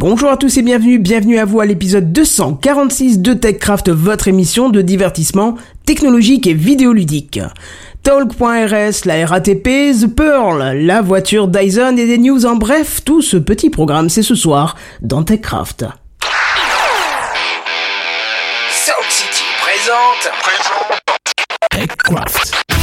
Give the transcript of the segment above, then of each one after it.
Bonjour à tous et bienvenue, bienvenue à vous à l'épisode 246 de TechCraft, votre émission de divertissement technologique et vidéoludique. Talk.rs, la RATP, The Pearl, la voiture Dyson et des news en bref, tout ce petit programme c'est ce soir dans TechCraft. Sound City présente. TechCraft.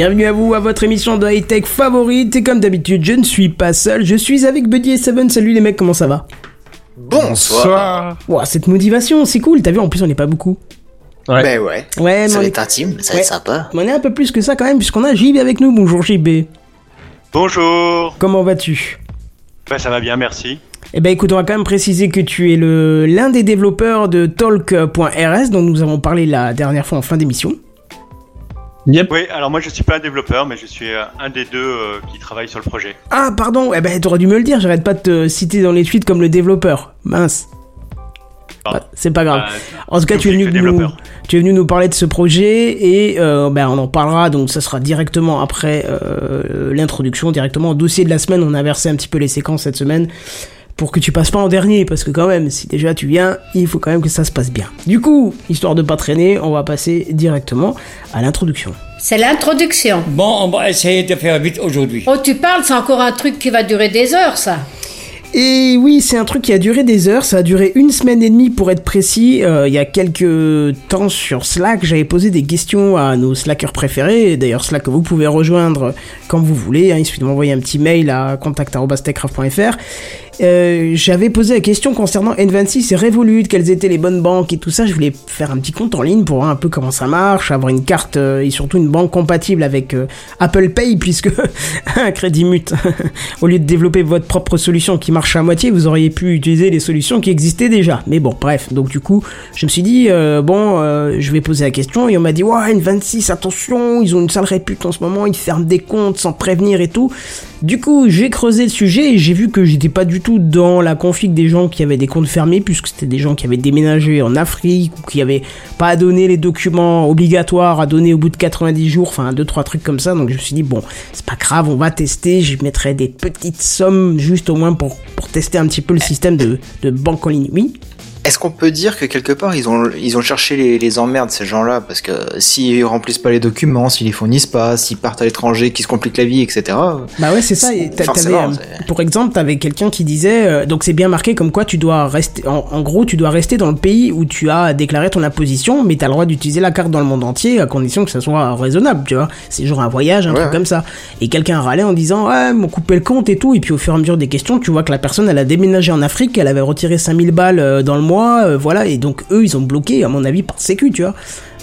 Bienvenue à vous à votre émission de high-tech favorite et comme d'habitude je ne suis pas seul, je suis avec Buddy et Seven, salut les mecs comment ça va? Bonsoir. Ouah, cette motivation c'est cool, t'as vu en plus on n'est pas beaucoup. Ouais. Ben ouais. Ouais, mais Ça on va est... être intime, ça va Ouais. être sympa. mais on est un peu plus que ça quand même puisqu'on a JB avec nous, bonjour JB. Bonjour. Comment vas-tu? Bah, ça va bien, merci. Eh ben écoute, on va quand même préciser que tu es le l'un des développeurs de Talk.rs dont nous avons parlé la dernière fois en fin d'émission. Oui, alors moi je suis pas un développeur, mais je suis euh, un des deux euh, qui travaille sur le projet. Ah pardon, eh ben t'aurais dû me le dire, j'arrête pas de te citer dans les tweets comme le développeur. Mince. Bah, c'est pas grave. Euh, En tout cas, tu es, venu nous, tu es venu nous parler de ce projet et euh, ben, on en parlera, donc ça sera directement après euh, l'introduction, directement au dossier de la semaine. On a versé un petit peu les séquences cette semaine pour que tu passes pas en dernier, parce que quand même, si déjà tu viens, il faut quand même que ça se passe bien. Du coup, histoire de pas traîner, on va passer directement à l'introduction. C'est l'introduction. Bon, on va essayer de faire vite aujourd'hui. Oh, tu parles, c'est encore un truc qui va durer des heures, ça. Et oui, c'est un truc qui a duré des heures, ça a duré une semaine et demie pour être précis. Euh, il y a quelques temps sur Slack, j'avais posé des questions à nos Slackers préférés, d'ailleurs Slack que vous pouvez rejoindre quand vous voulez, hein. il suffit de m'envoyer un petit mail à contact.techcraft.fr. Euh, j'avais posé la question concernant N26 et Revolut, quelles étaient les bonnes banques et tout ça. Je voulais faire un petit compte en ligne pour voir un peu comment ça marche, avoir une carte euh, et surtout une banque compatible avec euh, Apple Pay, puisque un crédit mute, au lieu de développer votre propre solution qui marche à moitié, vous auriez pu utiliser les solutions qui existaient déjà. Mais bon, bref. Donc du coup, je me suis dit bon, je vais poser la question et on m'a dit ouais N26, attention, ils ont une sale répute en ce moment, ils ferment des comptes sans prévenir et tout. Du coup, j'ai creusé le sujet et j'ai vu que j'étais pas du tout dans la config des gens qui avaient des comptes fermés, puisque c'était des gens qui avaient déménagé en Afrique ou qui avaient pas donné les documents obligatoires à donner au bout de 90 jours, enfin deux trois trucs comme ça. Donc je me suis dit bon, c'est pas grave, on va tester. Je mettrai des petites sommes juste au moins pour pour tester un petit peu le système de de banque en ligne. Oui? Est-ce qu'on peut dire que quelque part ils ont ils ont cherché les, les emmerdes ces gens-là? Parce que s'ils remplissent pas les documents, s'ils les fournissent pas, s'ils partent à l'étranger, qu'ils se compliquent la vie, etc. Bah ouais, c'est ça. Et euh, pour exemple, t'avais quelqu'un qui disait, euh, donc c'est bien marqué comme quoi tu dois rester, en, en gros, tu dois rester dans le pays où tu as déclaré ton imposition, mais t'as le droit d'utiliser la carte dans le monde entier à condition que ça soit raisonnable, tu vois. C'est genre un voyage, un Ouais, truc comme ça. Et quelqu'un râlait en disant, ouais, m'ont coupé le compte et tout. Et puis au fur et à mesure des questions, tu vois que la personne, elle a déménagé en Afrique, elle avait retiré 5000 balles euh, dans le mois, euh, voilà. Et donc eux, ils ont bloqué, à mon avis, par sécu, tu vois.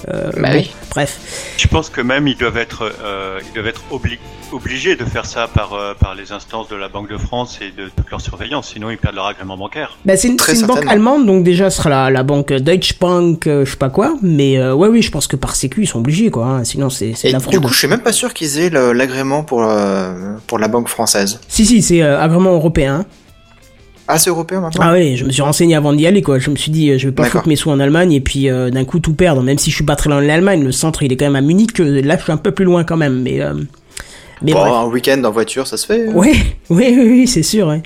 Euh, Bah bon, oui. Bref. Je pense que même ils doivent être, euh, ils doivent être obli- obligés de faire ça par, euh, par les instances de la Banque de France et de toute leur surveillance, sinon ils perdent leur agrément bancaire. Bah, c'est une, banque allemande, donc déjà ce sera la, la banque Deutsche Bank, euh, je sais pas quoi. Mais euh, ouais, oui, je pense que par sécu ils sont obligés, quoi. hein, sinon c'est la du fraude. coup, je suis même pas sûr qu'ils aient l'agrément pour euh, pour la banque française. Si si, c'est euh, agrément européen. Ah, c'est européen maintenant. Ah oui, je me suis renseigné avant d'y aller, quoi. Je me suis dit, euh, je vais pas foutre mes sous en Allemagne et puis euh, d'un coup tout perdre. Même si je suis pas très loin de l'Allemagne, le centre il est quand même à Munich. que Là, je suis un peu plus loin quand même, mais. euh, Mais Bon, bref. un week-end en voiture, ça se fait. Oui, oui, oui, oui, c'est sûr. ouais.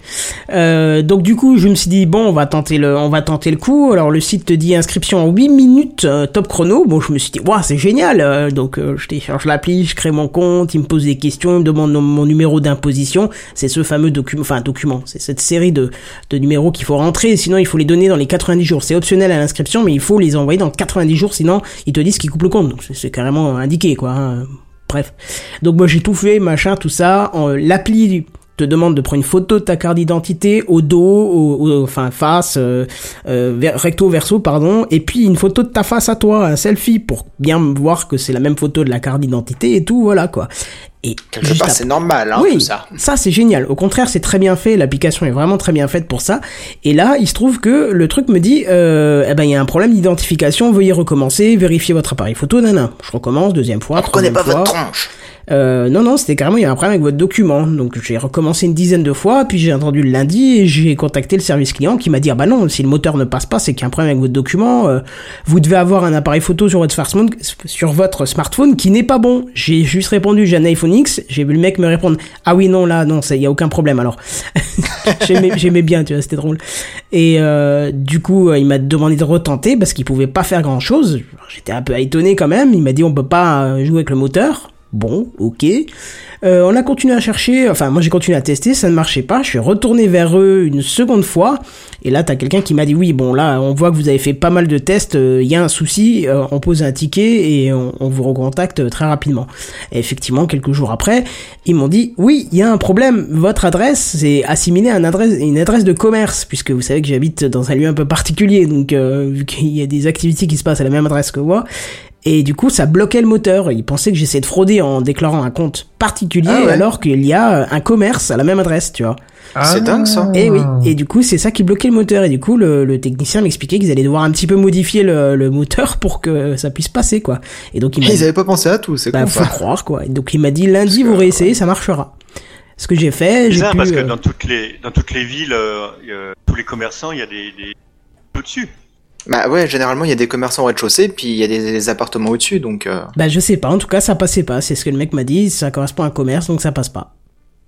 Euh, donc du coup, je me suis dit bon, on va tenter le, on va tenter le coup. Alors le site te dit inscription en 8 minutes, euh, top chrono. Bon, je me suis dit waouh, c'est génial. Euh, donc euh, je télécharge l'appli, je crée mon compte, il me pose des questions, il me demande mon, numéro d'imposition. C'est ce fameux document, enfin document, c'est cette série de, de numéros qu'il faut rentrer. Sinon, il faut les donner dans les 90 jours. C'est optionnel à l'inscription, mais il faut les envoyer dans 90 jours. Sinon, ils te disent qu'ils coupent le compte. Donc c'est- c'est carrément indiqué, quoi. hein. Bref. Donc moi j'ai tout fait, machin, tout ça. L'appli te demande de prendre une photo de ta carte d'identité au dos, enfin face, euh, euh, recto verso, pardon, et puis une photo de ta face à toi, un selfie pour bien voir que c'est la même photo de la carte d'identité et tout, voilà quoi. Et Quelque part, c'est normal, hein, oui, tout ça. ça c'est génial. Au contraire, c'est très bien fait. L'application est vraiment très bien faite pour ça. Et là, il se trouve que le truc me dit, euh, eh ben il y a un problème d'identification. Veuillez recommencer, vérifier votre appareil photo. Nana, je recommence deuxième fois. On connaît troisième pas fois. votre tronche. Euh, non, non, c'était carrément, il y a un problème avec votre document. Donc j'ai recommencé une dizaine de fois, puis j'ai entendu le lundi et j'ai contacté le service client qui m'a dit, ah bah non, si le moteur ne passe pas, c'est qu'il y a un problème avec votre document. euh, vous devez avoir un appareil photo sur votre smartphone, sur votre smartphone qui n'est pas bon. J'ai juste répondu, j'ai un iPhone X, j'ai vu le mec me répondre, ah oui, non, là, non, il y a aucun problème alors. J'aimais j'aimais bien, tu vois, c'était drôle. Et euh, du coup, euh, il m'a demandé de retenter parce qu'il pouvait pas faire grand chose. J'étais un peu étonné quand même. Il m'a dit on peut pas euh, jouer avec le moteur. Bon, ok. Euh, on a continué à chercher, enfin moi j'ai continué à tester, ça ne marchait pas. Je suis retourné vers eux une seconde fois, et là t'as quelqu'un qui m'a dit oui, bon là on voit que vous avez fait pas mal de tests, il y a un souci, euh, on pose un ticket et on, vous recontacte très rapidement. Et effectivement, quelques jours après, ils m'ont dit oui, il y a un problème, votre adresse c'est assimilé à une adresse, de commerce, puisque vous savez que j'habite dans un lieu un peu particulier, donc euh, vu qu'il y a des activités qui se passent à la même adresse que moi, et du coup, ça bloquait le moteur. Ils pensaient que j'essayais de frauder en déclarant un compte particulier, Ah ouais. alors qu'il y a euh, un commerce à la même adresse, tu vois. C'est dingue, ça. Et oui. Et du coup, c'est ça qui bloquait le moteur. Et du coup, le, le technicien m'expliquait qu'ils allaient devoir un petit peu modifier le, le moteur pour que ça puisse passer, quoi. Et donc, il m'a Ils avaient pas pensé à tout, c'est bah, faut croire, quoi. Et donc, il m'a dit, lundi, vous réessayez, ça marchera. Ce que j'ai fait, j'ai pu, parce que euh, dans toutes les dans toutes les villes, euh, euh, tous les commerçants, il y a des, des au-dessus. Bah ouais, généralement, il y a des commerçants au rez-de-chaussée, puis il y a des, appartements au-dessus, donc... euh, Bah je sais pas, en tout cas ça passait pas, c'est ce que le mec m'a dit, ça correspond à un commerce donc ça passe pas.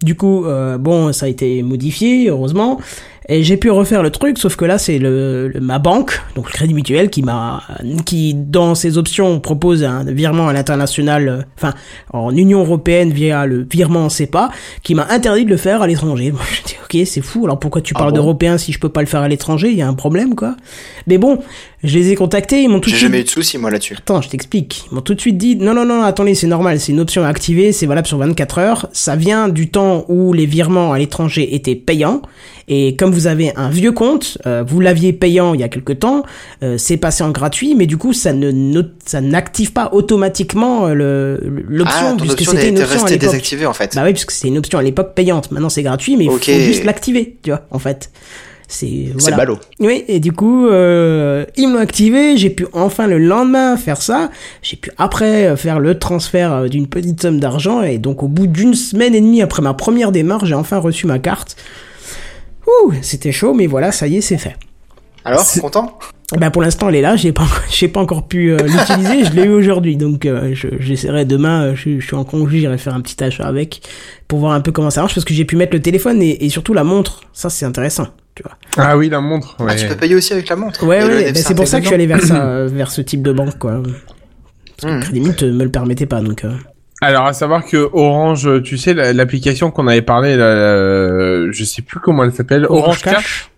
Du coup, euh, bon, ça a été modifié, heureusement, et j'ai pu refaire le truc, sauf que là c'est le, le- ma banque, donc le Crédit Mutuel, qui m'a, qui dans ses options propose un virement à l'international, euh, enfin en Union européenne via le virement en CEPA, qui m'a interdit de le faire à l'étranger. Moi, je dis ok, c'est fou. Alors pourquoi tu Ah parles bon d'européen si je peux pas le faire à l'étranger? Il y a un problème quoi. Mais bon, je les ai contactés, ils m'ont tout de J'ai suite jamais eu de soucis, moi, là-dessus. Attends, je t'explique. Ils m'ont tout de suite dit non, non, non, attendez, c'est normal, c'est une option à activer, c'est valable sur 24 heures. Ça vient du temps où les virements à l'étranger étaient payants. Et comme vous avez un vieux compte, euh, vous l'aviez payant il y a quelque temps, euh, c'est passé en gratuit, mais du coup, ça ne ça n'active pas automatiquement euh, le- l'option, Ah, puisque option c'était une option à restée l'époque. désactivée, en fait. Bah oui, puisque c'était une option à l'époque payante. Maintenant, c'est gratuit, mais il faut juste l'activer, tu vois, en fait. C'est C'est voilà. ballot. Oui, et du coup, euh, ils m'ont activé, j'ai pu enfin le lendemain faire ça, j'ai pu après euh, faire le transfert euh, d'une petite somme d'argent, et donc au bout d'une semaine et demie après ma première démarche, j'ai enfin reçu ma carte. Ouh, c'était chaud, mais voilà, ça y est, c'est fait. Alors, C'est- content? Bah pour l'instant, elle est là, j'ai pas, encore- j'ai pas encore pu euh, l'utiliser, je l'ai eu aujourd'hui, donc euh, je- j'essaierai demain, euh, je, je suis en congé, j'irai faire un petit achat avec, pour voir un peu comment ça marche, parce que j'ai pu mettre le téléphone et, et surtout la montre, ça c'est intéressant, tu vois. Ah oui, la montre. Ah, Ouais. tu peux payer aussi avec la montre. Ouais, le ouais, bah, c'est pour ça que je suis allé vers ça, vers ce type de banque, quoi. Parce que Hmm. Crédit Mutuel me le permettait pas, donc. Alors, à savoir que Orange, tu sais, la- l'application qu'on avait parlé, là, euh, je sais plus comment elle s'appelle, Orange, Cash.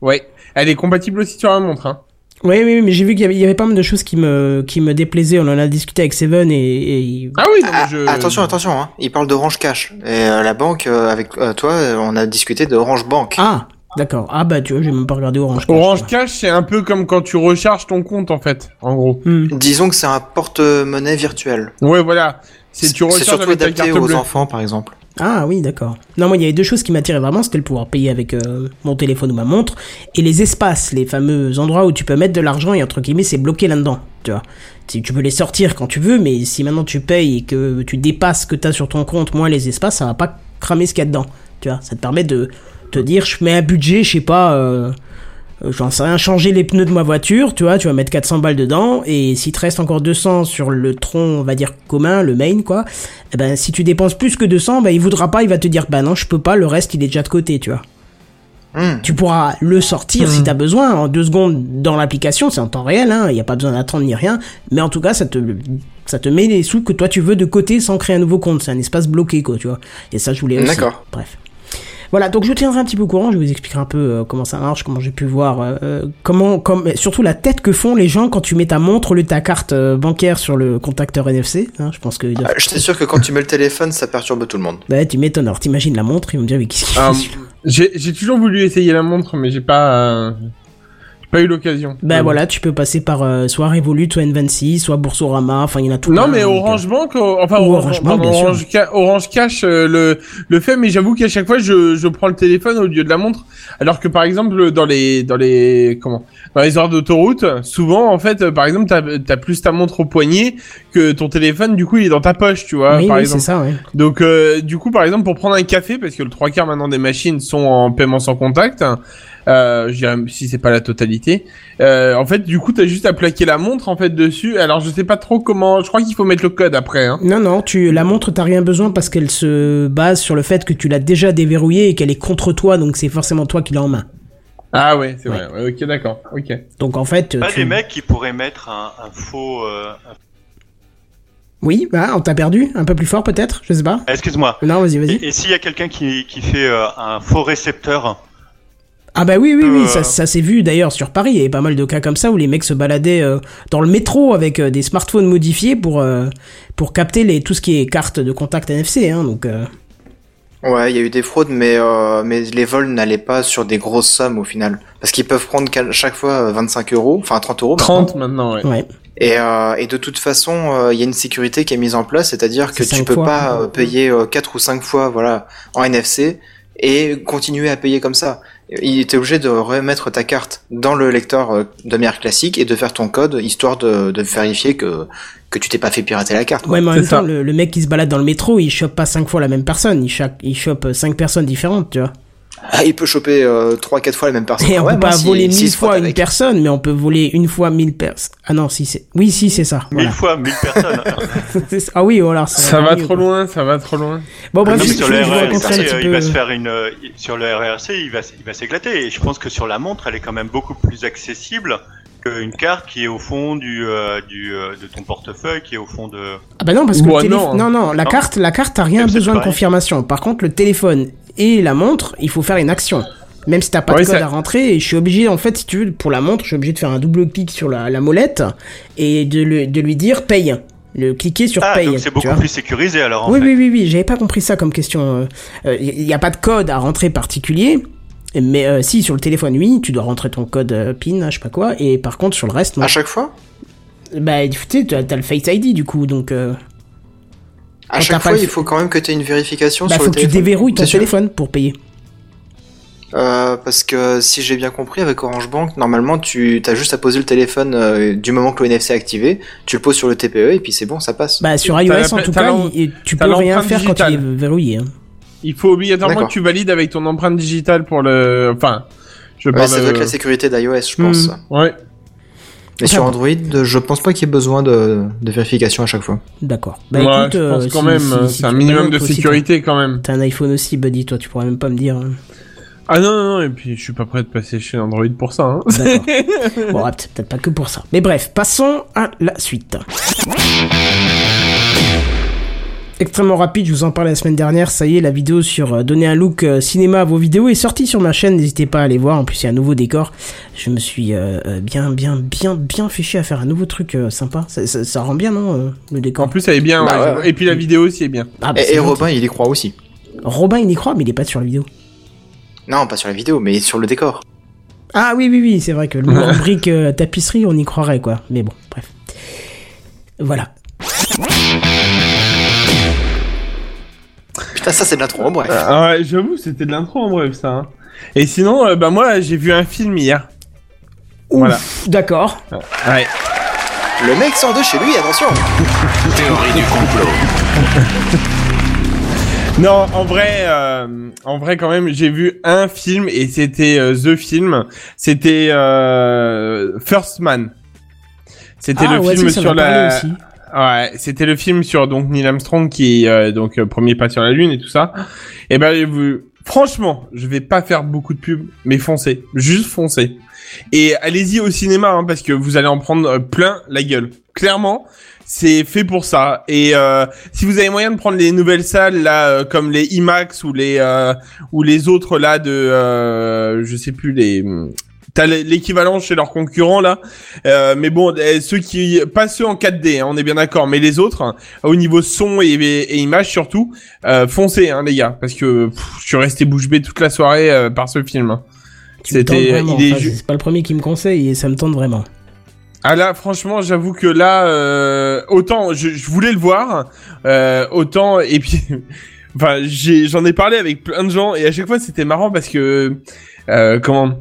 Ouais. Elle est compatible aussi sur la montre, hein. Oui, oui, oui, mais j'ai vu qu'il y avait, il y avait pas mal de choses qui me, qui me déplaisaient. On en a discuté avec Seven et, et- Ah oui, non, mais Ah, je... Attention, attention, hein. il parle d'Orange Cash. Et euh, la banque, euh, avec euh, toi, on a discuté d'Orange Bank. Ah, d'accord. Ah bah tu vois, j'ai même pas regardé Orange. Cash, Orange. Cash, c'est un peu comme quand tu recharges ton compte, en fait, en gros. Hmm. Disons que c'est un porte-monnaie virtuel. Ouais, voilà. C'est tu surtout avec ta adapté carte aux bleue. enfants, par exemple. Ah oui, d'accord. Non, moi, il y avait deux choses qui m'attiraient vraiment, c'était le pouvoir payer avec euh, mon téléphone ou ma montre, et les espaces, les fameux endroits où tu peux mettre de l'argent et entre guillemets, c'est bloqué là-dedans, tu vois. Tu tu peux les sortir quand tu veux, mais si maintenant tu payes et que tu dépasses ce que tu as sur ton compte, moins les espaces, ça va pas cramer ce qu'il y a dedans, tu vois. Ça te permet de te dire, je mets un budget, je sais pas, euh, j'en sais rien, changer les pneus de ma voiture, tu vois, tu vas mettre 400 balles dedans, et s'il te reste encore 200 sur le tronc, on va dire commun, le main, quoi, eh ben, si tu dépenses plus que 200, ben, il voudra pas, il va te dire, bah non, je peux pas, le reste, il est déjà de côté, tu vois. Hmm. Tu pourras le sortir si t'as besoin en deux secondes dans l'application, c'est en temps réel, hein, il n'y a pas besoin d'attendre ni rien, mais en tout cas, ça te, ça te met les sous que toi tu veux de côté sans créer un nouveau compte, c'est un espace bloqué, quoi, tu vois. Et ça, je voulais aussi. D'accord. Bref. Voilà, donc je tiendrai un petit peu au courant, je vais vous expliquer un peu euh, comment ça marche, comment j'ai pu voir, euh, euh, comment, comme, surtout la tête que font les gens quand tu mets ta montre au lieu de ta carte euh, bancaire sur le contacteur NFC. Hein, je pense que. Euh, Je suis sûr que quand tu mets le téléphone, ça perturbe tout le monde. Bah, tu m'étonnes. Alors, t'imagines la montre, ils vont me dire, mais qu'est-ce qu'il Ah, celui-là J'ai j'ai toujours voulu essayer la montre, mais j'ai pas, euh, pas eu l'occasion. Euh, voilà, tu peux passer par euh, soit Revolut, soit N26, soit Boursorama, enfin il y en a tout Non, plein, mais Orange euh, Bank, euh, enfin Ou Orange, Orange Bank, pardon. Orange, Ca- Orange Cash euh, le le fait, mais j'avoue qu'à chaque fois je je prends le téléphone au lieu de la montre, alors que par exemple dans les dans les comment dans les heures d'autoroute, souvent en fait, par exemple t'as t'as plus ta montre au poignet que ton téléphone, du coup il est dans ta poche, tu vois, oui, par oui, exemple. ça, ouais. Donc euh, du coup par exemple pour prendre un café parce que le trois quarts maintenant des machines sont en paiement sans contact, euh, je dirais si c'est pas la totalité. Euh, en fait du coup t'as juste à plaquer la montre en fait dessus. Alors je sais pas trop comment. Je crois qu'il faut mettre le code après. Hein. Non, non, tu, la montre, t'as rien besoin parce qu'elle se base sur le fait que tu l'as déjà déverrouillée et qu'elle est contre toi, donc c'est forcément toi qui l'as en main. Ah ouais c'est vrai. Ouais, ok d'accord. Ok. Donc en fait, Pas tu... des mecs qui pourraient mettre un, un faux. euh, un- oui, bah, on t'a perdu, un peu plus fort peut-être, je sais pas. Excuse-moi. Non, vas-y, vas-y. Et, et s'il y a quelqu'un qui, qui fait euh, un faux récepteur Ah bah oui, oui, oui, Euh, ça, ça s'est vu d'ailleurs sur Paris. Il y avait pas mal de cas comme ça où les mecs se baladaient euh, dans le métro avec euh, des smartphones modifiés pour euh, pour capter les tout ce qui est carte de contact NFC. Hein, donc euh, Ouais, il y a eu des fraudes, mais euh, mais les vols n'allaient pas sur des grosses sommes au final, parce qu'ils peuvent prendre chaque fois euh, 25 euros, enfin 30 euros. maintenant. 30 maintenant ouais. ouais. Et, euh, et de toute façon, euh, il y a une sécurité qui est mise en place, c'est-à-dire que tu peux fois. pas euh, payer euh, quatre ou cinq fois, voilà, en NFC et continuer à payer comme ça. Il était obligé de remettre ta carte dans le lecteur euh, de manière classique et de faire ton code histoire de, de vérifier que que tu t'es pas fait pirater la carte. quoi. Ouais, mais en même temps, le, le mec qui se balade dans le métro, il chope pas cinq fois la même personne. Il, chope il chope cinq personnes différentes, tu vois. Ah, il peut choper euh, trois quatre fois la même personne. Et on Ouais, peut pas si- voler mille fois une personne, mais on peut voler une fois mille personnes. Ah non, si c'est. Oui, si c'est ça. Mille Voilà. fois, mille personnes. Ça. ah oui, voilà. Ça va trop loin, ça va trop loin. Bon, bref, sur le RRC, il peu. va se faire une. euh, Sur le RRC, il va, il va s'éclater. Et je pense que sur la montre, elle est quand même beaucoup plus accessible qu'une carte qui est au fond du, euh, du, euh, de ton portefeuille, qui est au fond de. Ah bah non, parce que le téléphone... non. non, non, la Non. carte, la carte, t'as rien besoin de confirmation. Par contre, le téléphone et la montre, il faut faire une action. Même si t'as pas Ouais, de code ça- à rentrer, et je suis obligé, en fait, si tu veux, pour la montre, je suis obligé de faire un double clic sur la, la molette et de, le- de lui dire paye. Le cliquer sur Ah, paye. donc c'est beaucoup plus sécurisé alors en oui, fait. oui, oui, oui, j'avais pas compris ça comme question. Il n'y a pas de code à rentrer particulier. Mais euh, si, sur le téléphone, oui, tu dois rentrer ton code euh, PIN, je sais pas quoi. Et par contre, sur le reste, non. À chaque fois? Bah, tu sais, t'as t'as le Face ID, du coup, donc... À Quand chaque fois, le- il faut quand même que tu aies une vérification bah, sur faut le que tu déverrouilles ton téléphone pour payer. Euh, parce que si j'ai bien compris, avec Orange Bank, normalement, tu as juste à poser le téléphone euh, du moment que le NFC est activé, tu le poses sur le TPE et puis c'est bon, ça passe. Bah, sur iOS, en tout cas, il- tu peux rien faire quand il est verrouillé. hein. Il faut obligatoirement que tu valides avec ton empreinte digitale pour le. Enfin, je Ouais, parle. ça doit être la sécurité d'iOS, je pense. Hmm. Ouais. Mais sur Android, je pense pas qu'il y ait besoin de, de vérification à chaque fois. D'accord. Bah, Ouais, écoute, je pense euh, quand si- même, si- euh, si c'est un minimum de aussi, sécurité quand même. T'as un iPhone aussi, Buddy, toi, tu pourrais même pas me dire. hein. Ah non, non, non, et puis je suis pas prêt de passer chez Android pour ça. Hein. D'accord. bon, peut-être pas que pour ça. Mais bref, passons à la suite. Extrêmement rapide, je vous en parlais la semaine dernière, ça y est, la vidéo sur euh, donner un look euh, cinéma à vos vidéos est sortie sur ma chaîne, n'hésitez pas à aller voir, en plus il y a un nouveau décor, je me suis euh, euh, bien, bien, bien, bien fait chier à faire un nouveau truc euh, sympa, ça, ça- ça rend bien non, euh, le décor? En plus, elle est bien. Bah ouais. Et puis la vidéo aussi est bien. Ah, bah, Et. Robin, il y croit aussi. Robin il y croit, mais il est pas sur la vidéo. Non, pas sur la vidéo, mais sur le décor. Ah oui, oui, oui, c'est vrai que le mot brique euh, tapisserie, on y croirait, quoi. Mais bon, bref. Voilà. Putain, ça c'est de l'intro, bref. Ah ouais, j'avoue, c'était de l'intro en bref, ça. hein. Et sinon, euh, bah moi, j'ai vu un film hier. Voilà. D'accord. Ouais. Le mec sort de chez lui, attention Théorie du complot. Non, en vrai, euh, en vrai quand même, j'ai vu un film et c'était euh, The Film. C'était euh, First Man. C'était Ah, le ouais, film ça sur m'a parlé la. aussi. Ouais, c'était le film sur donc Neil Armstrong qui est euh, donc euh, premier pas sur la lune et tout ça. Et ben vous, franchement, je vais pas faire beaucoup de pub, mais foncez, juste foncez. Et allez-y au cinéma hein, parce que vous allez en prendre euh, plein la gueule. Clairement, c'est fait pour ça. Et euh, si vous avez moyen de prendre les nouvelles salles là, comme les IMAX ou les euh, ou les autres là de, je sais plus les. T'as l'équivalent chez leurs concurrents là, euh, mais bon, euh, ceux qui, pas ceux en 4D, hein, on est bien d'accord, mais les autres, hein, au niveau son et, image surtout, euh, foncez hein, les gars, parce que pff, je suis resté bouche bée toute la soirée euh, par ce film. hein. C'était, il est enfin, c'est pas le premier qui me conseille et ça me tente vraiment. Ah là, franchement, j'avoue que là, euh, autant je, je voulais le voir, euh, autant et puis, enfin, j'ai, j'en ai parlé avec plein de gens et à chaque fois c'était marrant parce que, euh, comment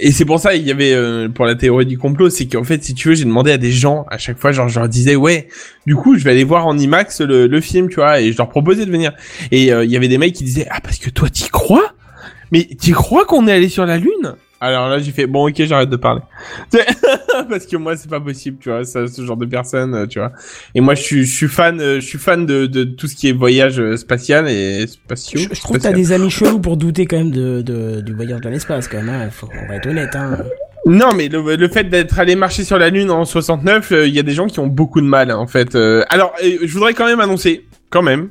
et c'est pour ça il y avait euh, pour la théorie du complot, c'est qu'en fait, si tu veux, j'ai demandé à des gens à chaque fois, genre je leur disais ouais, du coup, je vais aller voir en IMAX le, film, tu vois, et je leur proposais de venir. Et euh, il y avait des mecs qui disaient ah parce que toi t'y crois, mais t'y crois qu'on est allé sur la lune? Alors là, j'ai fait bon ok, j'arrête de parler. parce que moi c'est pas possible tu vois ça, ce genre de personne euh, tu vois et moi je suis je suis fan euh, je suis fan de, de tout ce qui est voyage euh, spatial et spatiaux Je, je trouve que t'as des amis chelous pour douter quand même de, de- du voyage dans l'espace quand même. Hein. Faut, on va être honnête. Hein. non mais le, le fait d'être allé marcher sur la lune en 69 euh, il y a des gens qui ont beaucoup de mal hein, en fait Euh, alors euh, je voudrais quand même annoncer quand même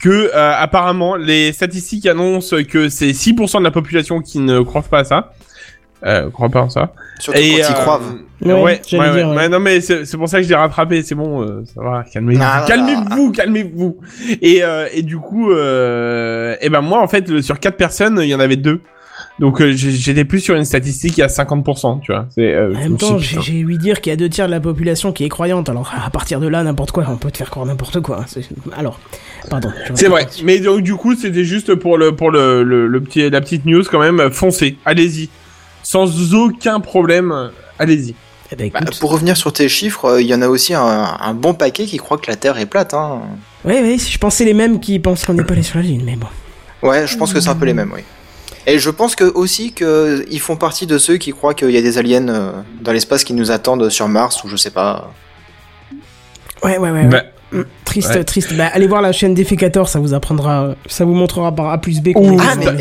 que apparemment les statistiques annoncent que c'est 6% de la population qui ne croient pas à ça euh, croient pas en ça Surtout quand ils croient. Ouais, Ouais, ouais, j'allais ouais, dire, ouais. ouais, non mais c'est c'est pour ça que je l'ai rattrapé, c'est bon, euh, ça va, calmez-vous, Ah, calmez-vous, calmez-vous. Et euh, et du coup, euh, et ben moi en fait sur quatre personnes, il y en avait deux. Donc euh, j'étais plus sur une statistique à 50%, tu vois. C'est euh, En même temps, j'ai ouï dire qu'il y a deux tiers de la population qui est croyante. Alors à partir de là, n'importe quoi, on peut te faire croire n'importe quoi. C'est- Alors, pardon. C'est vrai. Mais donc du coup, c'était juste pour le pour le, le, le petit la petite news quand même. Foncez, allez-y, sans aucun problème, allez-y. Eh ben, Bah, pour revenir sur tes chiffres, euh, il y en a aussi un, un bon paquet qui croit que la Terre est plate. Hein. Ouais, ouais, je pensais les mêmes qui pensent qu'on n'est pas allé sur la Lune, mais bon. Ouais, je pense que c'est un peu les mêmes, oui. Et je pense que aussi que ils font partie de ceux qui croient qu'il y a des aliens euh, dans l'espace qui nous attendent sur Mars ou je sais pas. Ouais, ouais, ouais. ouais. Bah, Mm, Triste, ouais. triste. Bah, allez voir la chaîne Défécator, ça vous apprendra, ça vous montrera par A plus B. Ouh. Ah, bah.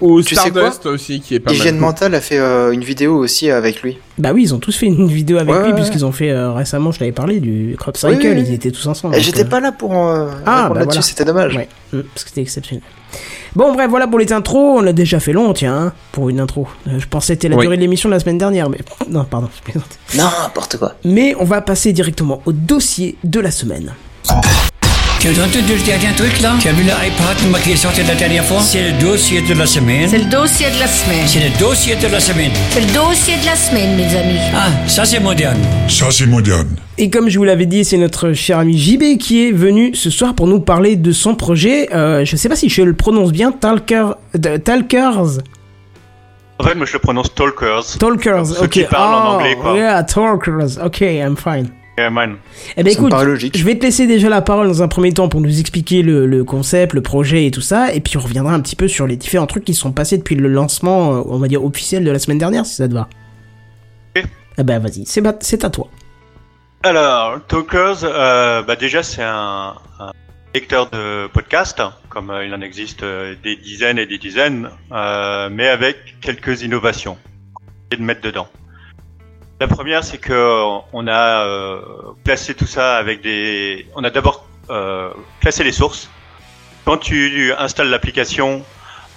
Ou Tu sais Stardust aussi qui est pas Hygiène mal. Mentale a fait euh, une vidéo aussi avec lui. Bah oui, ils ont tous fait une vidéo avec Ouais, lui, ouais, puisqu'ils ont fait euh, récemment, je t'avais parlé, du Crop Cycle, Oui, oui, oui. ils étaient tous ensemble. J'étais euh, pas là pour euh, Ah, bah là-dessus, voilà. c'était dommage. Ouais, parce que c'était exceptionnel. Bon, bref, voilà pour les intros. On l'a déjà fait long, tiens, hein, pour une intro. Euh, je pensais que c'était la Oui. durée de l'émission de la semaine dernière, mais non, pardon, je plaisante. N'importe quoi. Mais on va passer directement au dossier de la semaine. Tu as entendu le dernier truc là Tu as vu l'iPad moi, qui est sorti la dernière fois? C'est le dossier de la semaine. C'est le dossier de la semaine. C'est le dossier de la semaine. C'est le dossier de la semaine, mes amis. Ah, ça c'est moderne. Ça, c'est moderne. Et comme je vous l'avais dit, c'est notre cher ami JB qui est venu ce soir pour nous parler de son projet. Euh, je sais pas si je le prononce bien, Talker, de- Talkers. En fait, moi je le prononce Talkers. Talkers, Ceux ok. qui parlent en Oh, anglais, quoi. Yeah, Talkers, ok, I'm fine. Yeah, man. Eh ben écoute, je vais te laisser déjà la parole dans un premier temps pour nous expliquer le, le concept, le projet et tout ça, et puis on reviendra un petit peu sur les différents trucs qui sont passés depuis le lancement, euh, on va dire officiel de la semaine dernière, si ça te va. Ok. Eh ben vas-y, c'est à toi. Alors, Talkers, euh, bah déjà c'est un, un lecteur de podcast, comme euh, il en existe euh, des dizaines et des dizaines, euh, mais avec quelques innovations et de mettre dedans. La première, c'est que euh, on a euh, classé tout ça avec des. On a d'abord euh, classé les sources. Quand tu installes l'application,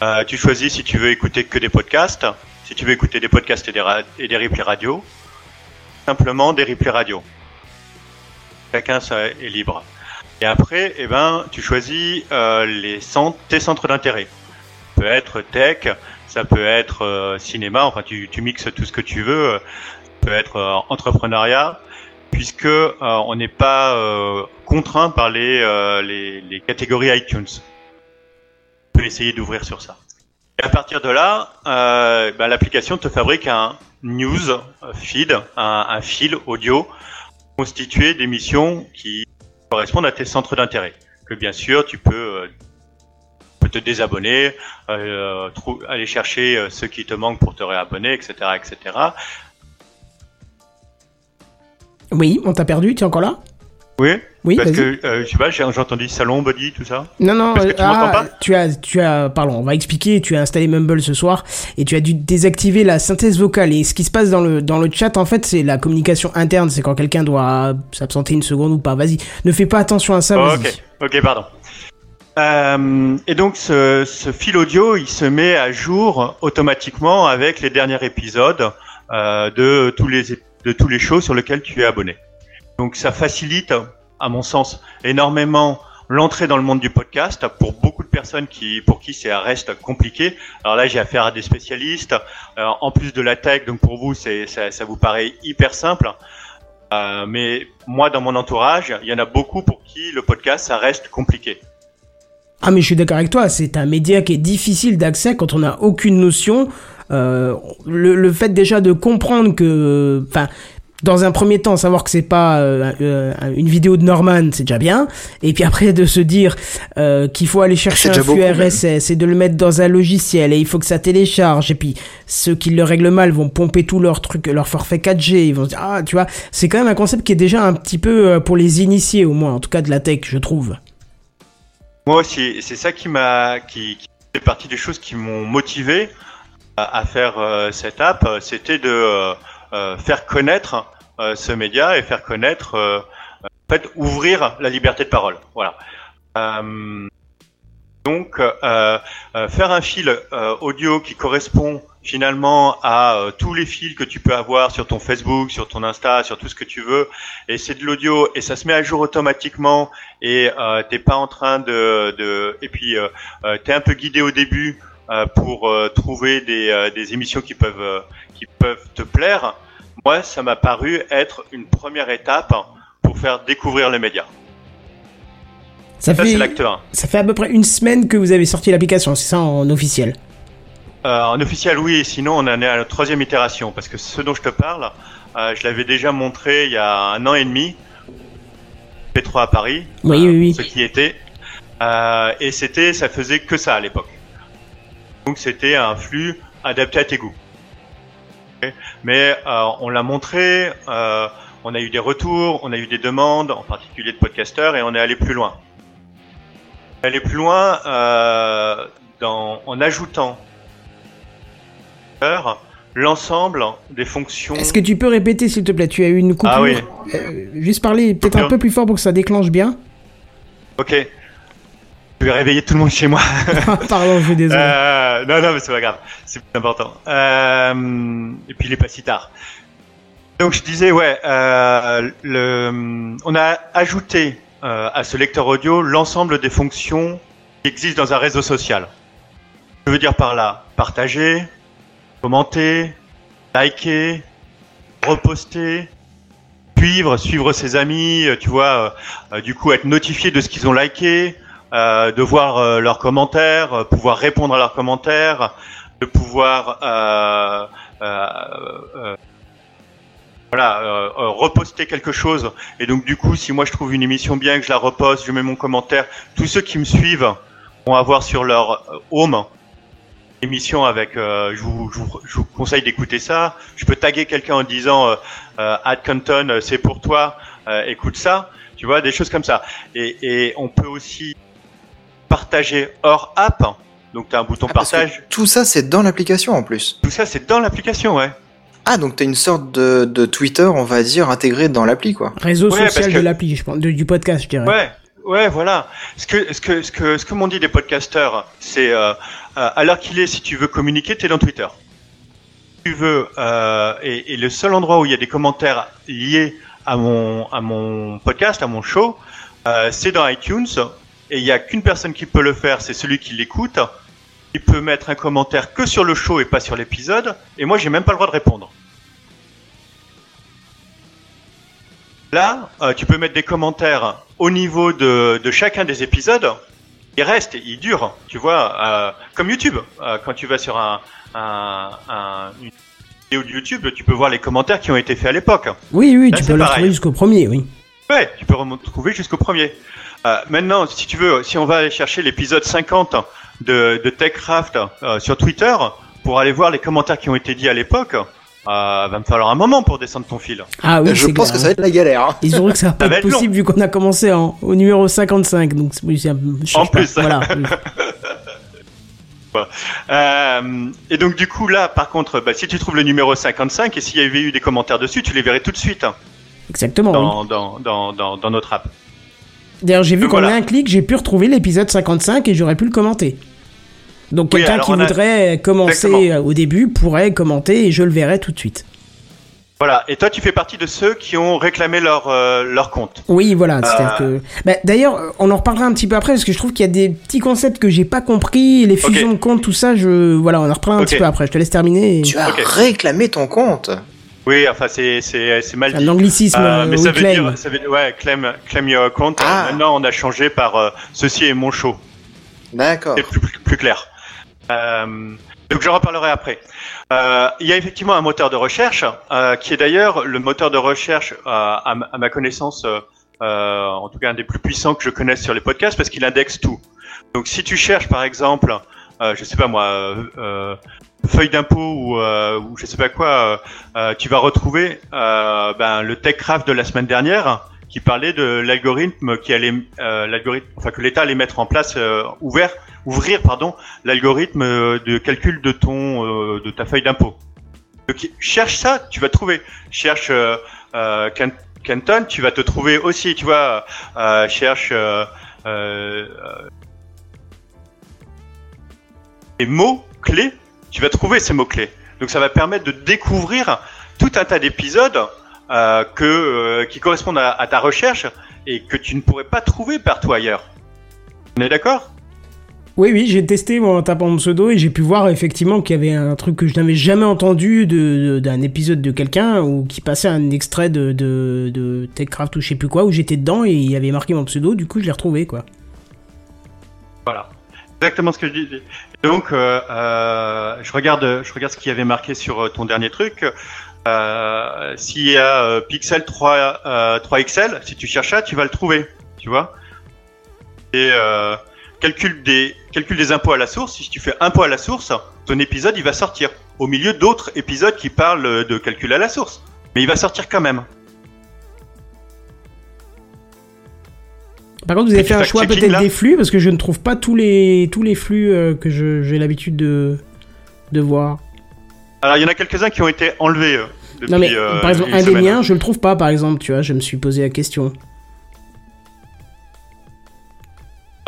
euh, tu choisis si tu veux écouter que des podcasts, si tu veux écouter des podcasts et des, et des replays radio, simplement des replays radio. Chacun ça est libre. Et après, eh ben, tu choisis euh, les tes centres d'intérêt. Ça peut être tech, ça peut être cinéma, enfin tu, tu mixes tout ce que tu veux. Peut être euh, entrepreneuriat, puisque euh, on n'est pas euh, contraint par les, euh, les, les catégories iTunes. On peut essayer d'ouvrir sur ça. Et à partir de là, euh, ben, l'application te fabrique un news feed, un, un fil audio constitué d'émissions qui correspondent à tes centres d'intérêt. Que bien sûr, tu peux euh, peux te désabonner, aller chercher ceux qui te manquent pour te réabonner, etc., etc. Oui, on t'a perdu, tu es encore là Oui. Oui, Parce vas-y. que euh, je sais pas, j'ai entendu salon, body, tout ça. Non, non, Parce que euh, tu m'entends pas tu as, tu as, pardon, on va expliquer, tu as installé Mumble ce soir et tu as dû désactiver la synthèse vocale. Et ce qui se passe dans le, dans le chat, en fait, c'est la communication interne, c'est quand quelqu'un doit s'absenter une seconde ou pas. Vas-y, ne fais pas attention à ça, ok, ok, pardon. Euh, et donc ce, ce fil audio, il se met à jour automatiquement avec les derniers épisodes euh, de tous les ép- de tous les shows sur lesquels tu es abonné. Donc ça facilite, à mon sens, énormément l'entrée dans le monde du podcast pour beaucoup de personnes qui pour qui c'est reste compliqué. Alors là, j'ai affaire à des spécialistes. Euh, en plus de la tech, donc pour vous, ça vous paraît hyper simple. Euh, mais moi, dans mon entourage, il y en a beaucoup pour qui le podcast, ça reste compliqué. Ah mais je suis d'accord avec toi, c'est un média qui est difficile d'accès quand on n'a aucune notion. Euh, le, le fait déjà de comprendre que, enfin, dans un premier temps, savoir que c'est pas euh, euh, une vidéo de Norman, c'est déjà bien. Et puis après de se dire euh, qu'il faut aller chercher un flux. RSS et de le mettre dans un logiciel et il faut que ça télécharge. Et puis ceux qui le règlent mal vont pomper tout leur truc, leur forfait 4G. Ils vont se dire ah tu vois, c'est quand même un concept qui est déjà un petit peu pour les initiés au moins, en tout cas de la tech, je trouve. Moi aussi, c'est ça qui m'a, qui, qui fait partie des choses qui m'ont motivé à, faire euh, cette app. C'était de euh, euh, faire connaître euh, ce média et faire connaître, euh, en fait, ouvrir la liberté de parole. Voilà. Donc, faire un fil audio qui correspond finalement à euh, tous les fils que tu peux avoir sur ton Facebook, sur ton Insta, sur tout ce que tu veux, et c'est de l'audio et ça se met à jour automatiquement et euh, t'es pas en train de, de et puis euh, euh, t'es un peu guidé au début euh, pour trouver des, des émissions qui peuvent qui peuvent te plaire. Moi, ça m'a paru être une première étape pour faire découvrir les médias. Ça Ça, fait, c'est l'acte 1. ça fait à peu près une semaine que vous avez sorti l'application, c'est ça en officiel? Euh, en officiel, oui. Sinon, on en est à la troisième itération parce que ce dont je te parle, euh, je l'avais déjà montré il y a un an et demi. P3 à Paris. Oui, euh, oui, oui. Ce qui était. Euh, et c'était, ça faisait que ça à l'époque. Donc c'était un flux adapté à tes goûts. Mais euh, on l'a montré, euh, on a eu des retours, on a eu des demandes, en particulier de podcasteurs, et on est allé plus loin. Allé plus loin euh, dans, en ajoutant l'ensemble des fonctions. Est-ce que tu peux répéter s'il te plaît? Tu as eu une coupure? Ah oui. Euh, juste parler peut-être un peu plus fort pour que ça déclenche bien. Ok. Je vais réveiller tout le monde chez moi. Pardon, je suis désolé. Euh, non, non, mais c'est pas grave. C'est plus important. Euh, et puis il est pas si tard. Donc je disais, ouais, le, on a ajouté à ce lecteur audio l'ensemble des fonctions qui existent dans un réseau social. Je veux dire par là, partager, commenter, liker, reposter, suivre, suivre ses amis, euh, tu vois, euh, euh, du coup être notifié de ce qu'ils ont liké, euh, de voir leurs commentaires, pouvoir répondre à leurs commentaires, de pouvoir voilà euh, reposter quelque chose. Et donc du coup, si moi je trouve une émission bien, que je la reposte, je mets mon commentaire, tous ceux qui me suivent vont avoir sur leur home émission avec. euh, je, vous, je, vous, je vous conseille d'écouter ça. Je peux taguer quelqu'un en disant euh, euh, Ad Canton, euh, c'est pour toi, euh, écoute ça. Tu vois, des choses comme ça. Et, et on peut aussi partager hors app. Donc tu as un bouton Ah, partage. tout ça, c'est dans l'application en plus. Tout ça, c'est dans l'application, ouais. Ah, donc t'as une sorte de, de Twitter, on va dire, intégré dans l'appli, quoi. Réseau ouais, social que- de l'appli, je pense, de- du podcast, je dirais. Ouais, ouais, voilà. Ce que, ce que, ce que, ce que m'ont dit les podcasteurs, c'est euh, à l'heure qu'il est, si tu veux communiquer, t'es dans Twitter. Tu veux, euh, et, le seul endroit où il y a des commentaires liés à mon, podcast, à mon show, euh, c'est dans iTunes. Et il y a qu'une personne qui peut le faire, c'est celui qui l'écoute. Il peut mettre un commentaire que sur le show et pas sur l'épisode. Et moi, j'ai même pas le droit de répondre. Là, euh, tu peux mettre des commentaires au niveau de chacun des épisodes. Il reste, il dure, tu vois, euh, comme YouTube. Euh, quand tu vas sur un, un, un- une vidéo de YouTube, tu peux voir les commentaires qui ont été faits à l'époque. Oui, oui, Là, tu peux le retrouver jusqu'au premier, oui. Ouais, tu peux retrouver jusqu'au premier. Euh, maintenant, si tu veux, si on va aller chercher l'épisode 50 de, de TechCraft sur Twitter pour aller voir les commentaires qui ont été dits à l'époque, va me falloir un moment pour descendre ton fil. Ah oui, je c'est pense clair, que ça va être la galère. hein. Ils auront que ça va pas être long. possible vu qu'on a commencé en, au numéro 55. Donc, c'est- je En pas. plus. Voilà. Euh, et donc du coup là, par contre, bah, si tu trouves le numéro 55 et s'il y avait eu des commentaires dessus, tu les verrais tout de suite hein, Exactement. oui. dans, dans, dans, dans, dans notre app. D'ailleurs, j'ai vu qu'en voilà. un clic, j'ai pu retrouver l'épisode 55 et j'aurais pu le commenter. Donc Oui, quelqu'un qui a- voudrait commencer Exactement. euh, au début pourrait commenter et je le verrai tout de suite. Voilà. Et toi, tu fais partie de ceux qui ont réclamé leur euh, leur compte. Oui, voilà. c'est-à-dire Euh. que. Bah, D'ailleurs, on en reparlera un petit peu après parce que je trouve qu'il y a des petits concepts que j'ai pas compris, les fusions de comptes, tout ça. Je voilà, on en reparlera un petit peu après. Je te laisse terminer. et- Tu as réclamé ton compte. Oui, enfin c'est c'est c'est mal C'est dit. un anglicisme. Euh, euh, mais oui, ça veut claim. dire, ça veut dire- ouais, claim, claim your account. Ah. Maintenant, on a changé par euh, ceci est mon show. D'accord. C'est plus, plus, plus clair. Euh, donc j'en reparlerai après. Euh, il y a effectivement un moteur de recherche euh, qui est d'ailleurs le moteur de recherche euh, à, à ma connaissance, euh, en tout cas un des plus puissants que je connaisse sur les podcasts parce qu'il indexe tout. Donc si tu cherches par exemple, je sais pas moi, feuille d'impôt ou, ou je sais pas quoi, tu vas retrouver ben, le TechCraft de la semaine dernière qui parlait de l'algorithme qui allait, euh, l'algorithme, enfin que l'État allait mettre en place, euh, ouvert, ouvrir pardon, l'algorithme euh, de calcul de ton, euh, de ta feuille d'impôt. Cherche ça, tu vas trouver. Cherche euh, euh, Kenton, tu vas te trouver aussi, tu vois. Euh, cherche euh, euh, euh, les mots clés, tu vas trouver ces mots clés. Donc ça va permettre de découvrir tout un tas d'épisodes euh, que euh, qui correspondent à, à ta recherche et que tu ne pourrais pas trouver partout ailleurs. On est d'accord? Oui, oui, j'ai testé moi, en tapant mon pseudo et j'ai pu voir effectivement qu'il y avait un truc que je n'avais jamais entendu d'un épisode de quelqu'un ou qui passait un extrait de, de, de TechCraft ou je sais plus quoi où j'étais dedans et il y avait marqué mon pseudo, du coup je l'ai retrouvé quoi. Voilà. Exactement ce que je dis. Donc, euh, je regarde, je regarde ce qu'il y avait marqué sur ton dernier truc. Euh, S'il y a euh, Pixel 3, euh, 3XL, si tu cherches ça, tu vas le trouver. Tu vois Et euh, calcul des calcul des impôts à la source. Si tu fais impôt à la source, ton épisode il va sortir au milieu d'autres épisodes qui parlent de calcul à la source. Mais il va sortir quand même. Par contre, vous avez fait un choix peut-être des flux parce que je ne trouve pas tous les tous les flux que j'ai l'habitude de de voir. Alors, il y en a quelques-uns qui ont été enlevés. Depuis, non mais euh, par exemple un des miens, je le trouve pas par exemple, tu vois, je me suis posé la question.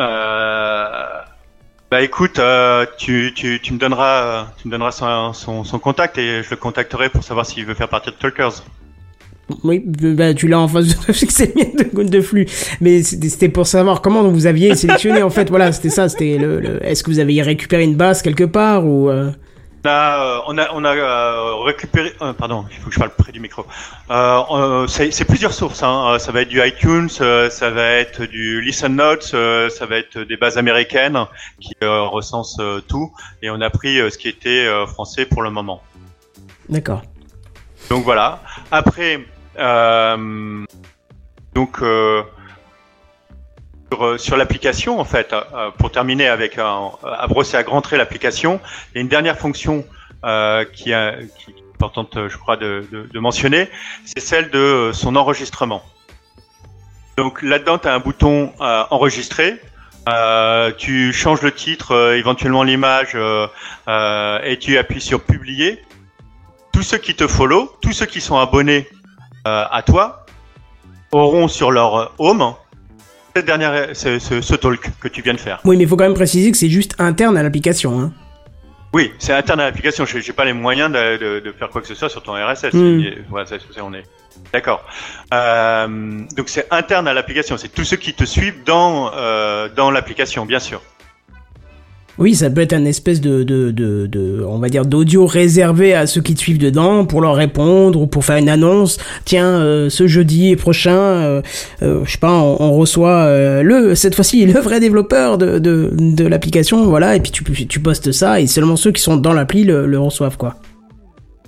Euh, bah écoute, euh, tu, tu, tu me donneras, tu me donneras son, son, son contact et je le contacterai pour savoir s'il veut faire partie de Talkers. Oui, bah, tu l'as en face de c'est de, de flux. Mais c'était c'était pour savoir comment vous aviez sélectionné en fait. Voilà, c'était ça. C'était le, le- Est-ce que vous avez récupéré une base quelque part ou euh, On a, euh, on a, on a euh, récupéré. euh, pardon, il faut que je parle près du micro. Euh, c'est plusieurs sources. Hein. Euh, Ça va être du iTunes, ça va être du Listen Notes, ça va être des bases américaines qui euh, recensent tout. Et on a pris ce qui était français pour le moment. D'accord. Donc voilà. Après, euh, donc euh, sur, euh, sur l'application en fait, euh, pour terminer avec un, à brosser à grands traits l'application, il y a une dernière fonction euh, qui, est importante, euh, je crois, de, mentionner, c'est celle de euh, son enregistrement. Donc là-dedans, tu as un bouton euh, enregistrer. Euh, tu changes le titre, euh, éventuellement l'image, euh, euh, et tu appuies sur publier tous ceux qui te follow, tous ceux qui sont abonnés euh, à toi, auront sur leur home cette dernière, ce, ce- ce talk que tu viens de faire. Oui, mais il faut quand même préciser que c'est juste interne à l'application. Hein. Oui, c'est interne à l'application. Je n'ai pas les moyens de, de- de faire quoi que ce soit sur ton RSS. Mm. Et- voilà, ça, ça, on est d'accord. Euh, donc c'est interne à l'application. C'est tous ceux qui te suivent dans euh, dans l'application, bien sûr. Oui, ça peut être un espèce de, de, de, on va dire, d'audio réservé à ceux qui te suivent dedans pour leur répondre ou pour faire une annonce. Tiens, euh, ce jeudi prochain, euh, euh, je sais pas, on, reçoit le, cette fois-ci, le vrai développeur de, de, de l'application, voilà, et puis tu, tu postes ça et seulement ceux qui sont dans l'appli le, le reçoivent, quoi.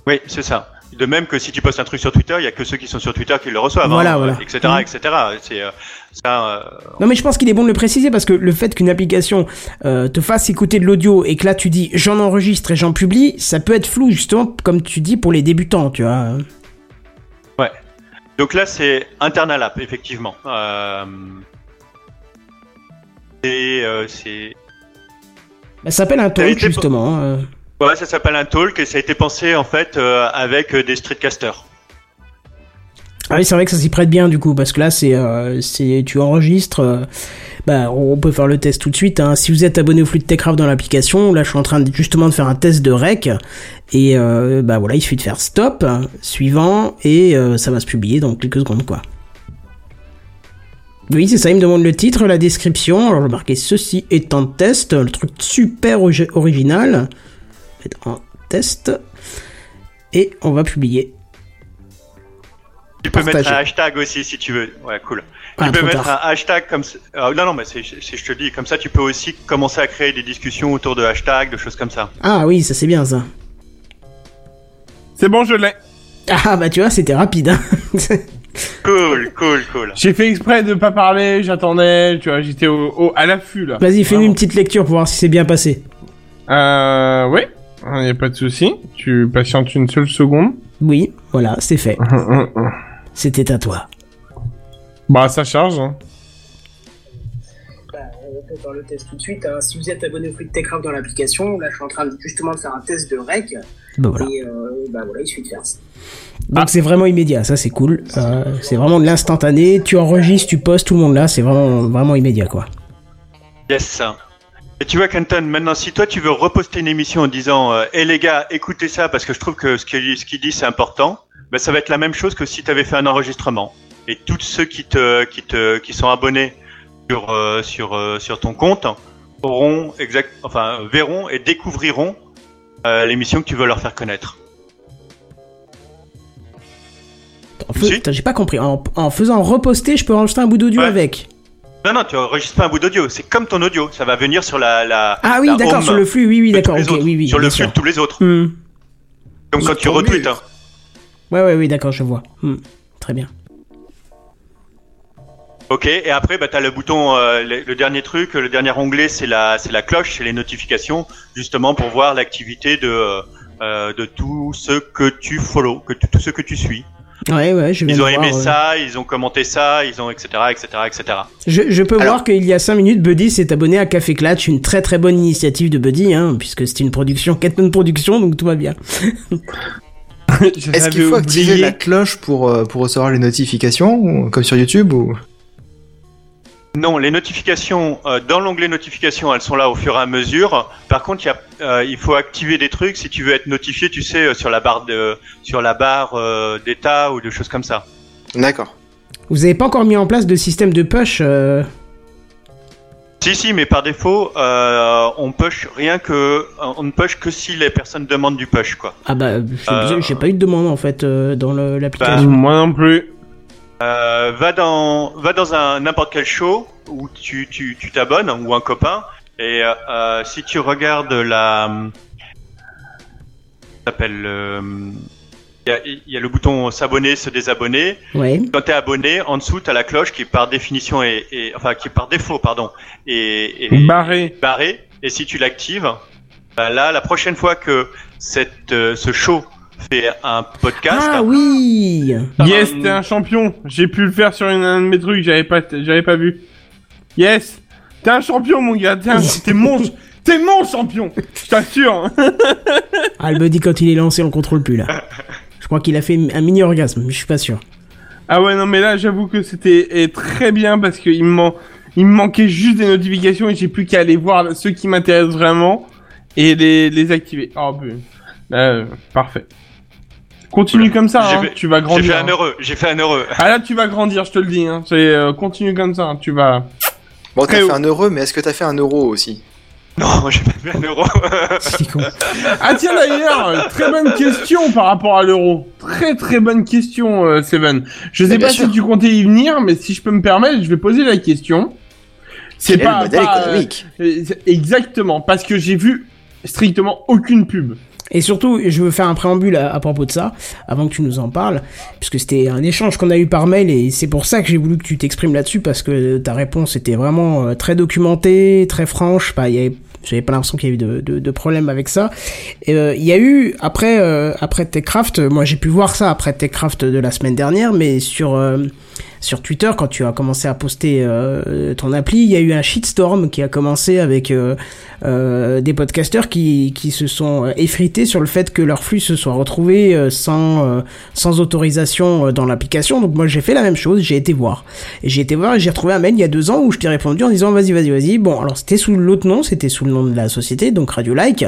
Oui, c'est ça. De même que si tu postes un truc sur Twitter, il y a que ceux qui sont sur Twitter qui le reçoivent, Voilà, hein, voilà. etc., Mm. etc. C'est euh, ça. euh, Non mais je pense qu'il est bon de le préciser parce que le fait qu'une application euh, te fasse écouter de l'audio et que là tu dis j'en enregistre et j'en publie, ça peut être flou justement comme tu dis pour les débutants, tu vois. Donc là, c'est internal app, effectivement. Et c'est Bah, ça s'appelle un talk justement. hein. Ouais, ça s'appelle un talk et ça a été pensé en fait euh, avec euh, des streetcasters. Ah oui c'est vrai que ça s'y prête bien du coup parce que là c'est euh, c'est tu enregistres. euh, bah on peut faire le test tout de suite. Hein. Si vous êtes abonné au flux de Techcraft dans l'application, là je suis en train de, justement de faire un test de rec et bah voilà il suffit de faire stop, suivant et ça va se publier dans quelques secondes quoi. Oui, c'est ça, il me demande le titre, la description. Alors, je marquer ceci un test, le truc super original. Faites un test. Et on va publier. Tu peux Partager. mettre un hashtag aussi si tu veux. Ouais, cool. Ah, tu peux trop mettre tard. un hashtag comme ça. euh, non, non, mais c'est, c'est- je te dis, comme ça, tu peux aussi commencer à créer des discussions autour de hashtags, de choses comme ça. Ah oui, ça c'est bien ça. C'est bon, je l'ai. Ah bah tu vois, c'était rapide. Hein. Cool, cool, cool. J'ai fait exprès de pas parler, j'attendais, tu vois, j'étais au, au- à l'affût là. Vas-y, fais-nous une petite lecture pour voir si c'est bien passé. Euh, oui, y a pas de souci. Tu patientes une seule seconde. Oui, voilà, c'est fait. C'était à toi. bah, ça charge. Hein. Bah, on peut faire le test tout de suite. hein. Si vous êtes abonné au de Techcraft dans l'application, là je suis en train de, justement de faire un test de rec. Bah voilà. Et euh, bah voilà, il suffit de faire ça. Donc c'est vraiment immédiat, ça c'est cool. Euh, c'est vraiment de l'instantané. Tu enregistres, tu postes, tout le monde là, c'est vraiment, vraiment immédiat quoi. Yes. Et tu vois, Kenton, maintenant, si toi tu veux reposter une émission en disant euh, Eh les gars, écoutez ça parce que je trouve que ce qu'il ce dit c'est important, ben, ça va être la même chose que si tu avais fait un enregistrement. Et tous ceux qui te qui te qui sont abonnés sur euh, sur euh, sur ton compte auront exact enfin verront et découvriront euh, l'émission que tu veux leur faire connaître. En J'ai pas compris. En, en faisant reposter, je peux enregistrer un bout d'audio Ouais. avec. Non non, tu enregistres pas un bout d'audio, c'est comme ton audio, ça va venir sur la la Ah oui, d'accord, sur le flux, oui, oui, d'accord, tous les ok, autres, oui, oui. sur le flux sûr. de tous les autres. Donc quand tu retweets, hein, Ouais, ouais, oui, d'accord, je vois. Hmm. Très bien. Ok, et après, bah, tu as le bouton, euh, le, le dernier truc, le dernier onglet, c'est la, c'est la cloche, c'est les notifications, justement pour voir l'activité de, euh, de tous ceux que tu follow, que tous ceux que tu suis. Ouais, ouais, je viens Ils de ont aimé voir, ça, ils ont commenté ça, ils ont etc. etc. etc. Je, je peux Alors- voir qu'il y a 5 minutes, Buddy s'est abonné à Café Clatch, une très très bonne initiative de Buddy, hein, puisque c'est une production, Catman Production, donc tout va bien. Est-ce qu'il faut activer la cloche pour, euh, pour recevoir les notifications, comme sur YouTube ou... Non, les notifications, euh, dans l'onglet notifications, elles sont là au fur et à mesure. Par contre, il y a, euh, il faut activer des trucs si tu veux être notifié, tu sais, euh, sur la barre de, sur la barre euh, d'état ou de choses comme ça. D'accord. Vous avez pas encore mis en place de système de push euh, Si, si, mais par défaut, euh, on push rien que, on ne push que si les personnes demandent du push, quoi. Ah bah, c'est Euh. bizarre, j'ai pas eu de demande en fait euh, dans l'application. moi non plus. Euh, va dans, va dans un n'importe quel show où tu, tu, tu t'abonnes ou un copain et euh, euh, si tu regardes la, s'appelle, euh, il y a, il y a le bouton s'abonner, se désabonner. Ouais. Quand t'es abonné, en dessous t'as la cloche qui par définition est, est- enfin qui par défaut pardon est, est Barré. barré et si tu l'actives, bah là la prochaine fois que cette, euh, ce show fait un podcast, Ah oui Yes, t'es un champion. J'ai pu le faire sur une, un de mes trucs, j'avais pas, j'avais pas vu. Yes, t'es un champion, mon gars. T'es, un- t'es mon, t'es mon champion. Je t'assure. Ah, le Buddy quand il est lancé, on le contrôle plus là. Je crois qu'il a fait un mini orgasme, mais je suis pas sûr. Ah ouais, non, mais là, j'avoue que c'était eh, très bien parce que il me, man- il me manquait juste des notifications et j'ai plus qu'à aller voir ceux qui m'intéressent vraiment et les, les activer. Oh, ben, euh, parfait. Continue Oula. comme ça, J'ai hein, fait- tu vas j'ai grandir. fait un hein. heureux, j'ai fait un heureux. Ah là, tu vas grandir, je te le dis. Hein. C'est, euh, continue comme ça, hein, tu vas. Bon, t'as fait un euro, mais est-ce que t'as fait un euro aussi Non, j'ai pas fait un euro. Ah tiens d'ailleurs, très bonne question par rapport à l'euro. Très très bonne question, euh, Seven. Je sais Mais pas sûr. si tu comptais y venir, mais si je peux me permettre, je vais poser la question. C'est pas, le modèle pas, économique euh, exactement parce que j'ai vu strictement aucune pub. Et surtout, je veux faire un préambule à, à propos de ça, avant que tu nous en parles, puisque c'était un échange qu'on a eu par mail, et c'est pour ça que j'ai voulu que tu t'exprimes là-dessus, parce que ta réponse était vraiment euh, très documentée, très franche, pas, il y avait j'avais pas l'impression qu'il y ait eu de, de, de problème avec ça. Euh, il y a eu après euh, après Techcraft, moi j'ai pu voir ça après Techcraft de la semaine dernière, mais sur euh, sur Twitter quand tu as commencé à poster euh, ton appli, il y a eu un shitstorm qui a commencé avec euh, euh, des podcasteurs qui qui se sont effrités sur le fait que leur flux se soit retrouvé sans sans autorisation dans l'application. Donc moi j'ai fait la même chose, j'ai été voir et j'ai été voir et j'ai retrouvé un mail il y a deux ans où je t'ai répondu en disant vas-y vas-y vas-y. Bon alors c'était sous l'autre nom, c'était sous le nom de la société donc Radio Like.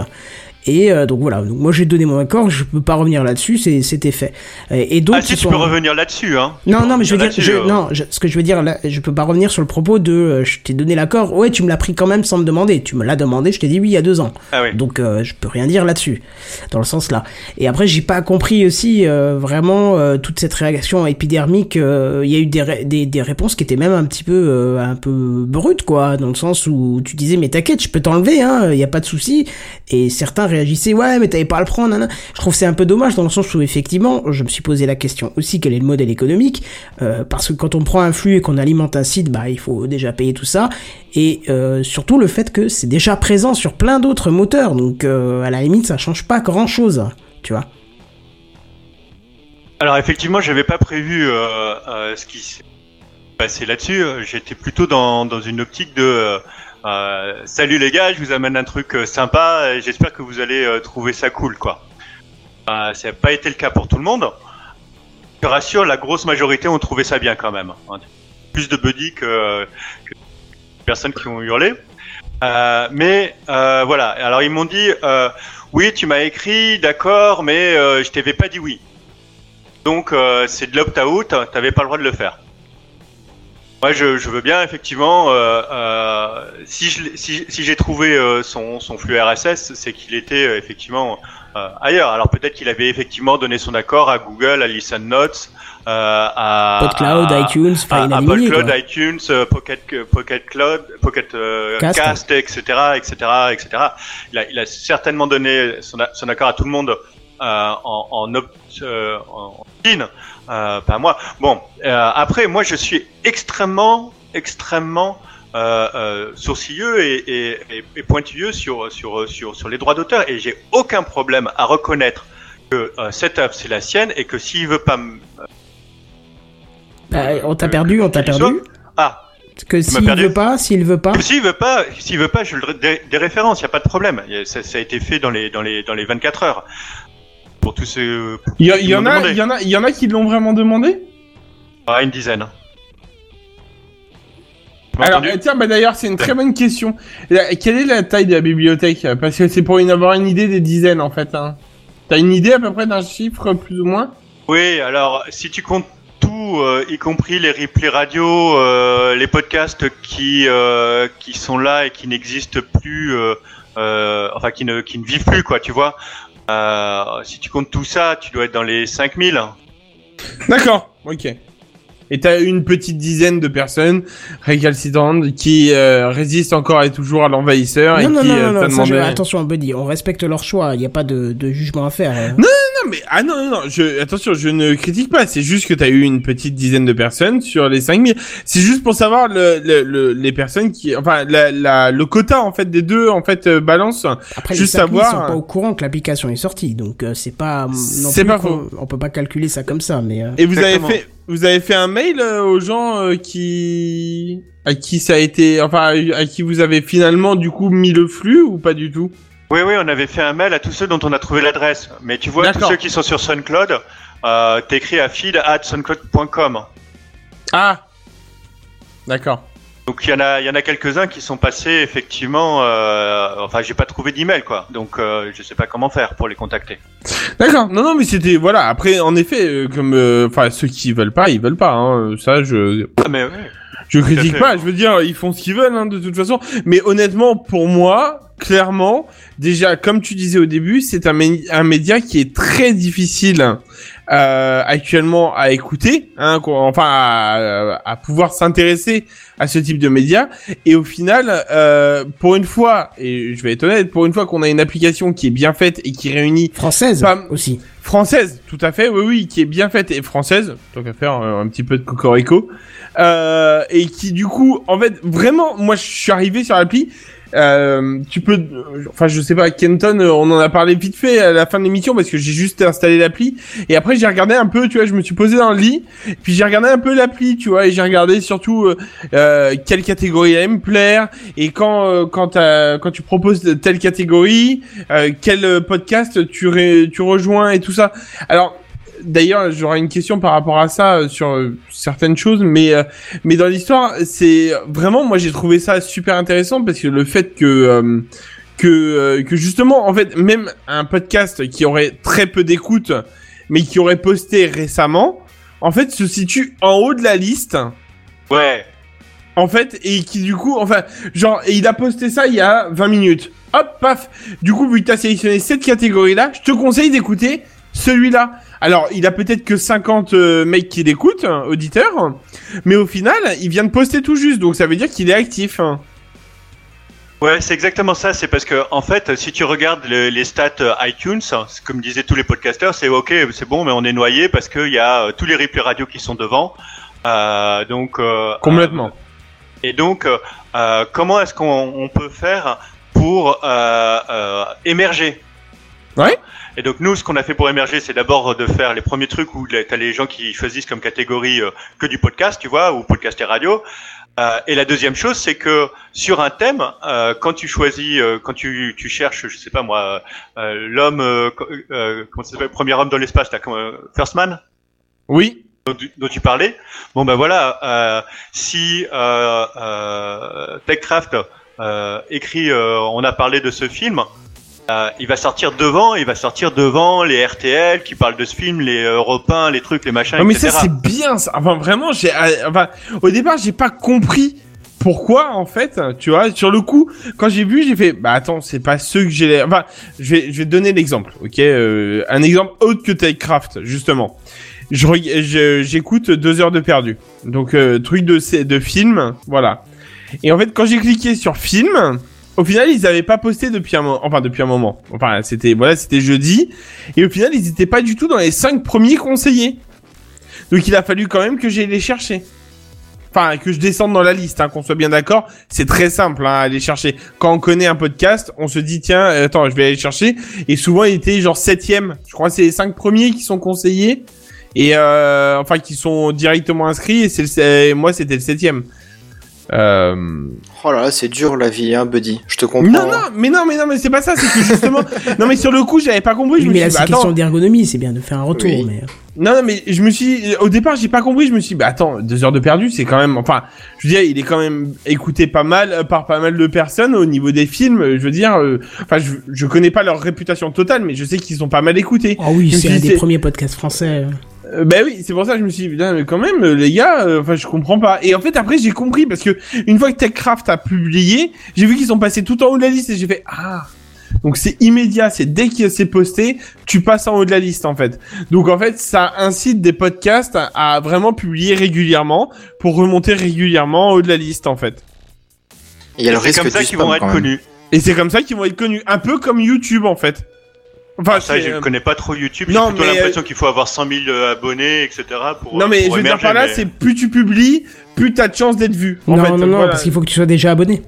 Et euh, donc voilà, donc moi j'ai donné mon accord, je peux pas revenir là-dessus, c'était fait. Et, et donc Ah si, tu peux revenir là-dessus, hein. Tu non, non, mais je veux dire, je, euh. non, je- ce que je veux dire, là, je peux pas revenir sur le propos de, euh, je t'ai donné l'accord, ouais, tu me l'as pris quand même sans me demander, tu me l'as demandé, je t'ai dit oui il y a deux ans. Ah oui. Donc euh, je peux rien dire là-dessus, dans le sens là. Et après j'ai pas compris aussi euh, vraiment euh, toute cette réaction épidermique. euh, Il y a eu des, ré- des des réponses qui étaient même un petit peu euh, un peu brutes quoi, dans le sens où tu disais mais t'inquiète, je peux t'enlever, hein, il y a pas de souci. Et certains réagissaient ouais mais t'avais pas à le prendre. Je trouve c'est un peu dommage dans le sens où effectivement je me suis posé la question aussi quel est le modèle économique euh, parce que quand on prend un flux et qu'on alimente un site, bah il faut déjà payer tout ça et euh, surtout le fait que c'est déjà présent sur plein d'autres moteurs, donc euh, à la limite ça change pas grand chose, tu vois. Alors effectivement, j'avais pas prévu ce qui s'est passé là-dessus. J'étais plutôt dans, dans une optique de euh, salut les gars, je vous amène un truc euh, sympa et j'espère que vous allez euh, trouver ça cool quoi. Ça n'a pas été le cas pour tout le monde. Je rassure, la grosse majorité ont trouvé ça bien quand même. hein. Plus de buddy que, que personnes qui ont hurlé. Mais voilà. Alors ils m'ont dit oui, tu m'as écrit, d'accord, mais je t'avais pas dit oui. Donc c'est de l'opt-out, t'avais pas le droit de le faire. Moi je, je veux bien effectivement, euh, euh, si je l'ai- si, si j'ai trouvé euh, son, son flux RSS, c'est qu'il était euh, effectivement euh, ailleurs. Alors peut-être qu'il avait effectivement donné son accord à Google, à Listen Notes, euh, à PodCloud, à- iTunes, à, à PodCloud, quoi. iTunes, Pocket Pocket Cloud, Pocket euh, Cast. Cast, etc., etc., etc. Il a, il a certainement donné son, accord à tout le monde euh, en, en, opt, euh, en in, euh, pas moi. Bon, euh, après, moi, je suis extrêmement, extrêmement euh, euh, sourcilleux et, et, et, pointilleux sur, sur, sur, sur les droits d'auteur et j'ai aucun problème à reconnaître que euh, cette œuvre c'est la sienne et que s'il veut pas me... Bah, on t'a perdu, on t'a perdu. soit- Ah, Que s'il veut pas, s'il veut pas. s'il veut pas, s'il veut pas, je le dé- des références, y a pas de problème. Ça, ça a été fait dans les dans les dans les 24 heures. Pour tous ceux, pour Il y, y en a, y en a, y en a qui l'ont vraiment demandé? Ah, une dizaine. M'as Alors, euh, tiens, bah d'ailleurs, c'est une très bonne question. La- quelle est la taille de la bibliothèque? Parce que c'est pour en avoir une idée des dizaines, en fait. Hein. T'as une idée à peu près d'un chiffre, plus ou moins? Oui, alors si tu comptes tout, euh, y compris les replays radio, euh, les podcasts qui euh, qui sont là et qui n'existent plus, euh, euh, enfin qui ne qui ne vivent plus, quoi, tu vois. Euh, si tu comptes tout ça, tu dois être dans les 5000. D'accord, ok. Et t'as une petite dizaine de personnes récalcitrantes qui euh, résistent encore et toujours à l'envahisseur et Non, non, qui non, euh, non, t'a non, ça, je- demandé- attention, Buddy, on respecte leur choix, il n'y a pas de, de jugement à faire. hein. Non, mais ah non, non, non, je, attention, je ne critique pas. C'est juste que t'as eu une petite dizaine de personnes sur les 5000. C'est juste pour savoir le, le, le- les personnes qui, enfin, la, la, le quota en fait des deux en fait euh, balance. Après, Juste les 5000 savoir- sont pas au courant que l'application est sortie, donc euh, c'est pas non C'est plus pas qu'on- On peut pas calculer ça comme ça, mais. euh, Et vous Exactement. avez fait, vous avez fait un mail euh, aux gens euh, qui, à qui ça a été, enfin, à qui vous avez finalement du coup mis le flux ou pas du tout? Oui, oui, on avait fait un mail à tous ceux dont on a trouvé l'adresse. Mais tu vois, tous ceux qui sont sur SoundCloud, euh, t'écris à feed at soundcloud.com. Ah, d'accord. Donc il y en a, il y en a quelques-uns qui sont passés effectivement. Euh, enfin, j'ai pas trouvé d'email quoi. Donc euh, je sais pas comment faire pour les contacter. D'accord. Non, non, mais c'était voilà. Après, en effet, euh, comme, enfin, ceux qui veulent pas, ils veulent pas. Hein. Ça, je, Ah, mais ouais. je critique fait. pas. Je veux dire, ils font ce qu'ils veulent, hein, de toute façon. Mais honnêtement, pour moi, clairement, déjà, comme tu disais au début, c'est un, un média qui est très difficile euh, actuellement à écouter, hein, enfin à, à pouvoir s'intéresser à ce type de médias. Et au final, euh, pour une fois, et je vais être honnête, pour une fois qu'on a une application qui est bien faite et qui réunit Française Pas- aussi. française, tout à fait, oui, oui, qui est bien faite et française, tant qu'à faire euh, un petit peu de cocorico, euh, et qui du coup, en fait, vraiment, moi, je suis arrivé sur l'appli. Euh, tu peux, euh, enfin, je sais pas, Kenton, euh, on en a parlé vite fait à la fin de l'émission parce que j'ai juste installé l'appli et après j'ai regardé un peu, tu vois, je me suis posé dans le lit, puis j'ai regardé un peu l'appli, tu vois, et j'ai regardé surtout euh, quelle catégorie allait me plaire et quand euh, quand quand tu proposes telle catégorie, quel podcast tu tu rejoins et tout ça. Alors D'ailleurs, j'aurais une question par rapport à ça euh, sur euh, certaines choses, mais euh, mais dans l'histoire, c'est vraiment moi j'ai trouvé ça super intéressant parce que le fait que euh, que euh, que justement en fait même un podcast qui aurait très peu d'écoute mais qui aurait posté récemment en fait se situe en haut de la liste. Ouais. en fait et qui du coup enfin genre et il a posté ça il y a 20 minutes. Hop paf. Du coup vu que t'as sélectionné cette catégorie là je te conseille d'écouter celui-là alors il a peut-être que 50 euh, mecs qui l'écoutent hein, auditeurs mais au final il vient de poster tout juste donc ça veut dire qu'il est actif hein. Ouais, c'est exactement ça. C'est parce que, en fait, si tu regardes le- les stats euh, iTunes, c'est comme disaient tous les podcasters, c'est ok, c'est bon, mais on est noyé parce qu'il y a euh, tous les replays radio qui sont devant. Euh, donc euh, complètement Et donc, comment est-ce qu'on on peut faire pour émerger? Ouais. Et donc nous, ce qu'on a fait pour émerger, c'est d'abord de faire les premiers trucs où tu as les gens qui choisissent comme catégorie euh, que du podcast, tu vois, ou podcast et radio. Euh, et la deuxième chose, c'est que sur un thème, euh, quand tu choisis, euh, quand tu, tu cherches, je sais pas moi, euh, l'homme, euh, co- euh, comment ça s'appelle, premier homme dans l'espace, là, euh, First Man, oui dont, tu- dont tu parlais. Bon ben voilà, euh, si euh, euh, Techcraft euh, écrit, euh, on a parlé de ce film, euh, il va sortir devant, il va sortir devant les RTL qui parlent de ce film, les Européens, les trucs, les machins, Non, mais etc. ça c'est bien ça. Enfin vraiment, j'ai euh, enfin au départ, j'ai pas compris pourquoi en fait, tu vois, sur le coup, quand j'ai vu, j'ai fait bah attends, c'est pas ceux que j'ai enfin, je vais je vais te donner l'exemple, OK euh, un exemple autre que Techcraft justement. Je j'écoute deux heures de perdu. Donc euh, truc de de film, voilà. Et en fait, quand j'ai cliqué sur film, au final, ils avaient pas posté depuis un moment, enfin depuis un moment. Enfin, c'était voilà, c'était jeudi et au final, ils étaient pas du tout dans les cinq premiers conseillers. Donc il a fallu quand même que j'aille les chercher. Enfin, que je descende dans la liste, hein, qu'on soit bien d'accord. C'est très simple, hein, à aller chercher. Quand on connaît un podcast, on se dit, tiens, euh, attends, je vais aller chercher. Et souvent, il était genre septième. Je crois que c'est les cinq premiers qui sont conseillés. Et euh, enfin, qui sont directement inscrits. Et c'est- moi, c'était le septième. Euh... Oh là là, c'est dur la vie, hein, Buddy. Je te comprends. Non, non, mais non, mais non, mais c'est pas ça. C'est que justement, non, mais sur le coup, j'avais pas compris. Je me mais suis là, c'est bah, question d'ergonomie, c'est bien de faire un retour. Oui. Mais... Non, non, mais je me suis, au départ, j'ai pas compris. Je me suis, dit, bah attends, deux heures de perdu, c'est quand même, enfin, je veux dire, il est quand même écouté pas mal euh, par pas mal de personnes au niveau des films. euh, Je veux dire, euh, enfin, je, je connais pas leur réputation totale, mais je sais qu'ils sont pas mal écoutés. Oh oui, me c'est un des premiers podcasts français. Ben oui, c'est pour ça que je me suis dit, putain, mais quand même, euh, les gars, euh, enfin, je comprends pas. Et en fait, après, j'ai compris parce que une fois que Techcraft a publié, j'ai vu qu'ils sont passés tout en haut de la liste et j'ai fait, ah. Donc c'est immédiat, c'est dès que c'est posté, tu passes en haut de la liste en fait. Donc en fait, ça incite des podcasts à, vraiment publier régulièrement pour remonter régulièrement en haut de la liste en fait. A le c'est comme ça qu'ils vont être connus. Et c'est comme ça qu'ils vont être connus, un peu comme YouTube en fait. Enfin, Ça, je euh, connais pas trop YouTube. non, J'ai plutôt mais, l'impression qu'il faut avoir 100 000 euh, abonnés, etc. Pour, non euh, mais je pour veux dire émerger, par là, mais- c'est plus tu publies, plus t'as de chances d'être vu. En non, fait, non, non, voilà. parce qu'il faut que tu sois déjà abonné.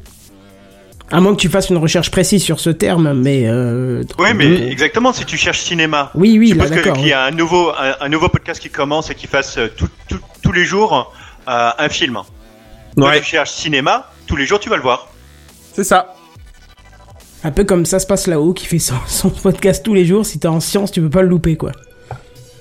À moins que tu fasses une recherche précise sur ce terme, mais. Euh... Oui, mais euh, exactement, si tu cherches cinéma. Oui, oui, je là, suppose que- d'accord. qu'il y a un nouveau, un, un nouveau podcast qui commence et qui fasse euh, tout- tout- tous les jours euh, un film. Quand Ouais, tu cherches cinéma, tous les jours tu vas le voir. c'est ça. Un peu comme ça se passe là-haut, qui fait son, son podcast tous les jours. Si t'es en science, tu peux pas le louper, quoi.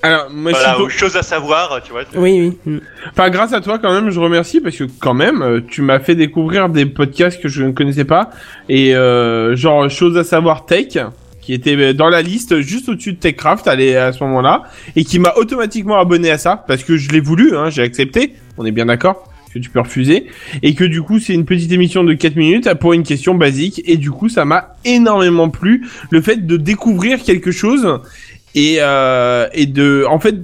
Alors, moi, Voilà, ou chose à savoir, tu vois. Oui, oui. mm. Enfin, grâce à toi, quand même, je remercie parce que quand même, euh, tu m'as fait découvrir des podcasts que je ne connaissais pas et euh, genre chose à savoir tech qui était dans la liste juste au-dessus de Techcraft à ce moment-là et qui m'a automatiquement abonné à ça parce que je l'ai voulu, hein, j'ai accepté. On est bien d'accord que tu peux refuser et que du coup c'est une petite émission de 4 minutes pour une question basique et du coup ça m'a énormément plu le fait de découvrir quelque chose et euh, et de en fait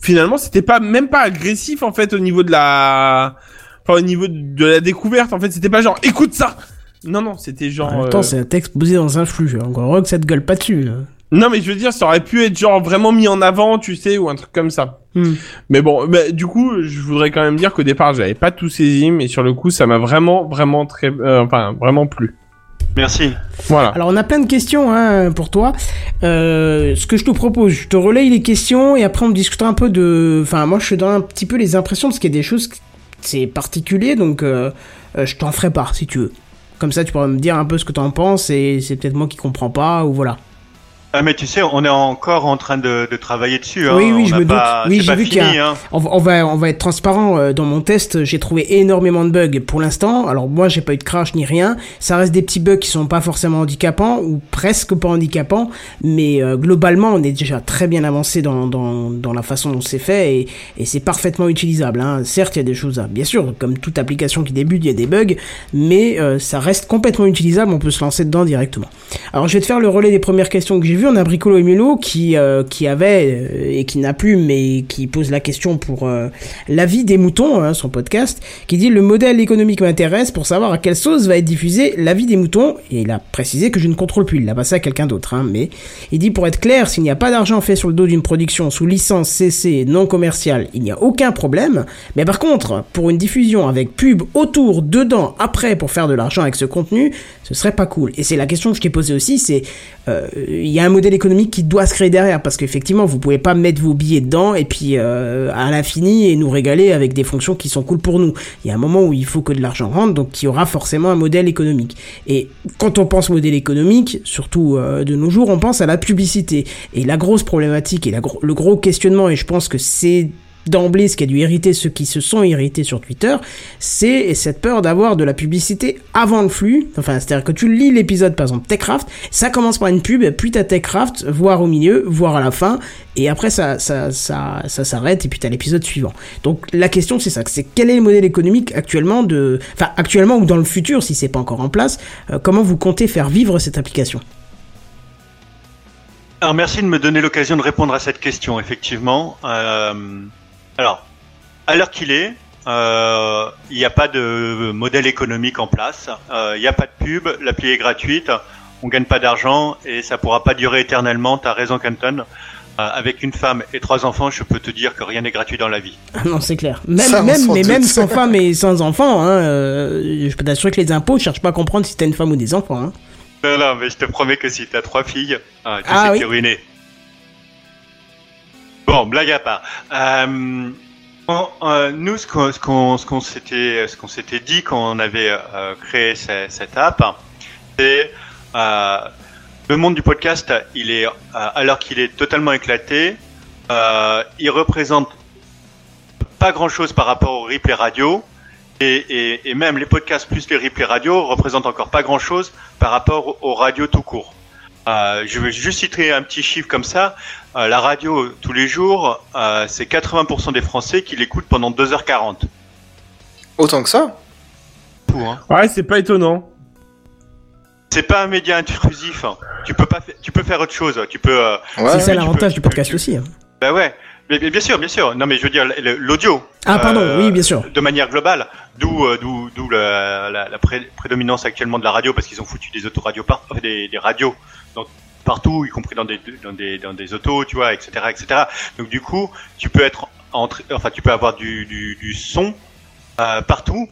finalement c'était pas même pas agressif en fait au niveau de la enfin au niveau de la découverte en fait c'était pas genre écoute ça non non c'était genre En même temps, euh, c'est un texte posé dans un flux. Encore que ça te gueule pas dessus. là. Non mais je veux dire ça aurait pu être genre vraiment mis en avant tu sais ou un truc comme ça Hmm. mais bon bah, du coup je voudrais quand même dire qu'au départ j'avais pas tout saisi mais sur le coup ça m'a vraiment vraiment très euh, enfin vraiment plu Merci. voilà Alors on a plein de questions hein, pour toi. Euh, ce que je te propose, je te relaye les questions et après on discutera un peu de. Enfin moi je te donne un petit peu les impressions parce qu'il y a des choses c'est particulier donc euh, euh, je t'en ferai part si tu veux. Comme ça tu pourras me dire un peu ce que t'en penses et c'est peut-être moi qui comprends pas ou voilà. Ah mais tu sais, on est encore en train de, de travailler dessus. Hein. Oui, oui, On je me pas- doute. Oui, j'ai vu qu'il y a- hein. On va, on va, on va être transparent euh, dans mon test. J'ai trouvé énormément de bugs pour l'instant. Alors moi, j'ai pas eu de crash ni rien. Ça reste des petits bugs qui sont pas forcément handicapants ou presque pas handicapants, mais euh, globalement, on est déjà très bien avancé dans, dans, dans la façon dont c'est fait et, et c'est parfaitement utilisable. Hein. Certes, il y a des choses à, bien sûr, comme toute application qui débute, il y a des bugs, mais euh, ça reste complètement utilisable. On peut se lancer dedans directement. Alors, je vais te faire le relais des premières questions que j'ai vues. On a Bricolo et Mulot qui, euh, qui avait, euh, et qui n'a plus, mais qui pose la question pour euh, l'avis des moutons, hein, son podcast, qui dit le modèle économique m'intéresse pour savoir à quelle sauce va être diffusée l'avis des moutons. Et il a précisé que je ne contrôle plus, il l'a passé à quelqu'un d'autre. Hein, mais il dit pour être clair, s'il n'y a pas d'argent fait sur le dos d'une production sous licence CC non commerciale, il n'y a aucun problème. Mais par contre, pour une diffusion avec pub autour, dedans, après pour faire de l'argent avec ce contenu, ce serait pas cool. Et c'est la question que je t'ai posée aussi, c'est il y a un modèle économique qui doit se créer derrière parce qu'effectivement vous pouvez pas mettre vos billets dedans et puis euh, à l'infini et nous régaler avec des fonctions qui sont cool pour nous. Il y a un moment où il faut que de l'argent rentre donc il y aura forcément un modèle économique. Et quand on pense modèle économique, surtout euh, de nos jours, on pense à la publicité. Et la grosse problématique et le gros questionnement et je pense que c'est d'emblée ce qui a dû hériter ceux qui se sont irrités sur Twitter, c'est cette peur d'avoir de la publicité avant le flux. Enfin, c'est-à-dire que tu lis l'épisode, par exemple, Techcraft, ça commence par une pub, puis t'as Techcraft, voire au milieu, voire à la fin, et après ça, ça, ça, ça s'arrête, et puis t'as l'épisode suivant. Donc la question c'est ça, c'est quel est le modèle économique actuellement de, enfin actuellement ou dans le futur, si c'est pas encore en place, euh, comment vous comptez faire vivre cette application? Alors merci de me donner l'occasion de répondre à cette question, effectivement. Euh, alors, à l'heure qu'il est, euh, il n'y a pas de modèle économique en place, euh, il n'y a pas de pub, l'appli est gratuite, on gagne pas d'argent et ça pourra pas durer éternellement, t'as raison Canton. Euh, avec une femme et trois enfants, je peux te dire que rien n'est gratuit dans la vie. Ah non, c'est clair. Même, Ça, mais même sans femme et sans enfant, hein, euh, je peux t'assurer que les impôts cherchent pas à comprendre si t'as une femme ou des enfants. Hein. Non, non, mais je te promets que si t'as trois filles, ah, tu Ah sais oui. que t'es ruiné. Bon, blague à part. Euh, euh, nous, ce qu'on s'était dit quand on avait euh, créé ce- cette app, c'est le monde du podcast. Il est alors qu'il est totalement éclaté, il représente pas grand chose par rapport au replay radio. Et, même les podcasts plus les replays radio représentent encore pas grand chose par rapport aux radios tout court. Euh, je vais juste citer un petit chiffre comme ça. Euh, la radio tous les jours, euh, c'est 80% des Français qui l'écoutent pendant 2h40. Autant que ça Fou, hein. ouais c'est pas étonnant C'est pas un média intrusif. hein. Tu peux pas, fa- tu peux faire autre chose. Tu peux. euh, Ouais. c'est ça tu l'avantage du podcast tu- aussi. hein. Bah ouais. Mais, mais bien sûr, bien sûr. Non, mais je veux dire le- l'audio. Ah pardon, Euh, oui bien sûr. de manière globale, d'où euh, d'où d'où la, la, la pré- prédominance actuellement de la radio parce qu'ils ont foutu des autoradios par enfin, des, des radios partout, y compris dans des dans des dans des autos, tu vois, etc., etc. Donc du coup, tu peux être entre, enfin tu peux avoir du du, du son euh, partout.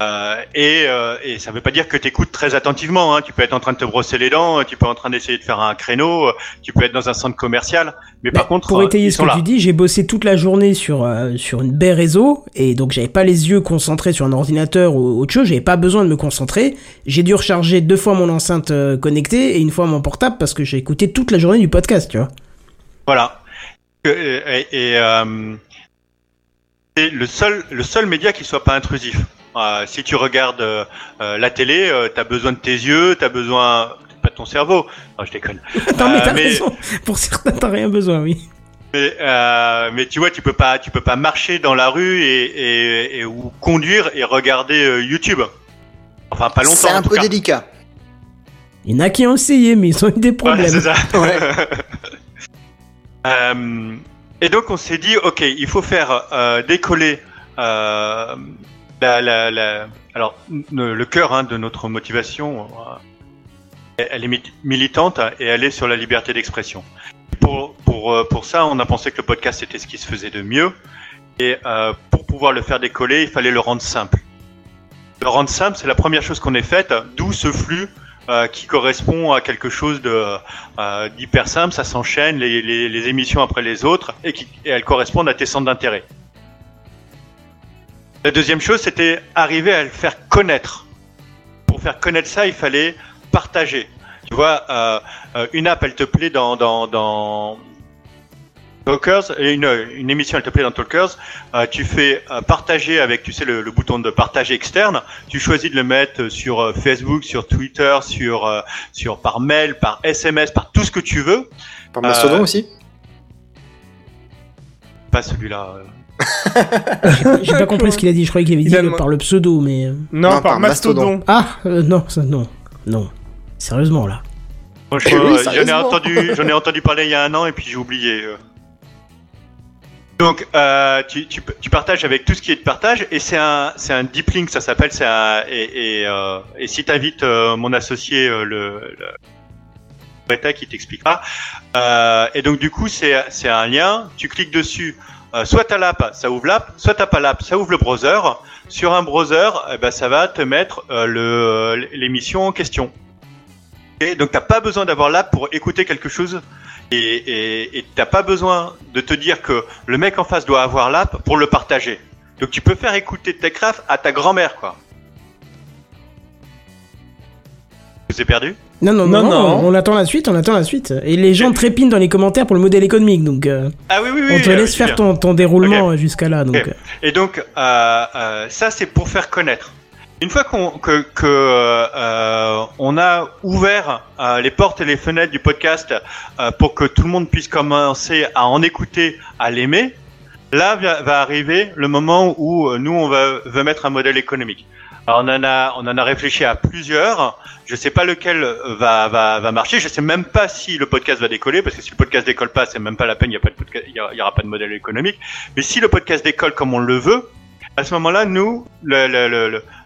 Euh, et, euh, et ça veut pas dire que tu écoutes très attentivement. Hein. Tu peux être en train de te brosser les dents, tu peux être en train d'essayer de faire un créneau, tu peux être dans un centre commercial. Mais par Bah, contre, pour euh, étayer ce que là. tu dis, j'ai bossé toute la journée sur euh, sur une baie réseau et donc j'avais pas les yeux concentrés sur un ordinateur ou autre chose, j'avais pas besoin de me concentrer. J'ai dû recharger deux fois mon enceinte euh, connectée et une fois mon portable parce que j'ai écouté toute la journée du podcast, tu vois. Voilà. Euh, Et, et, euh, c'est le seul, le seul média qui soit pas intrusif. Euh, si tu regardes euh, euh, la télé, euh, t'as besoin de tes yeux, t'as besoin pas de ton cerveau. Non, je déconne. Non mais Euh, t'as mais- raison. Pour certains, t'as rien besoin, oui. Mais, euh, mais tu vois, tu peux pas, tu peux pas marcher dans la rue et, et, et- ou conduire et regarder euh, YouTube. Enfin, pas longtemps. C'est en un tout peu cas. délicat. Il y en a qui ont essayé mais ils ont eu des Ouais, problèmes. c'est ça. Ouais. Euh, et donc on s'est dit, ok, il faut faire euh, décoller euh, la- alors le, cœur hein, de notre motivation. euh, elle est mi- militante et elle est sur la liberté d'expression. Pour, pour, euh, pour ça, on a pensé que le podcast était ce qui se faisait de mieux. Et euh, pour pouvoir le faire décoller, il fallait le rendre simple. Le rendre simple, c'est la première chose qu'on ait faite, d'où ce flux qui correspond à quelque chose d'hyper simple, ça s'enchaîne les, les, les émissions après les autres et, qui, et elles correspondent à tes centres d'intérêt. La deuxième chose, c'était arriver à le faire connaître. Pour faire connaître ça, il fallait partager. Tu vois, euh, euh, une app, elle te plaît dans, dans, dans Talkers, une, une émission, elle te plaît dans Talkers. Euh, tu fais euh, partager avec, tu sais, le, le bouton de partage externe. Tu choisis de le mettre sur euh, Facebook, sur Twitter, sur, euh, sur par mail, par SMS, par tout ce que tu veux. Par Mastodon aussi? Pas celui-là. J'ai pas compris ce qu'il a dit. Je croyais qu'il avait dit le- par le pseudo, mais. euh, Non, Non, par, par Mastodon. Ah, euh, non, ça, non. Non. Sérieusement, là. Franchement, Eh oui, euh, j'en ai entendu, j'en ai entendu parler il y a un an et puis j'ai oublié. Donc, euh, tu, tu, tu partages avec tout ce qui est de partage et c'est un, c'est un deep link, ça s'appelle. C'est un et, et, euh, et si t'invites euh, mon associé euh, le, le Beta qui t'expliquera. Euh, et donc du coup, c'est c'est un lien. Tu cliques dessus. Euh, soit t'as l'app, ça ouvre l'app. Soit t'as pas l'app, ça ouvre le browser. Sur un browser, eh ben, ça va te mettre euh, le l'émission en question. Donc t'as pas besoin d'avoir l'app pour écouter quelque chose et t'as pas besoin de te dire que le mec en face doit avoir l'app pour le partager. Donc tu peux faire écouter Techcraft à ta grand-mère quoi. Vous ai perdu? Non, non, non, Non, on attend la suite, on attend la suite. Et les gens trépignent dans les commentaires pour le modèle économique, donc euh, Ah oui oui oui. on te laisse c'est faire ton, ton déroulement jusqu'à là. Donc, euh, Et donc euh, euh, ça c'est pour faire connaître. Une fois qu'on que, que euh, on a ouvert euh, les portes et les fenêtres du podcast euh, pour que tout le monde puisse commencer à en écouter, à l'aimer, là va, va arriver le moment où euh, nous on va, va mettre un modèle économique. Alors on en a on en a réfléchi à plusieurs. Je sais pas lequel va va va marcher. Je sais même pas si le podcast va décoller parce que si le podcast décolle pas, c'est même pas la peine. Il y a pas de il y aura pas de modèle économique. Mais si le podcast décolle comme on le veut, à ce moment-là, nous,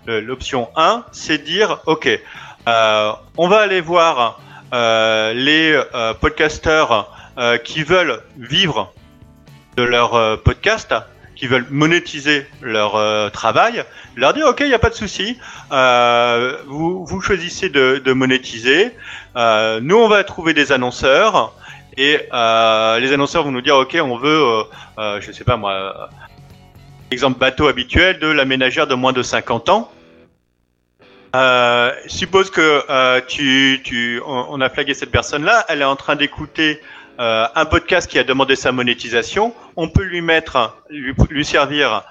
l'option 1, c'est dire, OK, euh, on va aller voir euh, les euh, podcasteurs euh, qui veulent vivre de leur euh, podcast, qui veulent monétiser leur euh, travail, leur dire, OK, il n'y a pas de souci, euh, vous, vous choisissez de, monétiser, euh, nous, on va trouver des annonceurs, et les annonceurs vont nous dire, OK, on veut, je sais pas moi, exemple bateau habituel de la ménagère de moins de 50 ans. Suppose que tu, tu, on a flagué cette personne-là, elle est en train d'écouter euh, un podcast qui a demandé sa monétisation. On peut lui mettre, lui, lui servir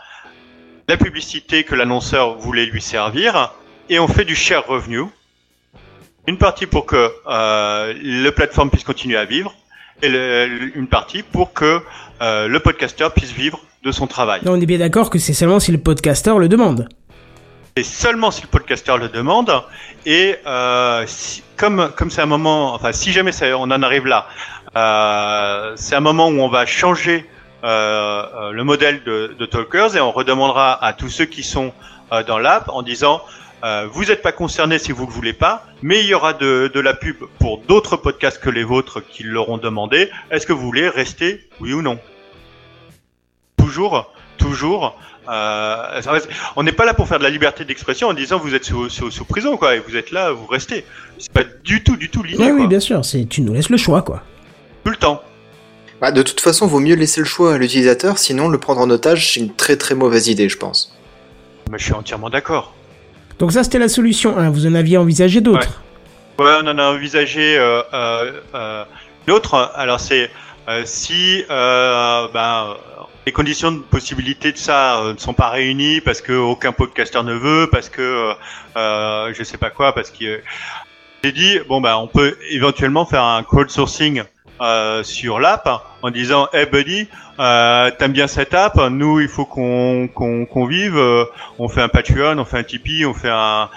la publicité que l'annonceur voulait lui servir, et on fait du share revenu. Une partie pour que euh, le plateforme puisse continuer à vivre, et le- une partie pour que euh, le podcasteur puisse vivre de son travail. on est bien d'accord que c'est seulement si le podcasteur le demande. Et seulement si le podcasteur le demande. Et euh, si- comme comme c'est un moment, enfin si jamais ça- on en arrive là, c'est un moment où on va changer euh, euh, le modèle de, de Talkers et on redemandera à tous ceux qui sont euh, dans l'app en disant euh, vous n'êtes pas concernés si vous ne le voulez pas, mais il y aura de, de la pub pour d'autres podcasts que les vôtres qui l'auront demandé. Est-ce que vous voulez rester, oui ou non? Toujours, toujours. Euh, on n'est pas là pour faire de la liberté d'expression en disant vous êtes sous, sous, sous prison quoi et vous êtes là, vous restez. C'est pas du tout, du tout l'idée Oui, oui, bien sûr. C'est tu nous laisses le choix, quoi. Tout le temps. Bah, de toute façon, vaut mieux laisser le choix à l'utilisateur, sinon le prendre en otage, c'est une très très mauvaise idée, je pense. Mais je suis entièrement d'accord. Donc ça, c'était la solution 1. Vous en aviez envisagé d'autres Ouais, on en a envisagé euh, euh, euh, une autre. Alors c'est euh, si euh, ben, les conditions de possibilité de ça euh, ne sont pas réunies parce que aucun podcasteur ne veut, parce que euh, je sais pas quoi, parce que j'ai dit bon ben on peut éventuellement faire un crowdsourcing euh, sur l'app en disant hey buddy euh, t'aimes bien cette app? Nous il faut qu'on qu'on vive euh, on fait un Patreon on fait un Tipeee on fait un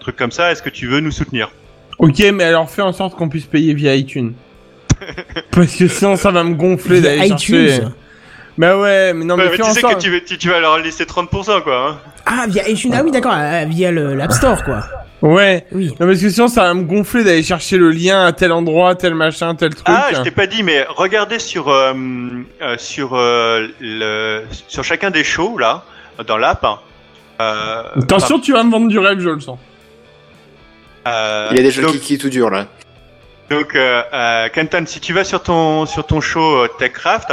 truc comme ça est-ce que tu veux nous soutenir? Ok, mais alors fais en sorte qu'on puisse payer via iTunes. Parce que sinon, ça va me gonfler d'aller chercher. iTunes. Bah ouais, mais non, mais, mais fais tu en sais sorte- que tu, vas- tu, tu vas leur laisser 30%, quoi. Hein. Ah, via iTunes. Ah oui, d'accord. euh, Via le- l'App Store, quoi. Ouais. Oui. Non, parce que sinon, ça va me gonfler d'aller chercher le lien à tel endroit, tel machin, tel truc. Ah, je t'ai pas dit, mais regardez sur euh, euh, sur euh, le sur chacun des shows là, dans l'app. Euh, Attention, tu vas me vendre du rêve, je le sens. euh, Il y a des jeux donc, qui, qui tout dur là. donc euh, euh, Kenton, si tu vas sur ton sur ton show euh, TechCraft,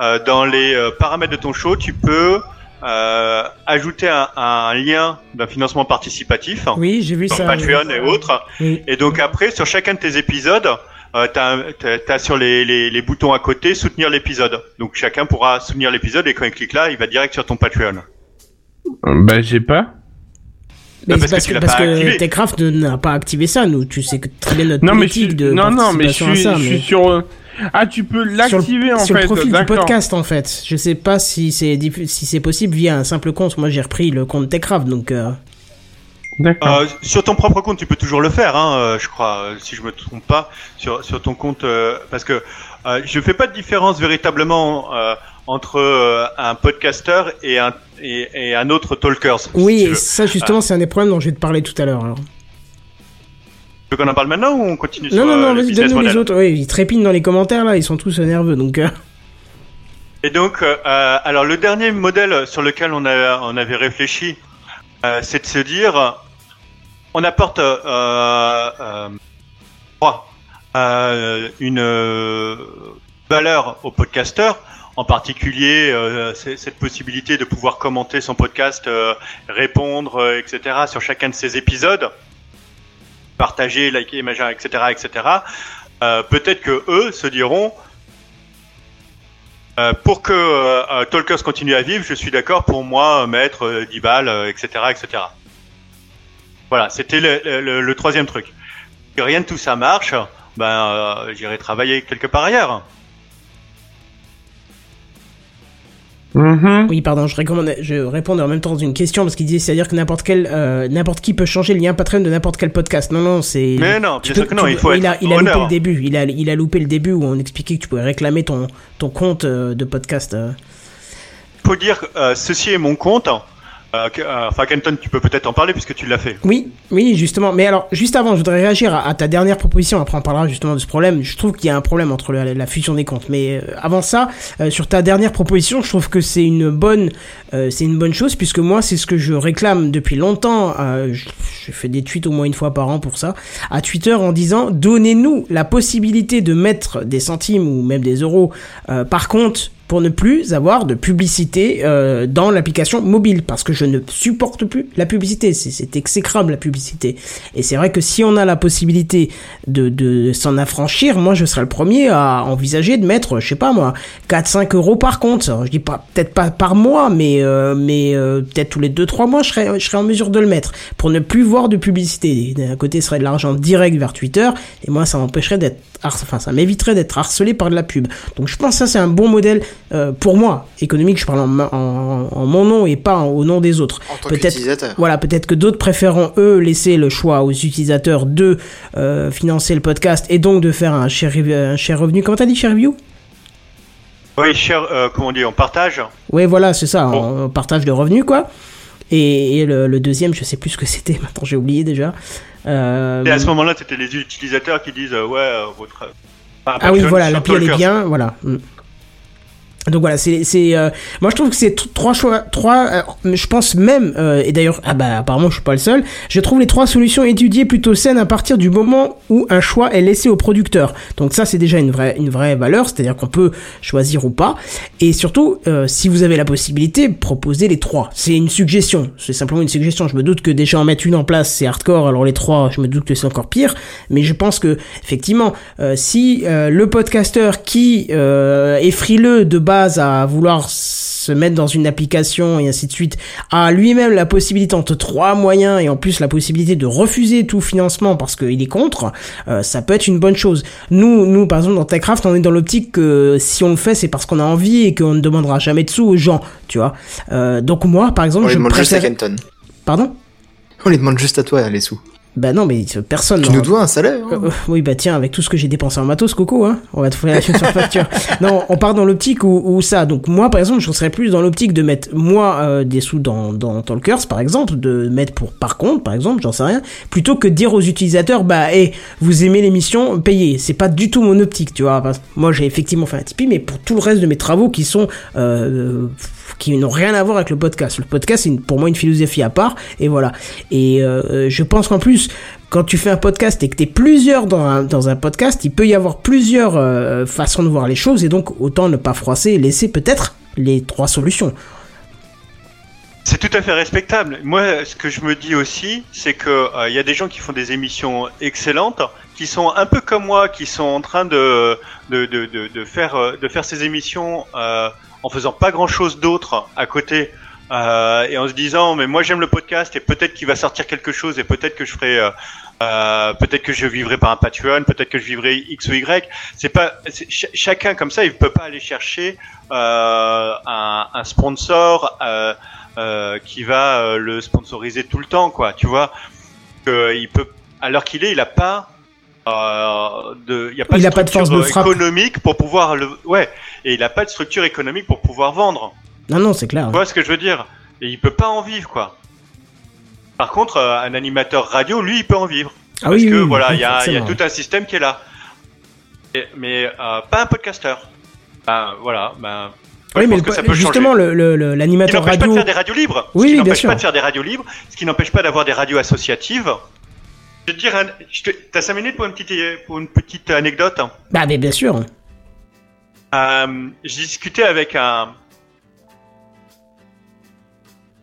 euh, dans les euh, paramètres de ton show, tu peux euh, ajouter un, un lien d'un financement participatif. Oui, j'ai vu sur ça. Patreon et autres. Oui. Et donc après, sur chacun de tes épisodes, euh, t'as, t'as sur les, les, les boutons à côté soutenir l'épisode. Donc chacun pourra soutenir l'épisode et quand il clique là, il va direct sur ton Patreon. Bah, j'ai pas. Mais parce que parce que, parce que. Techcraft n'a pas activé ça, nous. Tu sais que très bien notre Non, mais je politique suis... de non, non, mais je suis, ça. je mais- suis sur. Ah, tu peux sur l'activer en sur fait. le profil du podcast en fait. Je sais pas si c'est si c'est possible via un simple compte. Moi j'ai repris le compte Techcraft donc euh, D'accord. Euh, sur ton propre compte, tu peux toujours le faire, hein, euh, je crois, euh, si je me trompe pas, sur, sur ton compte, euh, parce que euh, je fais pas de différence véritablement euh, entre euh, un podcaster et un et, et un autre talkers. si oui veux. ça justement c'est un des problèmes dont je vais te parler tout à l'heure. alors. Veux qu'on en parle maintenant ou on continue Non sur non euh, non vas-y business donne-nous les autres. Ils trépignent dans les commentaires là ils sont tous nerveux donc. euh, Et donc, euh, euh, alors le dernier modèle sur lequel on, a, on avait réfléchi, euh, c'est de se dire, on apporte euh, euh, Euh, une euh, valeur au podcasteur, en particulier euh, cette possibilité de pouvoir commenter son podcast, euh, répondre, euh, etc. sur chacun de ses épisodes, partager, liker, etc., etc. Euh, Peut-être que eux se diront, euh, pour que euh, euh, Talkers continue à vivre, je suis d'accord pour moi mettre euh, 10 balles, etc., etc. Voilà, c'était le, troisième truc. Si rien de tout ça marche, ben j'irai travailler quelque part ailleurs. Mhm. Oui pardon je recommande je répondais en même temps à une question parce qu'il disait c'est à dire que n'importe quel euh, n'importe qui peut changer le lien Patreon de n'importe quel podcast. Non non c'est. Mais non, tu bien sûr peux- que non, tu il faut il a, être il a loupé le début. Il a il a loupé le début où on expliquait que tu pouvais réclamer ton ton compte euh, de podcast. euh. faut dire, euh, ceci est mon compte. Euh, que- euh, Enfin, Kenton, tu peux peut-être en parler puisque tu l'as fait. Oui, oui, justement. Mais alors, juste avant, je voudrais réagir à, ta dernière proposition. Après, on parlera justement de ce problème. Je trouve qu'il y a un problème entre la, fusion des comptes. Mais euh, avant ça, euh, sur ta dernière proposition, je trouve que c'est une bonne, euh, c'est une bonne chose puisque moi, c'est ce que je réclame depuis longtemps. Euh, je, je fais des tweets au moins une fois par an pour ça à Twitter en disant donnez-nous la possibilité de mettre des centimes ou même des euros euh, par compte pour ne plus avoir de publicité euh, dans l'application mobile parce que je ne supporte plus la publicité. C'est exécrable la publicité. Et c'est vrai que si on a la possibilité de, de s'en affranchir moi je serais le premier à envisager de mettre je sais pas moi 4 5 euros par compte. Je dis pas peut-être pas par mois mais euh, mais euh, peut-être tous les 2 3 mois je serais je serais en mesure de le mettre. Pour ne plus voir de publicité. D'un côté ce serait de l'argent direct vers Twitter et moi ça m'empêcherait d'être enfin ça m'éviterait d'être harcelé par de la pub. Donc je pense que ça c'est un bon modèle euh, pour moi économique je parle en, ma- en, en mon nom et pas en- au nom des autres Peut-être- voilà, peut-être que d'autres préféreront eux laisser le choix aux utilisateurs de euh, financer le podcast et donc de faire un share revenu. Comment t'as dit share review? Oui, cher, euh, comment on dit, on partage. Ouais, voilà, c'est ça, Bon. on partage de revenus quoi. Et, et le, le deuxième, je sais plus ce que c'était. Maintenant, j'ai oublié déjà. Euh, Et à ce moment-là, c'était les utilisateurs qui disent, euh, ouais, euh, votre. enfin, Ah oui, voilà, l'appli elle est bien, voilà. Mm. Donc voilà, c'est c'est euh, moi je trouve que c'est trois choix trois euh, je pense même euh, et d'ailleurs ah bah apparemment je suis pas le seul, je trouve les trois solutions étudiées plutôt saines à partir du moment où un choix est laissé au producteur. Donc ça c'est déjà une vraie une vraie valeur, c'est-à-dire qu'on peut choisir ou pas et surtout euh, si vous avez la possibilité, proposez les trois. C'est une suggestion, c'est simplement une suggestion. Je me doute que déjà en mettre une en place, c'est hardcore, alors les trois, je me doute que c'est encore pire, mais je pense que effectivement euh, si euh, le podcasteur qui est frileux de base à vouloir se mettre dans une application et ainsi de suite a lui-même la possibilité entre trois moyens et en plus la possibilité de refuser tout financement parce qu'il est contre, euh, ça peut être une bonne chose. Nous, nous par exemple dans Techcraft, on est dans l'optique que si on le fait, c'est parce qu'on a envie et qu'on ne demandera jamais de sous aux gens, tu vois. Euh, donc moi, par exemple, On je préfère. Pardon? On les demande juste à toi, les sous. Bah non, mais euh, personne. Tu nous dois un salaire. hein. Euh, oui, bah tiens, avec tout ce que j'ai dépensé en matos, Coco, hein, on va te faire sur facture. non, on part dans l'optique où, où ça. Donc moi, par exemple, je serais plus dans l'optique de mettre moi euh, des sous dans, dans Talkers, par exemple, de mettre pour par contre, par exemple, j'en sais rien, plutôt que de dire aux utilisateurs, bah, hé, vous aimez l'émission, payez. C'est pas du tout mon optique, tu vois. Moi, j'ai effectivement fait un Tipeee, mais pour tout le reste de mes travaux qui sont euh, qui n'ont rien à voir avec le podcast. Le podcast, c'est pour moi une philosophie à part, et voilà. Et euh, je pense qu'en plus, quand tu fais un podcast et que t'es plusieurs dans un, dans un podcast, il peut y avoir plusieurs euh, façons de voir les choses, et donc autant ne pas froisser et laisser peut-être les trois solutions. C'est tout à fait respectable. Moi, ce que je me dis aussi, c'est que euh, il y a des gens qui font des émissions excellentes, qui sont un peu comme moi, qui sont en train de de, de, faire euh, de faire ces émissions euh, en faisant pas grand chose d'autre à côté. euh, et en se disant mais moi j'aime le podcast et peut-être qu'il va sortir quelque chose et peut-être que je ferai euh, euh, peut-être que je vivrai par un Patreon peut-être que je vivrai X ou Y c'est pas chacun comme ça il peut pas aller chercher euh, un, un sponsor euh, qui va le sponsoriser tout le temps, quoi. Tu vois, il peut, alors qu'il est, il a pas de, il y a pas Il de pas de force structure de frappe. économique pour pouvoir le, ouais, et il a pas de structure économique pour pouvoir vendre. Non, non, c'est clair. Tu vois ce que je veux dire? Et il peut pas en vivre, quoi. Par contre, euh, un animateur radio, lui, il peut en vivre. Ah Parce oui, que oui, voilà, il y, a, il tout un système qui est là. Et- mais euh, pas un podcasteur. Ben voilà, ben. Oui, mais le- ça peut justement, changer. le- le- le- Ce qui l'animateur n'empêche pas radio. de faire des radios libres. Oui, ce qui n'empêche pas de faire des radios libres. Ce qui n'empêche pas d'avoir des radios associatives. Je vais te dire, un... je te- t'as 5 minutes pour une petite, pour une petite anecdote. Bah, mais bien sûr. Euh, j'ai discuté avec un.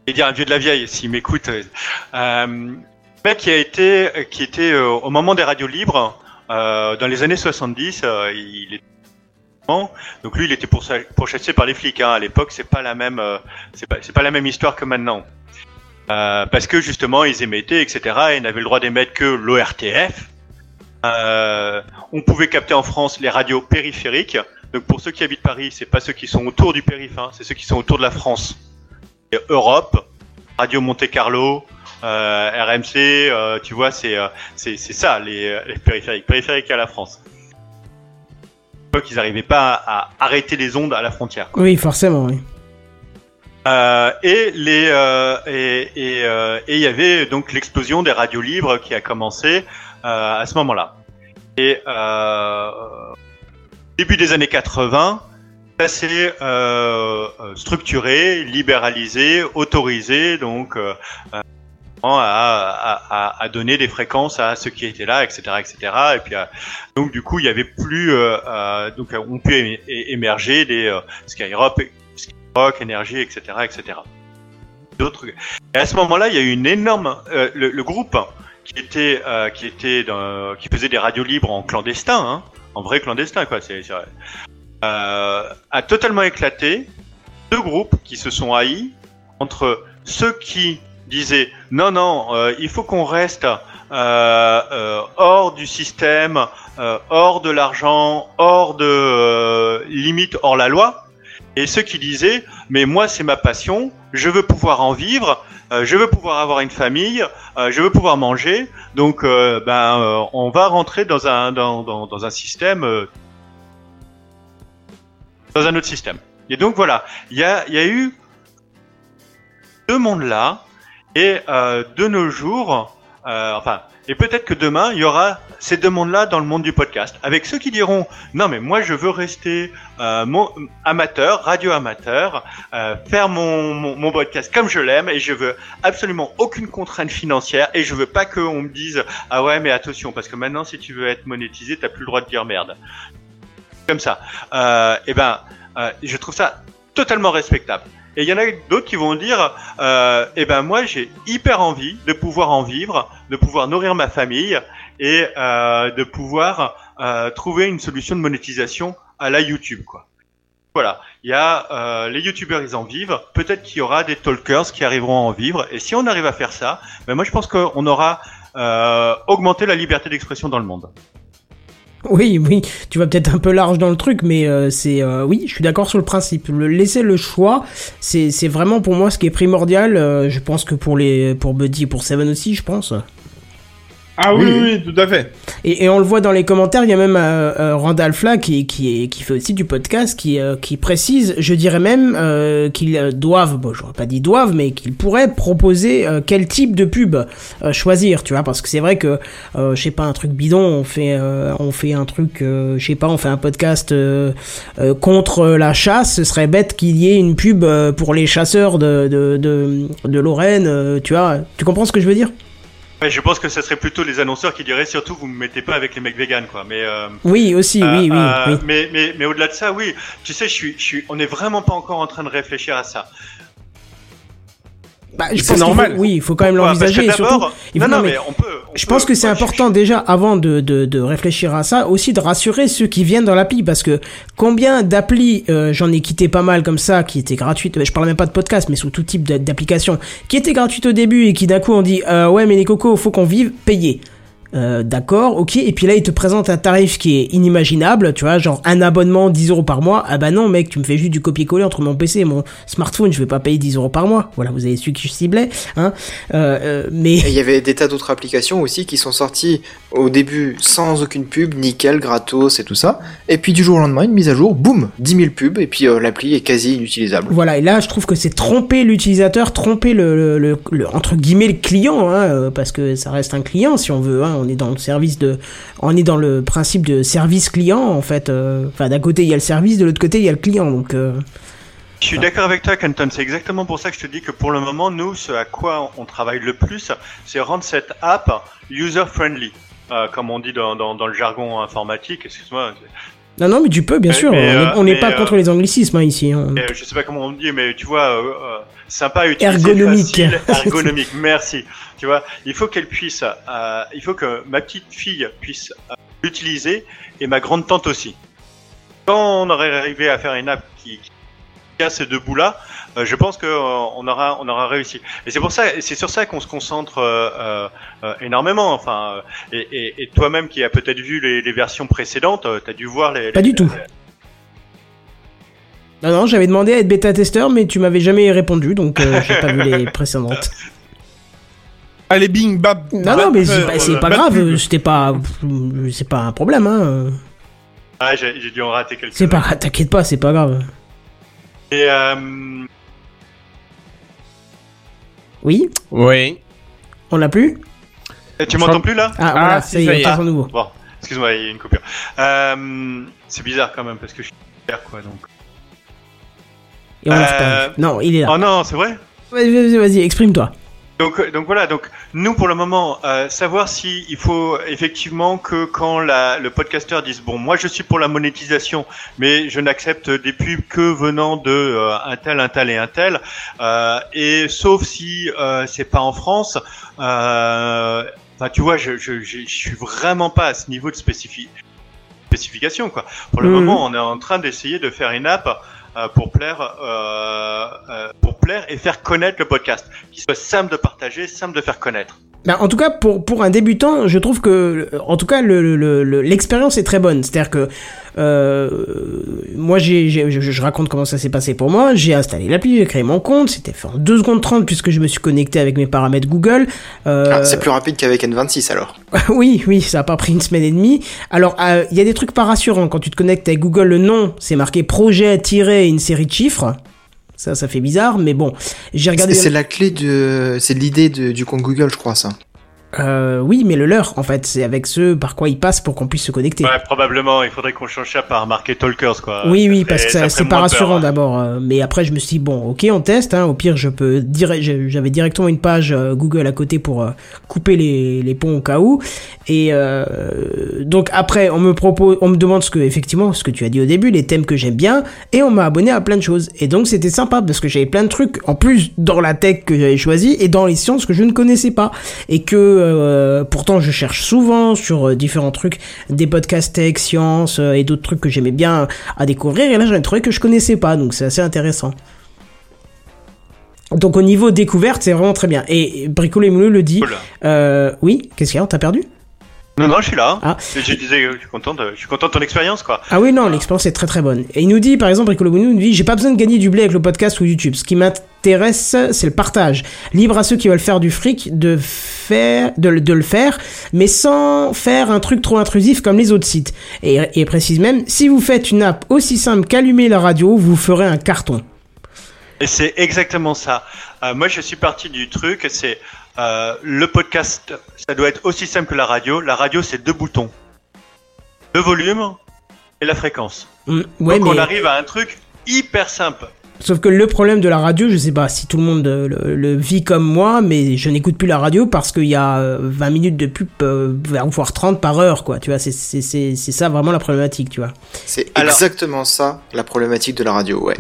Je vais dire un vieux de la vieille, s'il m'écoute. Euh, un mec qui a été, qui était euh, au moment des radios libres, euh, dans les années 70, euh, il était. Donc lui, il était pourcha- pourchassé par les flics. Hein. À l'époque, c'est pas la même, c'est pas, c'est pas la même histoire que maintenant. Euh, parce que justement, ils émettaient, etc. Et n'avaient le droit d'émettre que l'ORTF. Euh, on pouvait capter en France les radios périphériques. Donc pour ceux qui habitent Paris, c'est pas ceux qui sont autour du périph', hein, c'est ceux qui sont autour de la France. Et Europe, Radio Monte Carlo, euh, RMC, tu vois, c'est c'est ça les, périphériques, périphériques à la France. Donc ils n'arrivaient pas à arrêter les ondes à la frontière. Oui, forcément, oui. Euh, euh, euh, et il y avait donc l'explosion des radios libres qui a commencé à ce moment-là. Et début des années 80, ça s'est euh, euh, structuré, libéralisé, autorisé, donc à, donner des fréquences à ceux qui étaient là, etc., etc. Et puis donc du coup, il y avait plus euh, donc on pu émerger des euh, Skyrock, Skyrock, Énergie, etc., etc. D'autres. Et à ce moment-là, il y a eu une énorme euh, le, groupe qui était euh, qui était qui faisait des radios libres en clandestin, hein, en vrai clandestin quoi. C'est. Euh, a totalement éclaté. Deux groupes qui se sont haïs entre ceux qui disaient non non, il faut qu'on reste hors du système, hors de l'argent, hors de limite hors la loi, et ceux qui disaient mais moi c'est ma passion, je veux pouvoir en vivre, euh, je veux pouvoir avoir une famille, euh, je veux pouvoir manger, donc euh, ben euh, on va rentrer dans un dans, dans, dans un système euh, dans un autre système. Et donc voilà, il y a, y a eu deux mondes là, et euh, de nos jours, enfin, et peut-être que demain, il y aura ces deux mondes-là dans le monde du podcast, avec ceux qui diront non mais moi je veux rester euh, amateur, radio amateur, euh, faire mon, podcast comme je l'aime et je veux absolument aucune contrainte financière et je veux pas qu'on me dise ah ouais mais attention parce que maintenant si tu veux être monétisé t'as plus le droit de dire merde comme ça. Euh, et ben euh, je trouve ça totalement respectable. Et il y en a d'autres qui vont dire, euh, eh ben moi j'ai hyper envie de pouvoir en vivre, de pouvoir nourrir ma famille et euh, de pouvoir euh, trouver une solution de monétisation à la YouTube quoi. Voilà, il y a euh, les youtubeurs ils en vivent, peut-être qu'il y aura des talkers qui arriveront à en vivre et si on arrive à faire ça, ben moi je pense qu'on aura euh, augmenté la liberté d'expression dans le monde. Oui, oui, tu vas peut-être un peu large dans le truc, mais euh, c'est euh, oui, je suis d'accord sur le principe. Le laisser le choix, c'est vraiment pour moi ce qui est primordial. euh, je pense que pour les pour Buddy et pour Seven aussi, je pense. Ah oui, Oui, oui, tout à fait. Et, et on le voit dans les commentaires, il y a même euh, euh, Randall Fla qui, qui, fait aussi du podcast, qui, euh, qui précise, je dirais même euh, qu'ils doivent, bon j'aurais pas dit doivent, mais qu'ils pourraient proposer quel type de pub choisir, tu vois, parce que c'est vrai que, je sais pas, un truc bidon, on fait, on fait un truc, je sais pas, on fait un podcast contre la chasse, ce serait bête qu'il y ait une pub pour les chasseurs de, de, de, de Lorraine, tu vois, tu comprends ce que je veux dire? Ouais, je pense que ce serait plutôt les annonceurs qui diraient surtout vous me mettez pas avec les mecs véganes quoi. Mais euh, Oui, aussi, euh, oui, oui, euh, oui. Mais mais mais au-delà de ça, oui. Tu sais, je suis je suis on est vraiment pas encore en train de réfléchir à ça. Bah, je C'est normal. faut- oui, il faut quand même l'envisager. surtout, non, non, mais on peut. on je peut- pense que c'est important déjà, avant de, de, de réfléchir à ça, aussi de rassurer ceux qui viennent dans l'appli, parce que combien d'applis, euh, j'en ai quitté pas mal comme ça, qui étaient gratuites, je parle même pas de podcast, mais sous tout type d'a- d'applications, qui étaient gratuites au début et qui d'un coup on dit, euh, ouais mais les cocos, faut qu'on vive, payez. Euh, d'accord, ok, et puis là il te présente un tarif qui est inimaginable, tu vois, genre un abonnement 10 euros par mois. Ah bah non mec, tu me fais juste du copier-coller entre mon PC et mon smartphone, je vais pas payer 10 euros par mois. Voilà, vous avez su qui je ciblais, hein. Euh, euh, mais il y avait des tas d'autres applications aussi qui sont sorties au début sans aucune pub, nickel, gratos et tout ça. Et puis du jour au lendemain, une mise à jour, boum, 10 000 pubs et puis euh, l'appli est quasi inutilisable. Voilà, et là, je trouve que c'est tromper l'utilisateur, tromper le, le, le- le- entre guillemets le client, hein, parce que ça reste un client si on veut. Hein, on est dans le service de, on est dans le principe de service client en fait. euh, Enfin, d'un côté il y a le service, de l'autre côté il y a le client. Donc, euh, Je suis d'accord avec toi, Canton. C'est exactement pour ça que je te dis que pour le moment, nous, ce à quoi on travaille le plus, c'est rendre cette app user-friendly, euh, comme on dit dans, dans, dans le jargon informatique. Excuse-moi. Non, non, mais tu peux bien Mais- sûr. mais, on est- euh, on n'est pas euh, contre les anglicismes hein, ici. hein. Je sais pas comment on dit, mais tu vois, euh, sympa à utiliser, Ergonomique. facile, ergonomique. Merci. Tu vois, il faut qu'elle puisse, il faut que ma petite fille puisse l'utiliser et ma grande tante aussi. Quand on aurait arrivé à faire une app qui, qui a ces deux bouts-là, je pense que euh, on aura, on aura réussi. Et c'est pour ça, c'est sur ça qu'on se concentre euh, euh, euh, énormément. Enfin, euh, et, et, et toi-même qui as peut-être vu les, les versions précédentes, euh, t'as dû voir les. Pas les- du tout. Non, non, j'avais demandé à être bêta-testeur, mais tu m'avais jamais répondu, donc euh, j'ai pas vu les précédentes. Allez, bing, bab. Non, non, mais c'est euh, pas, c'est euh, pas grave, euh, c'était pas, c'est pas un problème, hein. Ah, j'ai j'ai dû en rater quelques. C'est pas, t'inquiète pas, c'est pas grave. Et euh, Oui, Oui. on l'a plus tu m'entends plus là Ah, voilà, Ah, ça si, y ça y est, nouveau. Bon, excuse-moi, il y a une coupure. Euh, c'est bizarre quand même parce que je suis quoi donc. Et on l'a Euh, reperdu. Non, il est là. Oh non, c'est vrai Vas-y, vas-y, vas-y, exprime-toi. Donc, donc voilà, donc nous pour le moment, euh, savoir si il faut effectivement que quand la, le podcasteur dise bon, moi je suis pour la monétisation, mais je n'accepte des pubs que venant de euh, un tel, un tel et un tel, euh, et sauf si euh, c'est pas en France. Euh, Enfin, tu vois, je, je, je, je suis vraiment pas à ce niveau de spécifi- spécification quoi. Pour le Mhm. moment, on est en train d'essayer de faire une app euh, pour plaire, euh, euh, pour plaire et faire connaître le podcast, qui soit simple de partager, simple de faire connaître. Ben, en tout cas, pour, pour un débutant, je trouve que, en tout cas, le, le, le- l'expérience est très bonne. C'est-à-dire que, euh, moi, j'ai, je, raconte comment ça s'est passé pour moi. J'ai installé l'appli, j'ai créé mon compte. C'était fait en 2 secondes 30 puisque je me suis connecté avec mes paramètres Google. Euh, Ah, c'est plus rapide qu'avec N26 alors. oui, oui, ça a pas pris une semaine et demie. Alors, euh, il y a des trucs pas rassurants. Quand tu te connectes avec Google, le nom, c'est marqué projet tiré une série de chiffres. Ça, ça fait bizarre, mais bon. J'ai regardé. C'est la clé de, c'est l'idée du compte Google, je crois ça. Euh, oui, mais le leur, en fait, c'est avec ce par quoi ils passent pour qu'on puisse se connecter. Ouais, probablement, il faudrait qu'on change ça par marquer Talkers, quoi. Oui, Ça oui, ferait- parce que c'est pas rassurant hein. d'abord. euh, mais après, je me suis dit, bon, ok, on teste. Hein, au pire, je peux dire, j'avais directement une page euh, Google à côté pour euh, couper les, les ponts au cas où. Et euh, donc après, on me propose, on me demande ce que, effectivement, ce que tu as dit au début, les thèmes que j'aime bien, et on m'a abonné à plein de choses. Et donc, c'était sympa parce que j'avais plein de trucs en plus dans la tech que j'avais choisi et dans les sciences que je ne connaissais pas et que euh, pourtant je cherche souvent sur euh, différents trucs, des podcasts tech, sciences euh, et d'autres trucs que j'aimais bien à découvrir. Et là, j'en ai trouvé que je connaissais pas, donc c'est assez intéressant. Donc au niveau découverte, c'est vraiment très bien. Et Bricolé Mouleux le dit. Euh, oui, qu'est-ce qu'il y a? On t'a perdu? Non, non, je suis là. Ah. Je, disais, je suis content de, je suis content de ton expérience, quoi. Ah oui, non, l'expérience est très très bonne. Et il nous dit, par exemple, Ricolo Bono nous dit J'ai pas besoin de gagner du blé avec le podcast ou YouTube. Ce qui m'intéresse, c'est le partage. Libre à ceux qui veulent faire du fric de, faire, de, le- de le faire, mais sans faire un truc trop intrusif comme les autres sites. Et et il précise même Si vous faites une app aussi simple qu'allumer la radio, vous ferez un carton. Et c'est exactement ça. Euh, moi, je suis parti du truc, c'est euh, le podcast, ça doit être aussi simple que la radio. La radio, c'est deux boutons. Le volume et la fréquence. Mm, ouais, Donc on arrive à un truc hyper simple. Sauf que le problème de la radio, je sais pas si tout le monde euh, le, le vit comme moi, mais je n'écoute plus la radio parce qu'il y a euh, 20 minutes de pub, euh, voire 30 par heure, quoi. Tu vois, c'est c'est c'est c'est ça vraiment la problématique, tu vois. C'est Alors- exactement ça, la problématique de la radio, ouais.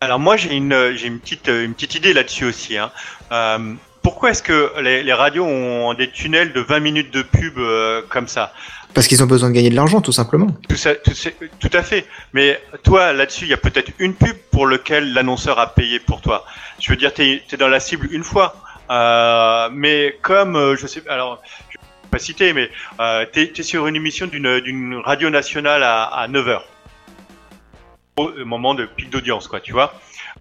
Alors moi, j'ai une, euh, j'ai une petite, euh, une petite idée là-dessus aussi. Hein. Euh, pourquoi est-ce que les, les radios ont des tunnels de 20 minutes de pub euh, comme ça? Parce qu'ils ont besoin de gagner de l'argent, tout simplement. tout, ça, tout, c'est- tout à fait. Mais toi, là-dessus, il y a peut-être une pub pour lequel l'annonceur a payé pour toi. Je veux dire, t'es es dans la cible une fois. Euh, mais comme, euh, je sais, alors, je vais pas citer, mais euh, t'es es sur une émission d'une radio nationale à, à 9 heures. Au moment de pic d'audience, quoi, tu vois.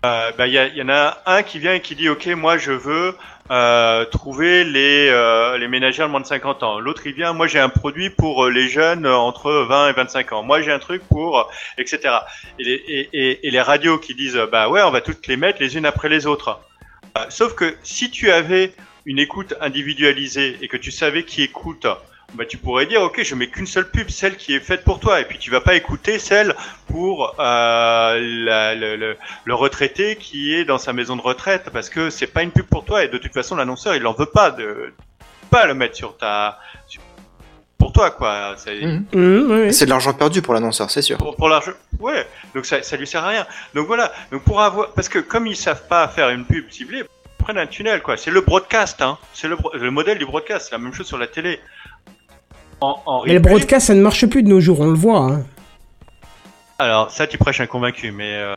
Bah, il y, a- il y en a un qui vient et qui dit, ok, moi, je veux euh, trouver les, euh, les ménagères de moins de 50 ans. L'autre, il vient, moi, j'ai un produit pour euh, les jeunes entre 20 et 25 ans. Moi, j'ai un truc pour, euh, etc. Et les, et, et- les radios qui disent, bah ouais, on va toutes les mettre les unes après les autres. Euh, sauf que si tu avais une écoute individualisée et que tu savais qui écoute, bah tu pourrais dire, ok, je mets qu'une seule pub, celle qui est faite pour toi, et puis tu vas pas écouter celle pour euh, la- le, le- le retraité qui est dans sa maison de retraite, parce que c'est pas une pub pour toi, et de toute façon l'annonceur il en veut pas de pas le mettre sur ta sur- pour toi quoi. C'est- Mhm. C'est de l'argent perdu pour l'annonceur, c'est sûr. pour, pour l'argent. Ouais, donc ça, ça lui sert à rien. Donc voilà, donc pour avoir, parce que comme ils savent pas faire une pub ciblée, ils prennent un tunnel quoi. C'est le broadcast, hein. C'est le, bro- le modèle du broadcast. C'est la même chose sur la télé. En, en Mais le broadcast, ça ne marche plus de nos jours, on le voit. Hein. Alors ça, tu prêches un convaincu, mais euh,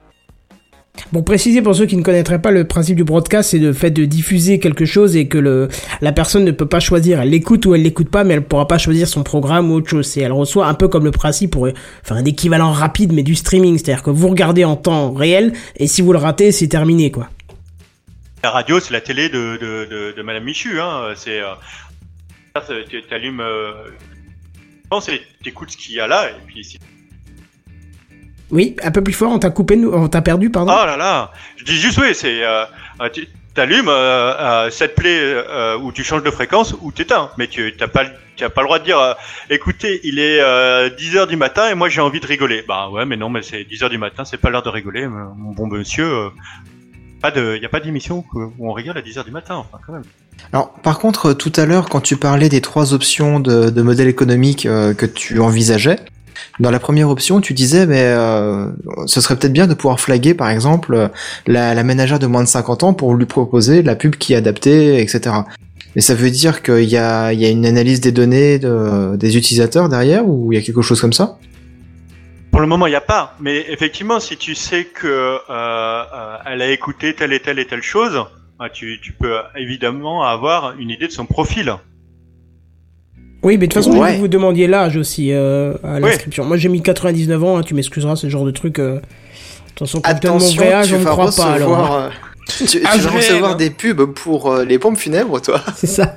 Pour préciser pour ceux qui ne connaîtraient pas le principe du broadcast, c'est le fait de diffuser quelque chose et que le, la personne ne peut pas choisir. Elle l'écoute ou elle l'écoute pas, mais elle pourra pas choisir son programme ou autre chose. Et elle reçoit un peu comme le principe pour enfin un équivalent rapide, mais du streaming. C'est-à-dire que vous regardez en temps réel et si vous le ratez, c'est terminé, quoi. la radio, c'est la télé de de, de, de Madame Michu, hein. C'est euh, tu t'allumes, euh, non, ce qu'il y a là, et puis si Oui, un peu plus fort, on t'a coupé, nous- on t'a perdu, pardon. Oh là là Je dis juste oui, c'est euh, euh, t'allumes euh, cette plaie euh, où tu changes de fréquence ou t'éteins, mais tu t'as pas as pas le droit de dire écoutez, il est euh, 10 heures du matin et moi j'ai envie de rigoler. Bah ouais, mais non, mais c'est 10 heures du matin, c'est pas l'heure de rigoler, mon bon monsieur. Pas de, y a pas d'émission où on rigole à 10 heures du matin, enfin quand même. Alors, par contre, euh, tout à l'heure, quand tu parlais des trois options de, de modèle économique euh, que tu envisageais, dans la première option, tu disais, mais euh, ce serait peut-être bien de pouvoir flaguer, par exemple, la, la ménagère de moins de 50 ans pour lui proposer la pub qui est adaptée, etc. Mais ça veut dire qu'il y a, il y a une analyse des données de- des utilisateurs derrière, ou il y a quelque chose comme ça? Pour le moment, il n'y a pas. Mais effectivement, si tu sais que euh, euh, elle a écouté telle et telle et telle chose, bah, tu, tu peux évidemment avoir une idée de son profil. Oui, mais de toute façon, Ouais. je vous demandiez l'âge aussi euh, à l'inscription. Moi, j'ai mis 99 ans, hein, tu m'excuseras, ce genre de truc. Euh... Attention, quand tu donnes mon Attention, vrai âge, tu on vas croit pas, alors. recevoir, hein. euh, tu, vas recevoir hein. des pubs pour euh, les pompes funèbres, toi. C'est ça.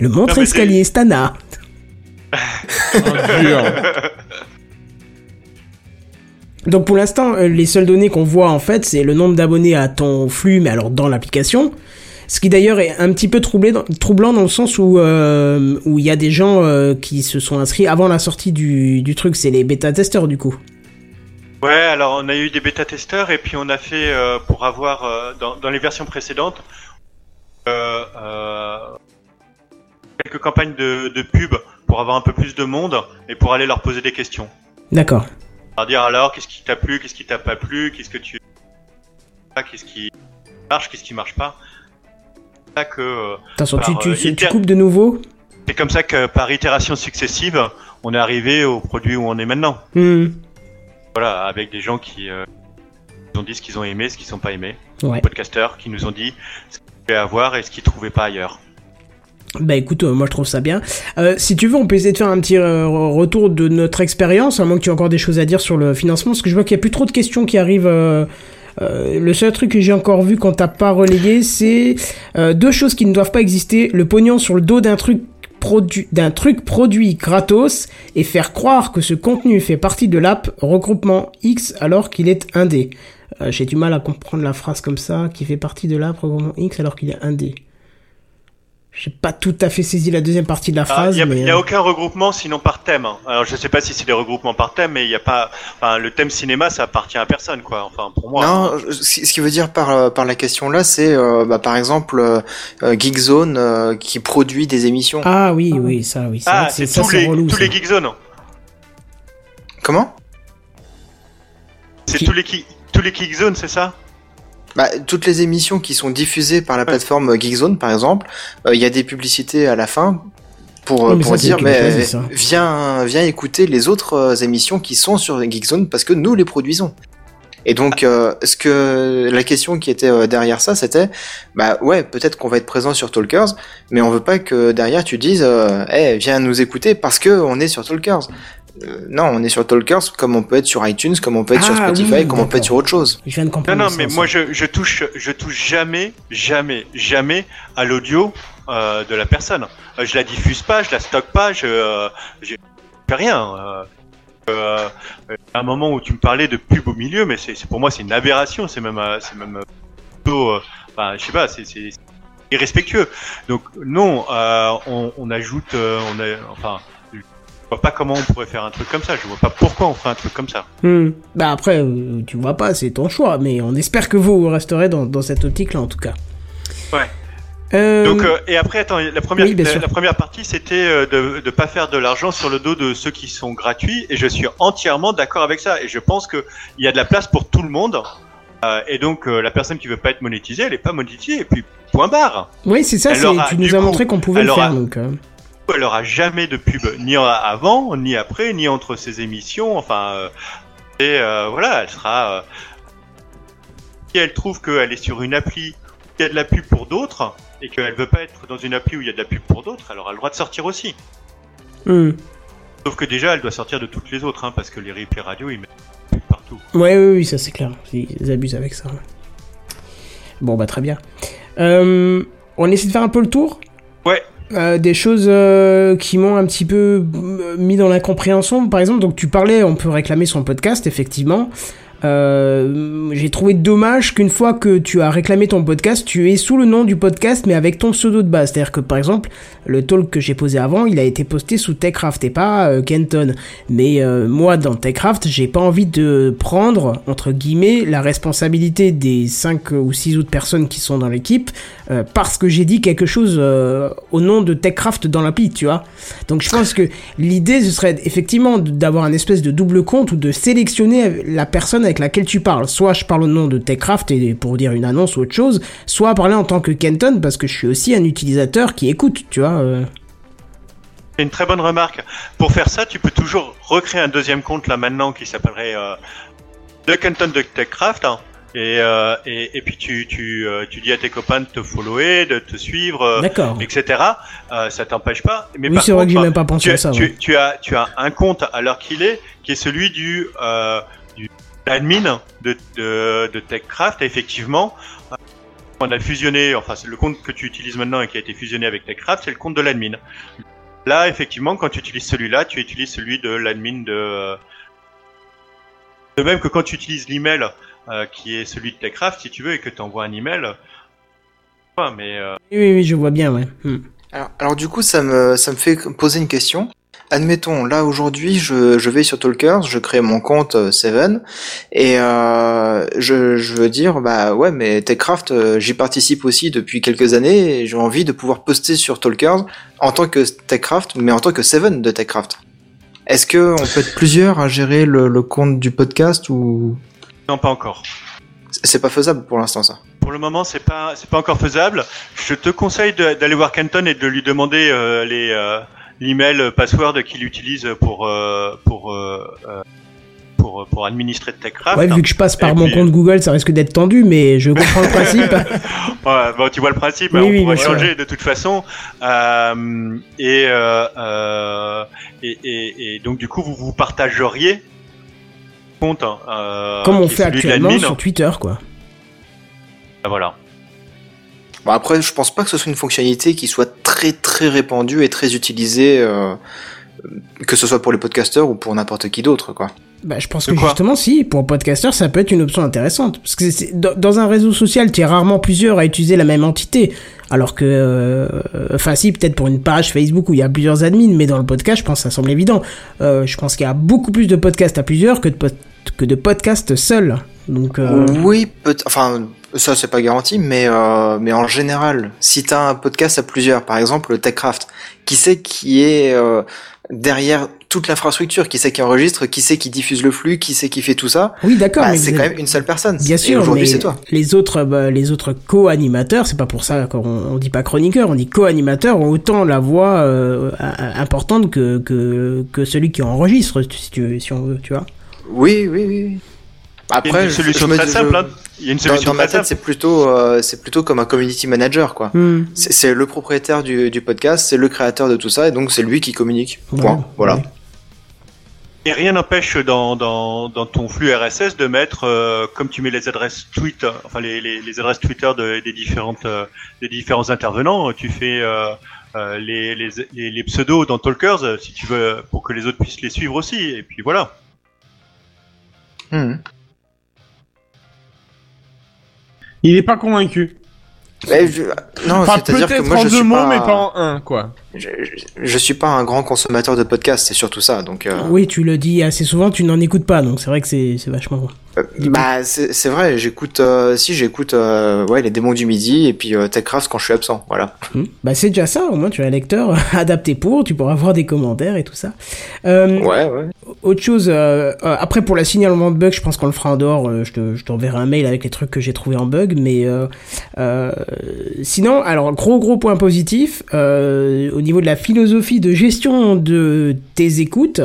Le Non, montre mais escalier Stana. Oh, dur. Donc pour l'instant, euh, les seules données qu'on voit en fait, c'est le nombre d'abonnés à ton flux, mais alors dans l'application. Ce qui d'ailleurs est un petit peu troublé troublant dans le sens où euh, où il y a des gens euh, qui se sont inscrits avant la sortie du, du truc, c'est les bêta-testeurs du coup. Ouais, alors on a eu des bêta-testeurs et puis on a fait euh, pour avoir dans, dans les versions précédentes quelques campagnes de, de pub pour avoir un peu plus de monde et pour aller leur poser des questions. D'accord. Leur dire alors qu'est-ce qui t'a plu, qu'est-ce qui t'a pas plu, qu'est-ce que tu qu'est-ce qui marche, qu'est-ce qui marche pas. C'est ça que euh, Attention, tu, tu, euh, tu coupes de nouveau. c'est comme ça que par itération successive, on est arrivé au produit où on est maintenant. Hmm. Voilà, avec des gens qui euh, nous ont dit ce qu'ils ont aimé, ce qu'ils sont pas aimés, Ouais. podcasteurs qui nous ont dit ce qu'ils pouvaient avoir et ce qu'ils trouvaient pas ailleurs. Bah écoute, euh, moi je trouve ça bien. Euh, si tu veux, on peut essayer de faire un petit euh, retour de notre expérience, à moins que tu aies encore des choses à dire sur le financement, parce que je vois qu'il n'y a plus trop de questions qui arrivent. euh, euh, le seul truc que j'ai encore vu quand t'as pas relayé, c'est euh, deux choses qui ne doivent pas exister. Le pognon sur le dos d'un truc produit d'un truc produit gratos et faire croire que ce contenu fait partie de l'app regroupement X alors qu'il est indé. J'ai du mal à comprendre la phrase comme ça, qui fait partie de l'app regroupement X alors qu'il est indé. J'ai pas tout à fait saisi la deuxième partie de la Ah, phrase, Il n'y a, mais euh, aucun regroupement sinon par thème. hein. Alors je sais pas si c'est des regroupements par thème, mais il y a pas. Enfin, le thème cinéma, ça appartient à personne, quoi. Enfin, pour moi. Non, je- ce qui veut dire par, euh, par la question là, c'est euh, bah, par exemple euh, Geekzone euh, qui produit des émissions. ah oui, oui, ça, oui, Ah, c'est ça, tous c'est les relou. tous ça. les Geekzones. Comment? C'est Qui- tous les ki- tous les c'est ça? Bah, Toutes les émissions qui sont diffusées par la plateforme Geekzone, par exemple, euh, il y a des publicités à la fin pour, mais pour ça, dire mais viens, viens écouter les autres euh, émissions qui sont sur Geekzone parce que nous les produisons. Et donc, euh, ce que la question qui était euh, derrière ça, c'était, bah ouais, peut-être qu'on va être présent sur Talkers, mais on veut pas que derrière tu dises, euh, hey, viens nous écouter parce que on est sur Talkers. Euh, non, on est sur Talkers comme on peut être sur iTunes, comme on peut être sur Ah, Spotify, oui, comme on peut être sur autre chose. Je viens de Non, comprendre. non, mais moi je, je touche je touche jamais, jamais, jamais à l'audio euh, de la personne. Euh, je la diffuse pas, je la stocke pas, je euh, je fais rien. Euh, euh, à un moment où tu me parlais de pub au milieu, mais c'est pour moi c'est une aberration, c'est même c'est même plutôt, enfin je sais pas, c'est c'est irrespectueux. Donc non, euh, on, on ajoute, euh, on a, enfin. Je vois pas comment on pourrait faire un truc comme ça. Je vois pas pourquoi on ferait un truc comme ça. Hmm. Bah après, euh, tu vois pas, c'est ton choix, mais on espère que vous resterez dans, dans cette optique-là en tout cas. Ouais. Euh, Donc euh, et après attends la première oui, la, première partie c'était de de pas faire de l'argent sur le dos de ceux qui sont gratuits et je suis entièrement d'accord avec ça et je pense que il y a de la place pour tout le monde Euh, et donc la personne qui veut pas être monétisée elle est pas monétisée et puis point barre. oui, c'est ça, tu nous as montré qu'on pouvait le aura- faire donc. Elle aura jamais de pub ni avant ni après ni entre ses émissions enfin euh, et euh, voilà elle sera euh, si elle trouve qu'elle est sur une appli où il y a de la pub pour d'autres et qu'elle veut pas être dans une appli où il y a de la pub pour d'autres elle aura le droit de sortir aussi. Hmm. Sauf que déjà, elle doit sortir de toutes les autres, hein, parce que les replays radio, ils mettent pubs partout. Ouais, oui, oui, ça c'est clair. Ils abusent avec ça. Bon, bah très bien. Euh, on essaie de faire un peu le tour? Ouais. Euh, des choses euh, qui m'ont un petit peu euh, mis dans l'incompréhension. Par exemple, donc tu parlais, on peut réclamer son podcast, effectivement. Euh, j'ai trouvé dommage qu'une fois que tu as réclamé ton podcast, tu es sous le nom du podcast, mais avec ton pseudo de base. C'est-à-dire que, par exemple, le talk que j'ai posé avant, il a été posté sous Techcraft et pas euh, Kenton. Mais euh, moi, dans Techcraft, j'ai pas envie de prendre, entre guillemets, la responsabilité des 5 ou 6 autres personnes qui sont dans l'équipe, euh, parce que j'ai dit quelque chose au nom de Techcraft dans l'appli, tu vois. Donc je pense que l'idée, ce serait effectivement d'avoir un espèce de double compte ou de sélectionner la personne avec laquelle tu parles. Soit je parle au nom de Techcraft et pour dire une annonce ou autre chose, soit parler en tant que Kenton parce que je suis aussi un utilisateur qui écoute, tu vois. euh. C'est une très bonne remarque. Pour faire ça, tu peux toujours recréer un deuxième compte là maintenant qui s'appellerait euh, The Canton de Techcraft. hein. et, euh, et, et puis tu, tu, euh, tu dis à tes copains de te follower, de te suivre, D'accord. etc. Euh, ça t'empêche pas. Mais Oui, c'est vrai que j'ai même pas pensé tu, à ça. tu, ouais. tu as, tu as un compte à l'heure qu'il est, qui est celui du, euh, du admin de, de, de TechCraft. Effectivement, on a fusionné, enfin c'est le compte que tu utilises maintenant et qui a été fusionné avec TechCraft, c'est le compte de l'admin. Là, effectivement, quand tu utilises celui-là, tu utilises celui de l'admin de... De même que quand tu utilises l'email euh, qui est celui de TechCraft, si tu veux, et que tu envoies un email... Ouais, mais... euh, Oui, oui, oui, je vois bien, ouais. Hmm. Alors, alors du coup, ça me, ça me fait poser une question. Admettons, là aujourd'hui, je, je vais sur Talkers, je crée mon compte euh, Seven, et euh, je, je veux dire, bah ouais, mais Techcraft, euh, j'y participe aussi depuis quelques années, et j'ai envie de pouvoir poster sur Talkers en tant que Techcraft, mais en tant que Seven de Techcraft. Est-ce que on peut être plusieurs à gérer le, le compte du podcast ou? Non, pas encore. c'est pas faisable pour l'instant ça Pour le moment, c'est pas c'est pas encore faisable. Je te conseille d'aller voir Canton et de lui demander euh, les euh, l'email euh, password qu'il utilise pour euh, pour euh, pour pour administrer TechCraft. Ouais, vu que je passe par Et mon puis- compte Google, ça risque d'être tendu, mais je comprends le principe. Ouais, bon, tu vois le principe, Oui, hein, on oui, pourra bien sûr. changer de toute façon. Euh, et, euh, et, et, et donc du coup, vous vous partageriez compte. hein, Euh, Comme on fait actuellement sur Twitter, quoi. Ah, Voilà. Bon, après, je pense pas que ce soit une fonctionnalité qui soit très très répandue et très utilisée, euh, que ce soit pour les podcasteurs ou pour n'importe qui d'autre, quoi. Bah, je pense que justement, si, pour un podcasteur, ça peut être une option intéressante. Parce que c'est- dans, dans un réseau social, tu es rarement plusieurs à utiliser la même entité. Alors que, euh, enfin, si, peut-être pour une page Facebook où il y a plusieurs admins, mais dans le podcast, je pense que ça semble évident. Euh, je pense qu'il y a beaucoup plus de podcasts à plusieurs que de, pod- que de podcasts seuls. Donc, euh, Oui, peut enfin, ça c'est pas garanti, mais euh, mais en général, si t'as un podcast à plusieurs, par exemple le TechCraft, qui c'est qui est euh, derrière toute l'infrastructure, qui c'est qui enregistre, qui c'est qui diffuse le flux, qui c'est qui fait tout ça, oui, d'accord, bah, mais c'est quand même une seule personne. Bien Et sûr, aujourd'hui c'est toi. les autres, bah, les autres co-animateurs, c'est pas pour ça qu'on on dit pas chroniqueur, on dit co-animateurs, ont autant la voix euh, importante que, que que celui qui enregistre, si tu si on veut, tu vois. Oui, oui, oui. Il y a Après, une solution je très dis- simple. hein. Il y a une Dans, solution dans ma tête, c'est plutôt, euh, c'est plutôt comme un community manager, quoi. Hmm. C'est le propriétaire du, du podcast, c'est le créateur de tout ça, et donc c'est lui qui communique. Ouais. Voilà. ouais. Et rien n'empêche dans, dans, dans ton flux RSS de mettre, euh, comme tu mets les adresses Twitter, enfin les, les, les adresses Twitter de- des différentes euh, des différents intervenants, tu fais euh, euh, les, les, les, les pseudos dans Talkers euh, si tu veux pour que les autres puissent les suivre aussi. Et puis voilà. Hmm. Il est pas convaincu. Mais je- Non, Enfin, c'est-à-dire que peut-être moi en je deux suis mots, pas, mais pas en un, quoi. Je, je- suis pas un grand consommateur de podcasts, c'est surtout ça. Donc, euh, Oui, tu le dis assez souvent, tu n'en écoutes pas, donc c'est vrai que c'est vachement. euh, bah c'est vrai, j'écoute, euh, si j'écoute, euh, ouais, les démons du midi et puis TechCraft quand je suis absent, voilà. Hmm. Bah c'est déjà ça, au moins tu as un lecteur adapté pour, tu pourras voir des commentaires et tout ça. Ouais, ouais. Autre chose, après pour la signalement de bug, je pense qu'on le fera en dehors. je te, je t'enverrai un mail avec les trucs que j'ai trouvé en bug, mais sinon, alors gros gros point positif euh, au niveau de la philosophie de gestion de tes écoutes,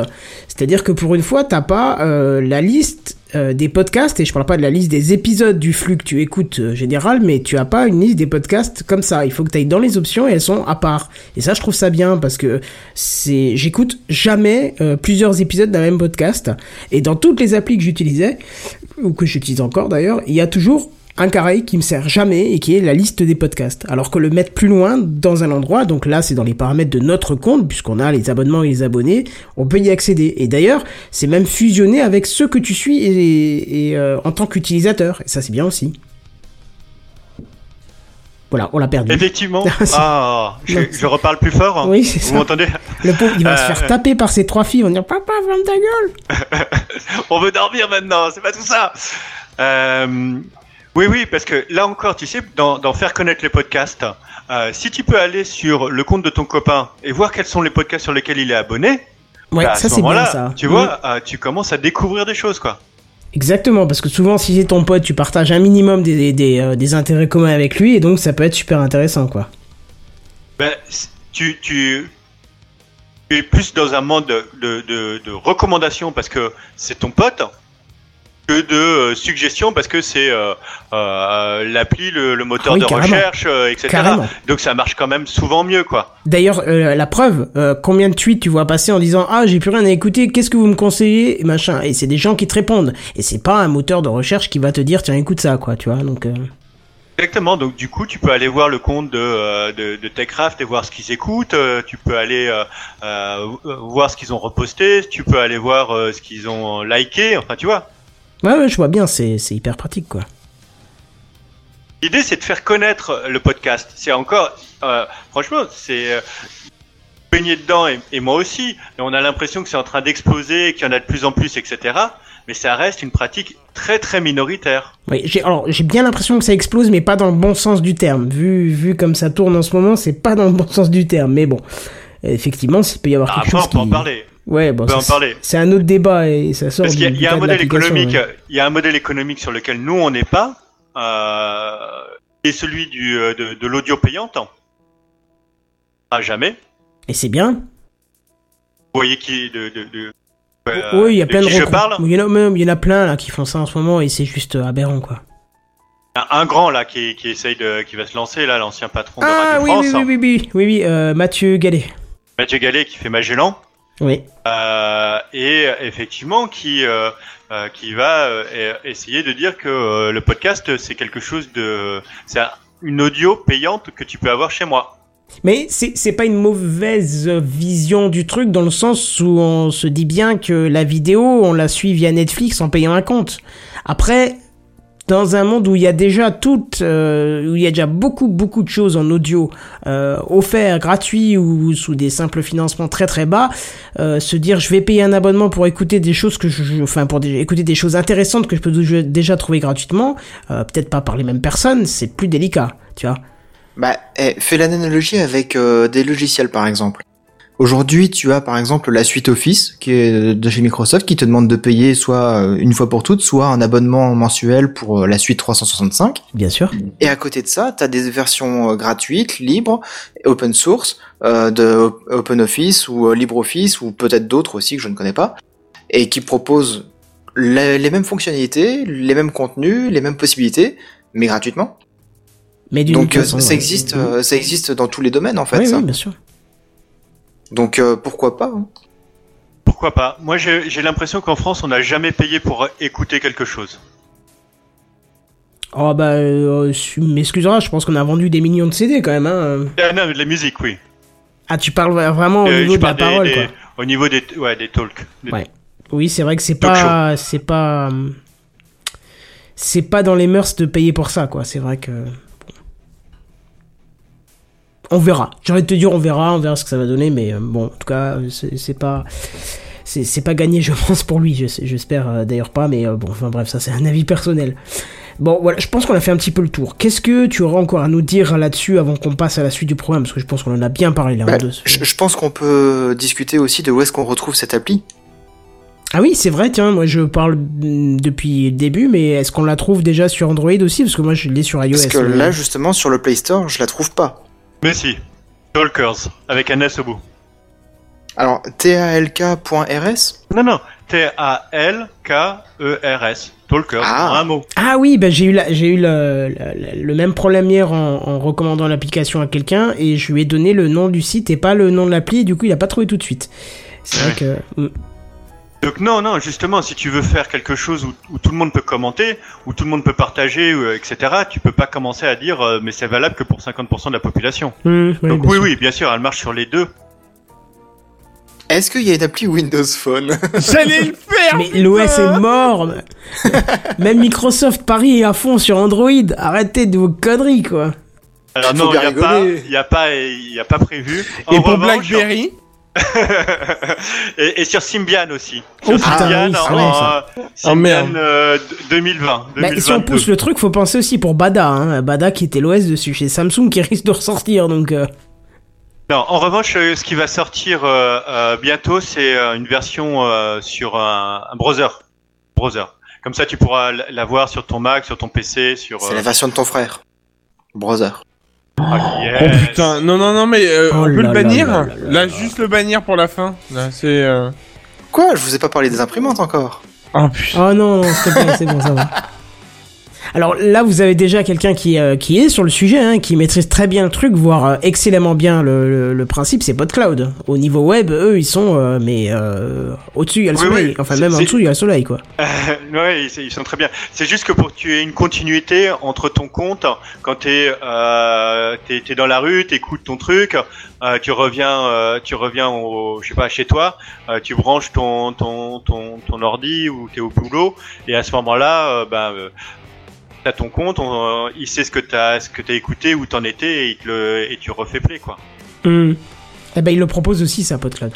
c'est-à-dire que pour une fois, t'as pas euh, la liste euh, des podcasts et je parle pas de la liste des épisodes du flux que tu écoutes euh, général, mais tu as pas une liste des podcasts comme ça. Il faut que tu ailles dans les options et elles sont à part. Et ça, je trouve ça bien parce que c'est, j'écoute jamais plusieurs épisodes d'un même podcast. Et dans toutes les applis que j'utilisais ou que j'utilise encore d'ailleurs, il y a toujours un carré qui me sert jamais et qui est la liste des podcasts. Alors que le mettre plus loin dans un endroit, donc là c'est dans les paramètres de notre compte, puisqu'on a les abonnements et les abonnés, on peut y accéder. Et d'ailleurs, c'est même fusionné avec ceux que tu suis et, et, euh, en tant qu'utilisateur. Et ça c'est bien aussi. Voilà, on l'a perdu. Effectivement. Ah, je, reparle plus fort. hein. Oui, c'est Vous m'entendez? Le pauvre, il va se Euh, faire taper par ses trois filles. On va dire Papa, ferme ta gueule. On veut dormir maintenant, c'est pas tout ça. Euh, oui, oui, parce que là encore, tu sais, dans, dans faire connaître les podcasts, euh, si tu peux aller sur le compte de ton copain et voir quels sont les podcasts sur lesquels il est abonné, Ouais, bah, à ça ce c'est bien ça. Tu vois, euh, tu commences à découvrir des choses, quoi. Exactement, parce que souvent, si c'est ton pote, tu partages un minimum des, des, euh, des intérêts communs avec lui, et donc ça peut être super intéressant, quoi. Ben, tu, tu, tu es plus dans un monde de, de, de, de recommandations parce que c'est ton pote que de euh, suggestions parce que c'est euh, euh, l'appli, le, le moteur Ah oui, de carrément. recherche, euh, etc. Carrément. Donc ça marche quand même souvent mieux, quoi. D'ailleurs, la preuve, combien de tweets tu vois passer en disant ah j'ai plus rien à écouter, qu'est-ce que vous me conseillez, et machin, et c'est des gens qui te répondent, et c'est pas un moteur de recherche qui va te dire tiens écoute ça, quoi, tu vois, donc. Exactement. Donc du coup, tu peux aller voir le compte de, de, de Techcraft et voir ce qu'ils écoutent. tu peux aller euh, euh, voir ce qu'ils ont reposté. Tu peux aller voir euh, ce qu'ils ont liké. Enfin, tu vois. Ouais, ouais, je vois bien, c'est hyper pratique, quoi. L'idée, c'est de faire connaître le podcast. C'est encore, euh, franchement, c'est euh, baigné dedans et, et moi aussi. Et on a l'impression que c'est en train d'exploser, qu'il y en a de plus en plus, etc. Mais ça reste une pratique très très minoritaire. Oui, j'ai alors j'ai bien l'impression que ça explose, mais pas dans le bon sens du terme. Vu vu comme ça tourne en ce moment, c'est pas dans le bon sens du terme. Mais bon, effectivement, il peut y avoir quelque Après, chose on peut en qui- parler. Ouais, bon, On peut ça, en parler. c'est un autre débat et ça sort. Parce qu'il y a, a un de modèle économique, ouais. il y a un modèle économique sur lequel nous on n'est pas, euh, est celui du, euh, de, de l'audio payante. À jamais. Et c'est bien. Vous voyez qui de, de, de euh, oui, il y a de plein de qui je parle. Il y en a même, il y en a plein là qui font ça en ce moment et c'est juste euh, aberrant quoi. Un, un grand là qui, qui essaye de, qui va se lancer là, l'ancien patron de Ah Radio oui, France, oui, oui, oui, oui, oui, oui, euh, Mathieu Gallet. Mathieu Gallet qui fait Magellan, Oui. euh, et effectivement qui euh, euh, qui va euh, e- essayer de dire que euh, le podcast c'est quelque chose de, c'est un- une audio payante que tu peux avoir chez moi. Mais c'est c'est pas une mauvaise vision du truc dans le sens où on se dit bien que la vidéo, on la suit via Netflix en payant un compte. Après, dans un monde où il y a déjà toutes, euh, où il y a déjà beaucoup beaucoup de choses en audio euh, offerts, ou sous des simples financements très très bas, euh, se dire je vais payer un abonnement pour écouter des choses que je, enfin pour écouter des choses intéressantes que je peux déjà- déjà trouver gratuitement, euh, peut-être pas par les mêmes personnes, c'est plus délicat, tu vois. Bah, eh, fais l'analogie avec euh, des logiciels par exemple. Aujourd'hui, tu as par exemple la suite Office qui est de chez Microsoft qui te demande de payer soit euh, une fois pour toutes, soit un abonnement mensuel pour euh, la suite 365. Bien sûr. Et à côté de ça, tu as des versions euh, gratuites, libres, open source euh, de Op- OpenOffice ou LibreOffice ou peut-être d'autres aussi que je ne connais pas et qui proposent les, les mêmes fonctionnalités, les mêmes contenus, les mêmes possibilités, mais gratuitement. Mais Donc façon, ça existe, ça existe dans tous les domaines en fait. oui, ça. oui, bien sûr. Donc euh, pourquoi pas hein. Pourquoi pas Moi j'ai l'impression qu'en France on n'a jamais payé pour écouter quelque chose. Oh bah, euh, tu m'excuseras, je pense qu'on a vendu des millions de CD quand même. Hein. Ah, non, de la musique, oui. Ah, tu parles vraiment au Euh, niveau de la des- parole, des- quoi. Au niveau des, ouais, des talks. Des- Ouais. Oui, c'est vrai que c'est pas, c'est pas, euh, c'est pas dans les mœurs de payer pour ça, quoi. C'est vrai que. On verra. J'ai envie de te dire, on verra, on verra ce que ça va donner, mais euh, bon, en tout cas, c'est pas. C'est pas gagné, je pense, pour lui. J'espère euh, d'ailleurs pas, mais euh, bon, enfin bref, ça c'est un avis personnel. Bon, voilà, je pense qu'on a fait un petit peu le tour. Qu'est-ce que tu auras encore à nous dire là-dessus avant qu'on passe à la suite du programme? Parce que je pense qu'on en a bien parlé là. Bah, de je, je pense qu'on peut discuter aussi de où est-ce qu'on retrouve cette appli. Ah oui, c'est vrai, tiens, moi je parle mm, depuis le début, mais est-ce qu'on la trouve déjà sur Android aussi? Parce que moi je l'ai sur iOS. Parce que là justement sur le Play Store, je la trouve pas. Mais si. Talkers, avec un S au bout. Alors talk.rs Non, non. T-A-L-K-E-R-S. Talkers, Ah. en un mot. Ah oui, bah, j'ai eu, la- j'ai eu le, le- le même problème hier en, en recommandant l'application à quelqu'un et je lui ai donné le nom du site et pas le nom de l'appli et du coup il a pas trouvé tout de suite. C'est vrai que... Donc non, non, justement, si tu veux faire quelque chose où, où tout le monde peut commenter, où tout le monde peut partager, euh, etc., tu peux pas commencer à dire euh, mais c'est valable que pour 50% de la population. Oui, Donc oui, sûr. oui, bien sûr, elle marche sur les deux. Est-ce qu'il y a une appli Windows Phone? J'allais le faire Mais l'OS est mort Même Microsoft Paris est à fond sur Android Arrêtez de vos conneries quoi Alors non, il bien y a pas, a prévu. Et pour revanche, BlackBerry? et, et sur Symbian aussi. Oh, Sur putain, Symbian, oui, c'est en, euh, Oh, Symbian, merde. euh, 2020. Bah, si on 2022. pousse le truc, faut penser aussi pour Bada, hein. Bada qui était l'OS dessus chez Samsung qui risque de ressortir donc... euh, Non, en revanche, euh, ce qui va sortir euh, euh, bientôt, c'est euh, une version euh, sur un, un browser. Browser. Comme ça, tu pourras l- la voir sur ton Mac, sur ton PC, sur. C'est euh, la version de ton frère. Brother. Ah, Oh yes. putain, non, non, non, mais euh, Oh on peut là le bannir là là là Là, là. juste le bannir pour la fin. Là, c'est... Euh... Quoi? Je vous ai pas parlé des imprimantes encore. Oh putain. Oh non, te plaît, c'est bon, ça va. Alors là, vous avez déjà quelqu'un qui, euh, qui est sur le sujet, hein, qui maîtrise très bien le truc, voire euh, excellemment bien le, le, le principe, c'est PodCloud. Au niveau web, eux, ils sont, euh, mais euh, au-dessus, il y a le Oui, soleil. oui, Enfin, même en dessous, il y a le soleil, quoi. ouais, ils, sont très bien. C'est juste que pour que tu aies une continuité entre ton compte, quand t'es euh, t'es t'es dans la rue, t'écoutes ton truc, euh, tu reviens euh, tu reviens au je sais pas chez toi, euh, tu branches ton ton ton ton ordi ou t'es au boulot et à ce moment-là, euh, ben euh, t'as ton compte, on- euh, il sait ce que t'as ce que t'as écouté où t'en étais et il te le et tu refais play quoi. Hmm. Eh ben, ils le proposent aussi, ça, PodCloud.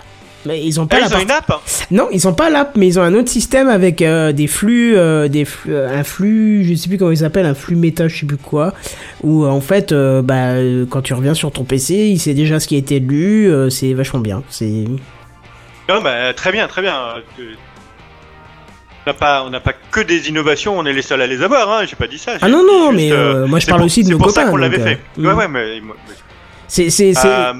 Mais ils ont pas Ah, la ils ont une app. Non, ils ont pas l'app, mais ils ont un autre système avec euh, des flux, euh, des flux- euh, un flux, je sais plus comment il s'appelle, un flux méta, je sais plus quoi, où en fait, bah, quand tu reviens sur ton PC, il sait déjà ce qui a été lu, c'est vachement bien. C'est Non, bah, très bien, très bien. On n'a pas, on n'a pas que des innovations, on est les seuls à les avoir. Hein. J'ai pas dit ça. ah non non, juste, mais euh, moi je parle pour- aussi de c'est nos pour copains. ça qu'on l'avait donc, fait. Ouais, ouais, mais, mais- C'est c'est c'est euh,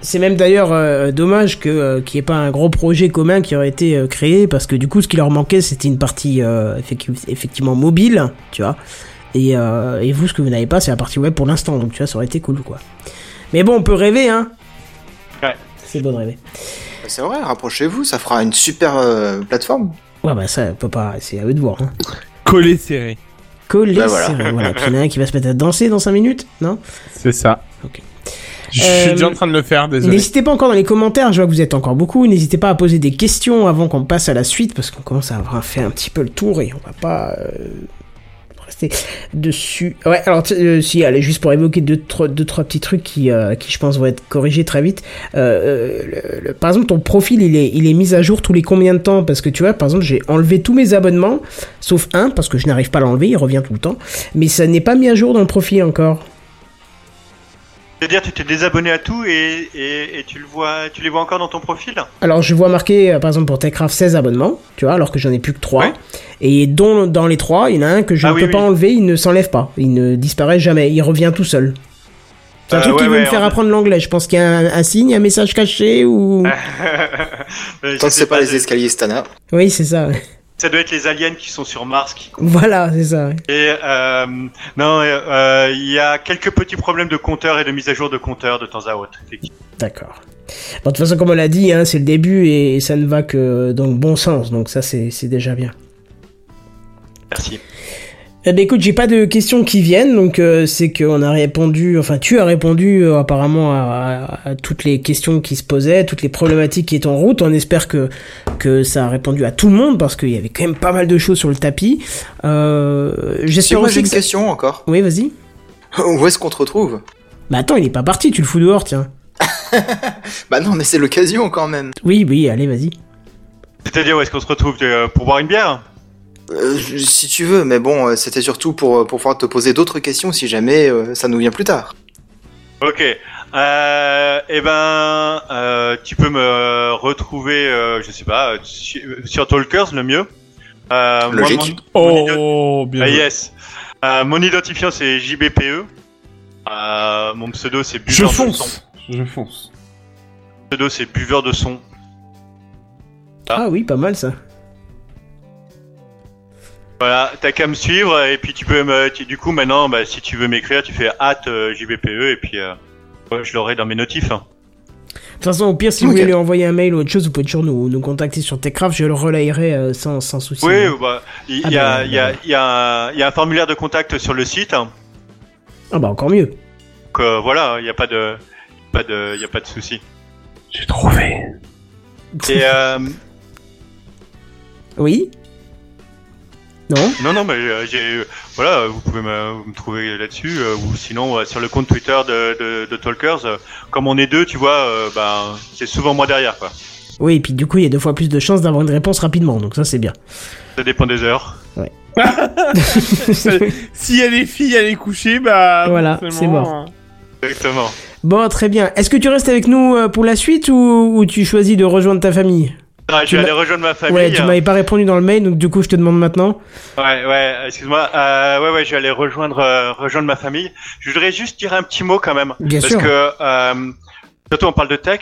C'est même d'ailleurs euh, dommage que euh, qu'il n'y ait pas un gros projet commun qui aurait été euh, créé parce que du coup ce qui leur manquait c'était une partie euh, effecti- effectivement mobile, tu vois. Et, euh, et vous ce que vous n'avez pas c'est la partie web pour l'instant donc tu vois ça aurait été cool quoi. Mais bon on peut rêver hein. Ouais. C'est beau de rêver. C'est vrai, rapprochez-vous, ça fera une super euh, plateforme. Ouais bah ça peut pas c'est à eux de voir. Hein. Collé serré. Coller Bah, voilà. serré, voilà. Puis il y en a un qui va se mettre à danser dans 5 minutes non? C'est ça. Ok. Je suis Euh, déjà en train de le faire, désolé. N'hésitez pas encore dans les commentaires, je vois que vous êtes encore beaucoup. N'hésitez pas à poser des questions avant qu'on passe à la suite parce qu'on commence à avoir fait un petit peu le tour et on va pas euh, rester dessus. Ouais, alors euh, si, allez, juste pour évoquer deux, trois, deux, trois petits trucs qui, euh, qui je pense vont être corrigés très vite. Euh, le- par exemple, ton profil, il est, il est mis à jour tous les combien de temps? Parce que tu vois, par exemple, j'ai enlevé tous mes abonnements, sauf un parce que je n'arrive pas à l'enlever, il revient tout le temps. Mais ça n'est pas mis à jour dans le profil encore. C'est-à-dire, tu t'es désabonné à tout et, et, et tu le vois, tu les vois encore dans ton profil Alors je vois marqué euh, par exemple pour Techcraft 16 abonnements, tu vois, alors que j'en ai plus que 3. Ouais. Et dont dans les 3, il y en a un que je Ah ne oui, peux oui. pas enlever, il ne s'enlève pas, il ne disparaît jamais, il revient tout seul. C'est un Euh, truc qui veut ouais, me faire on- apprendre l'anglais, je pense qu'il y a un, un signe, un message caché ou... Tant que sais c'est pas les c'est- escaliers Stana. Oui, c'est ça. Ça doit être les aliens qui sont sur Mars qui Voilà, c'est ça. Et euh, non, euh, euh, il y a quelques petits problèmes de compteur et de mise à jour de compteur de temps à autre. D'accord. Bon, de toute façon, comme on l'a dit, hein, c'est le début et ça ne va que dans le bon sens, donc ça c'est c'est déjà bien. Merci. Eh ben écoute, j'ai pas de questions qui viennent, donc euh, c'est qu'on a répondu, enfin tu as répondu euh, apparemment à, à- à toutes les questions qui se posaient, toutes les problématiques qui étaient en route. On espère que que ça a répondu à tout le monde parce qu'il y avait quand même pas mal de choses sur le tapis. Euh, J'espère aussi j'ai que une ça- question encore. Oui, vas-y. Où est-ce qu'on te retrouve? Bah attends, il est pas parti, tu le fous dehors, tiens. Bah non, mais c'est l'occasion quand même. Oui, oui, allez, vas-y. C'est-à-dire où est-ce qu'on se retrouve pour boire une bière? Euh, je- si tu veux, mais bon, euh, c'était surtout pour, euh, pour pouvoir te poser d'autres questions si jamais euh, ça nous vient plus tard. Ok. Euh, eh ben, euh, tu peux me retrouver, euh, je sais pas, sur, sur Talkers, le mieux. Euh, moi, Logique. mon- Oh, bien Ah, joué. yes. Euh, mon identifiant c'est JBPE. Euh, mon pseudo c'est Je buveur de son. fonce. Je fonce. Mon pseudo c'est buveur de son. Ah oui, pas mal ça. Voilà, t'as qu'à me suivre et puis tu peux me, tu- du coup maintenant, bah, si tu veux m'écrire, tu fais hâte JBPE et puis euh, ouais, je l'aurai dans mes notifs. hein. De toute façon, au pire, si vous voulez lui envoyer un mail ou autre chose, vous pouvez toujours nous, nous contacter sur Techcraft, je le relayerai euh, sans, sans souci. Oui, bah, il Ah y, a, bah, il y, a, bah. il y, a un- il y a un formulaire de contact sur le site. hein. Ah bah encore mieux. Donc euh, voilà, il n'y a pas de, pas de, il y a pas de souci. J'ai trouvé. Et euh, Oui Non non, non, mais euh, j'ai, voilà, vous pouvez me, trouver là-dessus euh, ou sinon euh, sur le compte Twitter de, de, de Talkers. euh, comme on est deux, tu vois, euh, ben c'est souvent moi derrière, quoi. Oui, et puis du coup, il y a deux fois plus de chances d'avoir une réponse rapidement, donc ça c'est bien. Ça dépend des heures. si elle est fille, elle est couchée, bah. Voilà, c'est mort. hein. Exactement. Bon, très bien. Est-ce que tu restes avec nous euh, pour la suite ou, ou tu choisis de rejoindre ta famille? Je vais aller rejoindre ma famille. Ouais, tu m'avais pas répondu dans le mail, donc du coup, je te demande maintenant. Ouais, ouais, excuse-moi. Euh, ouais, ouais, je vais aller rejoindre, euh, rejoindre ma famille. Je voudrais juste dire un petit mot quand même. Bien parce sûr. que, euh, surtout on parle de tech.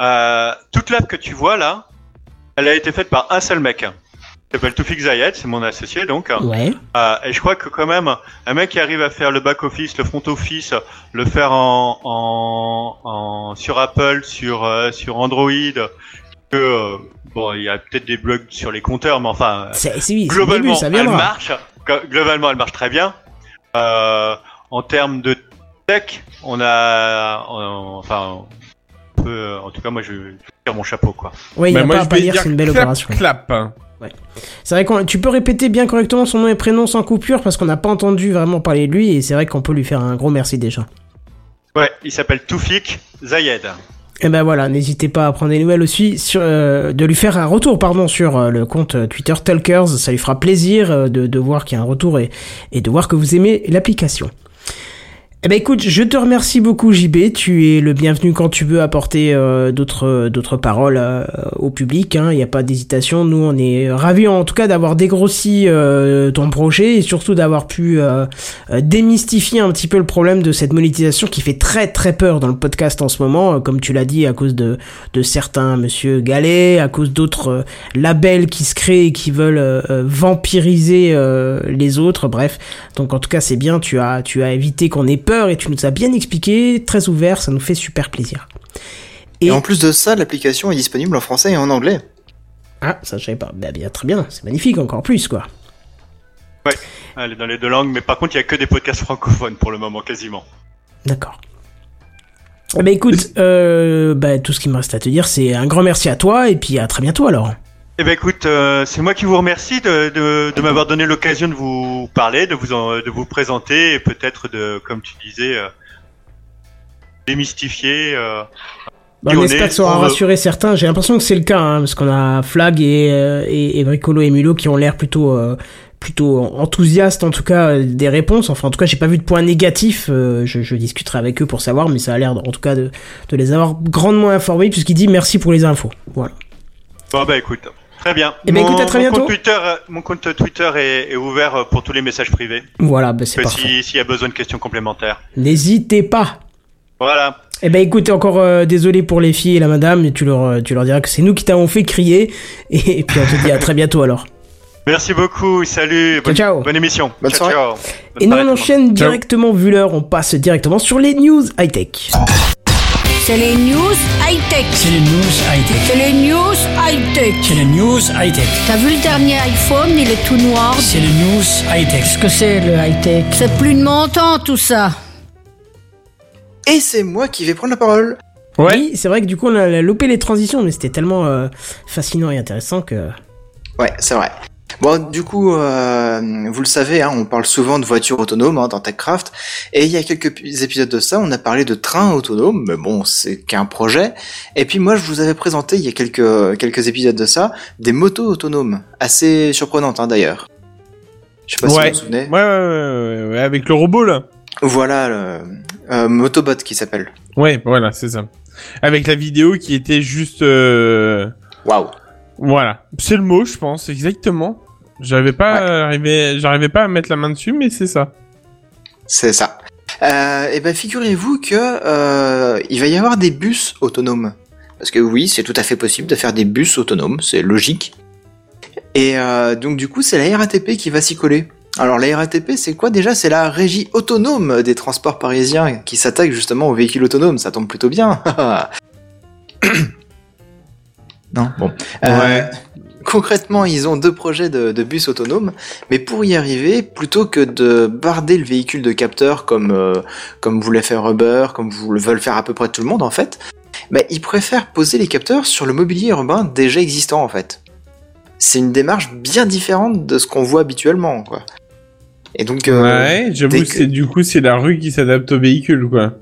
Euh, toute l'app que tu vois là, elle a été faite par un seul mec. Il s'appelle Toufik Zayed, c'est mon associé donc. Ouais. Euh, et je crois que quand même, un mec qui arrive à faire le back office, le front office, le faire en, en, en sur Apple, sur euh, sur Android, que euh, bon, il y a peut-être des blogs sur les compteurs, mais enfin, C'est c'est- oui, c'est le globalement, début, ça elle marche. Glo- Globalement, elle marche très bien. Euh, en termes de tech, on a, on- enfin, on peut- en tout cas, moi, je faire mon chapeau, quoi. Ouais, il y Bah, a moi, pas à je pas dire, dire c'est une belle clap, opération. Clap. hein. C'est vrai qu'on, tu peux répéter bien correctement son nom et prénom sans coupure parce qu'on n'a pas entendu vraiment parler de lui et c'est vrai qu'on peut lui faire un gros merci déjà. Ouais, il s'appelle Toufik Zayed. Et ben voilà, n'hésitez pas à prendre des nouvelles aussi, euh, de lui faire un retour pardon sur euh, le compte euh, Twitter Talkers, ça lui fera plaisir de, de voir qu'il y a un retour et, et de voir que vous aimez l'application. Eh ben écoute, je te remercie beaucoup JB, tu es le bienvenu quand tu veux apporter euh, d'autres d'autres paroles euh, au public, hein. il n'y a pas d'hésitation, nous on est ravis en tout cas d'avoir dégrossi euh, ton projet et surtout d'avoir pu euh, euh, démystifier un petit peu le problème de cette monétisation qui fait très très peur dans le podcast en ce moment, euh, comme tu l'as dit, à cause de, de certains monsieur Gallet, à cause d'autres labels qui se créent et qui veulent vampiriser les autres, bref. Donc en tout cas c'est bien, tu as, tu as évité qu'on ait peur et tu nous as bien expliqué, très ouvert, ça nous fait super plaisir. Et, Et- en plus de ça, l'application est disponible en français et en anglais. Ah, ça je savais pas. Bah, bien, très bien, c'est magnifique encore plus quoi. Elle est dans les deux langues, mais par contre, il y a que des podcasts francophones pour le moment, quasiment. D'accord. Eh ben écoute, euh, bah, tout ce qui me reste à te dire c'est un grand merci à toi et puis à très bientôt alors. Eh ben écoute, euh, c'est moi qui vous remercie de, de, de m'avoir donné l'occasion de vous parler, de vous en- de vous présenter et peut-être de, comme tu disais, euh, démystifier. euh, Bah, on espère que ça aura euh, rassuré certains. J'ai l'impression que c'est le cas, hein, parce qu'on a Flag et, et, et Bricolo et Mulot qui ont l'air plutôt, plutôt enthousiastes, en tout cas, des réponses. Enfin, en tout cas, j'ai pas vu de point négatif. euh, je, je discuterai avec eux pour savoir, mais ça a l'air, en tout cas, de, de les avoir grandement informés, puisqu'il dit merci pour les infos. Voilà. Bon bah écoute, très bien. Eh ben, Mon- écoute, à très mon bientôt. Compte Twitter, mon compte Twitter est, est ouvert pour tous les messages privés. Voilà, bah, c'est parfait. si- S'il y a besoin de questions complémentaires. N'hésitez pas. Voilà. Eh ben écoute, encore euh, désolé pour les filles et la madame, mais tu leur, euh, tu leur diras que c'est nous qui t'avons fait crier. Et, puis on te dit à très bientôt alors. Merci beaucoup, salut, bonne, ciao. bonne émission. Bonne ciao, soirée. ciao. Bonne Et nous on enchaîne directement, vu l'heure, on passe directement sur les news high-tech. C'est les news high-tech. C'est les news high-tech. C'est les news high-tech. C'est les news high-tech. T'as vu le dernier iPhone, il est tout noir. C'est les news high-tech. Qu'est-ce que c'est le high-tech? C'est plus de mon temps tout ça. Et c'est moi qui vais prendre la parole. Ouais. Oui, c'est vrai que du coup on a loupé les transitions, mais c'était tellement euh, fascinant et intéressant que... Ouais, c'est vrai. Bon, du coup, euh, vous le savez, hein, on parle souvent de voitures autonomes hein, dans TechCraft, et il y a quelques pi- épisodes de ça, on a parlé de trains autonomes, mais bon, c'est qu'un projet. Et puis moi, je vous avais présenté, il y a quelques quelques épisodes de ça, des motos autonomes, assez surprenantes hein, d'ailleurs. Je sais pas si vous vous souvenez. Ouais, ouais, ouais, ouais, ouais, avec le robot là. Voilà, le euh, Motobot qui s'appelle. Ouais, voilà, c'est ça. Avec la vidéo qui était juste, euh... Waouh. voilà, c'est le mot, je pense, exactement. J'avais pas Ouais. arrivé, j'arrivais pas à mettre la main dessus, mais c'est ça. C'est ça. Euh, et ben figurez-vous que euh, il va y avoir des bus autonomes. Parce que oui, c'est tout à fait possible de faire des bus autonomes, c'est logique. Et euh, donc du coup, c'est la RATP qui va s'y coller. Alors la RATP, c'est quoi déjà? C'est la régie autonome des transports parisiens qui s'attaque justement aux véhicules autonomes. Ça tombe plutôt bien. non, bon. Euh, Ouais. Concrètement, ils ont deux projets de, de bus autonomes, mais pour y arriver, plutôt que de barder le véhicule de capteur comme euh, comme voulait faire Uber, comme vous le veulent faire à peu près tout le monde en fait, bah, ils préfèrent poser les capteurs sur le mobilier urbain déjà existant en fait. C'est une démarche bien différente de ce qu'on voit habituellement, quoi. Et donc, euh, ouais, j'avoue, que que- c'est du coup c'est la rue qui s'adapte au véhicule, quoi.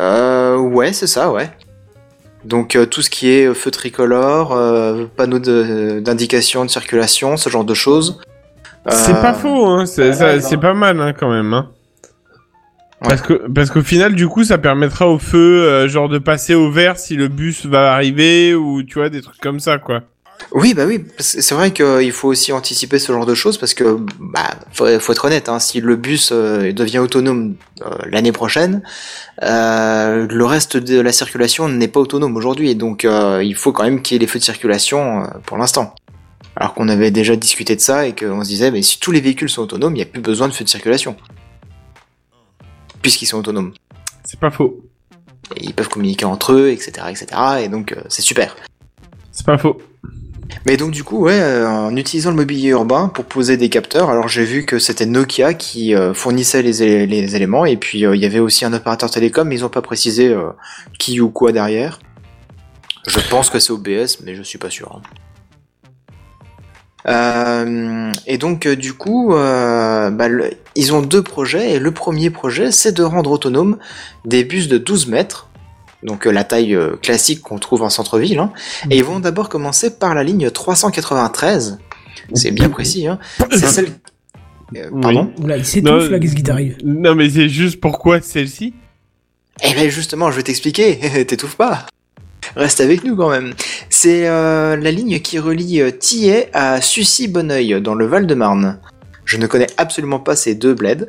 Euh, ouais, c'est ça, ouais. Donc euh, tout ce qui est feu tricolore, euh, panneaux de- d'indication de, circulation, ce genre de choses. C'est Euh, pas faux, hein. C'est pas mal, hein, quand même. Hein. Ouais. Parce que parce qu'au final, du coup, ça permettra au feu, euh, genre de passer au vert si le bus va arriver ou tu vois des trucs comme ça, quoi. Oui, bah oui, c'est vrai qu'il faut aussi anticiper ce genre de choses parce que, bah, faut, faut être honnête, hein, si le bus euh, devient autonome euh, l'année prochaine, euh, le reste de la circulation n'est pas autonome aujourd'hui et donc euh, il faut quand même qu'il y ait les feux de circulation euh, pour l'instant. Alors qu'on avait déjà discuté de ça et qu'on se disait, mais si tous les véhicules sont autonomes, il n'y a plus besoin de feux de circulation. Puisqu'ils sont autonomes. C'est pas faux. Et ils peuvent communiquer entre eux, etc., etc., et donc euh, c'est super. C'est pas faux. Mais donc du coup, ouais, euh, en utilisant le mobilier urbain pour poser des capteurs, alors j'ai vu que c'était Nokia qui euh, fournissait les, les éléments, et puis euh, il y avait aussi un opérateur télécom, mais ils ont pas précisé euh, qui ou quoi derrière. Je pense que c'est OBS, mais je suis pas sûr. hein. Euh, et donc du coup, bah, ils ont deux projets, et le premier projet, c'est de rendre autonome des bus de 12 mètres, donc euh, la taille euh, classique qu'on trouve en centre-ville, hein, et ils vont d'abord commencer par la ligne 393. C'est bien précis, hein. C'est celle, Euh, Oui. pardon Oula, il s'étouffe Non, là, qu'est-ce qui t'arrive Non, mais c'est juste pourquoi celle-ci? Eh ben justement, je vais t'expliquer. T'étouffes pas. Reste avec nous quand même. C'est euh, la ligne qui relie Tillet à Sucy-Bonneuil dans le Val-de-Marne. Je ne connais absolument pas ces deux bleds.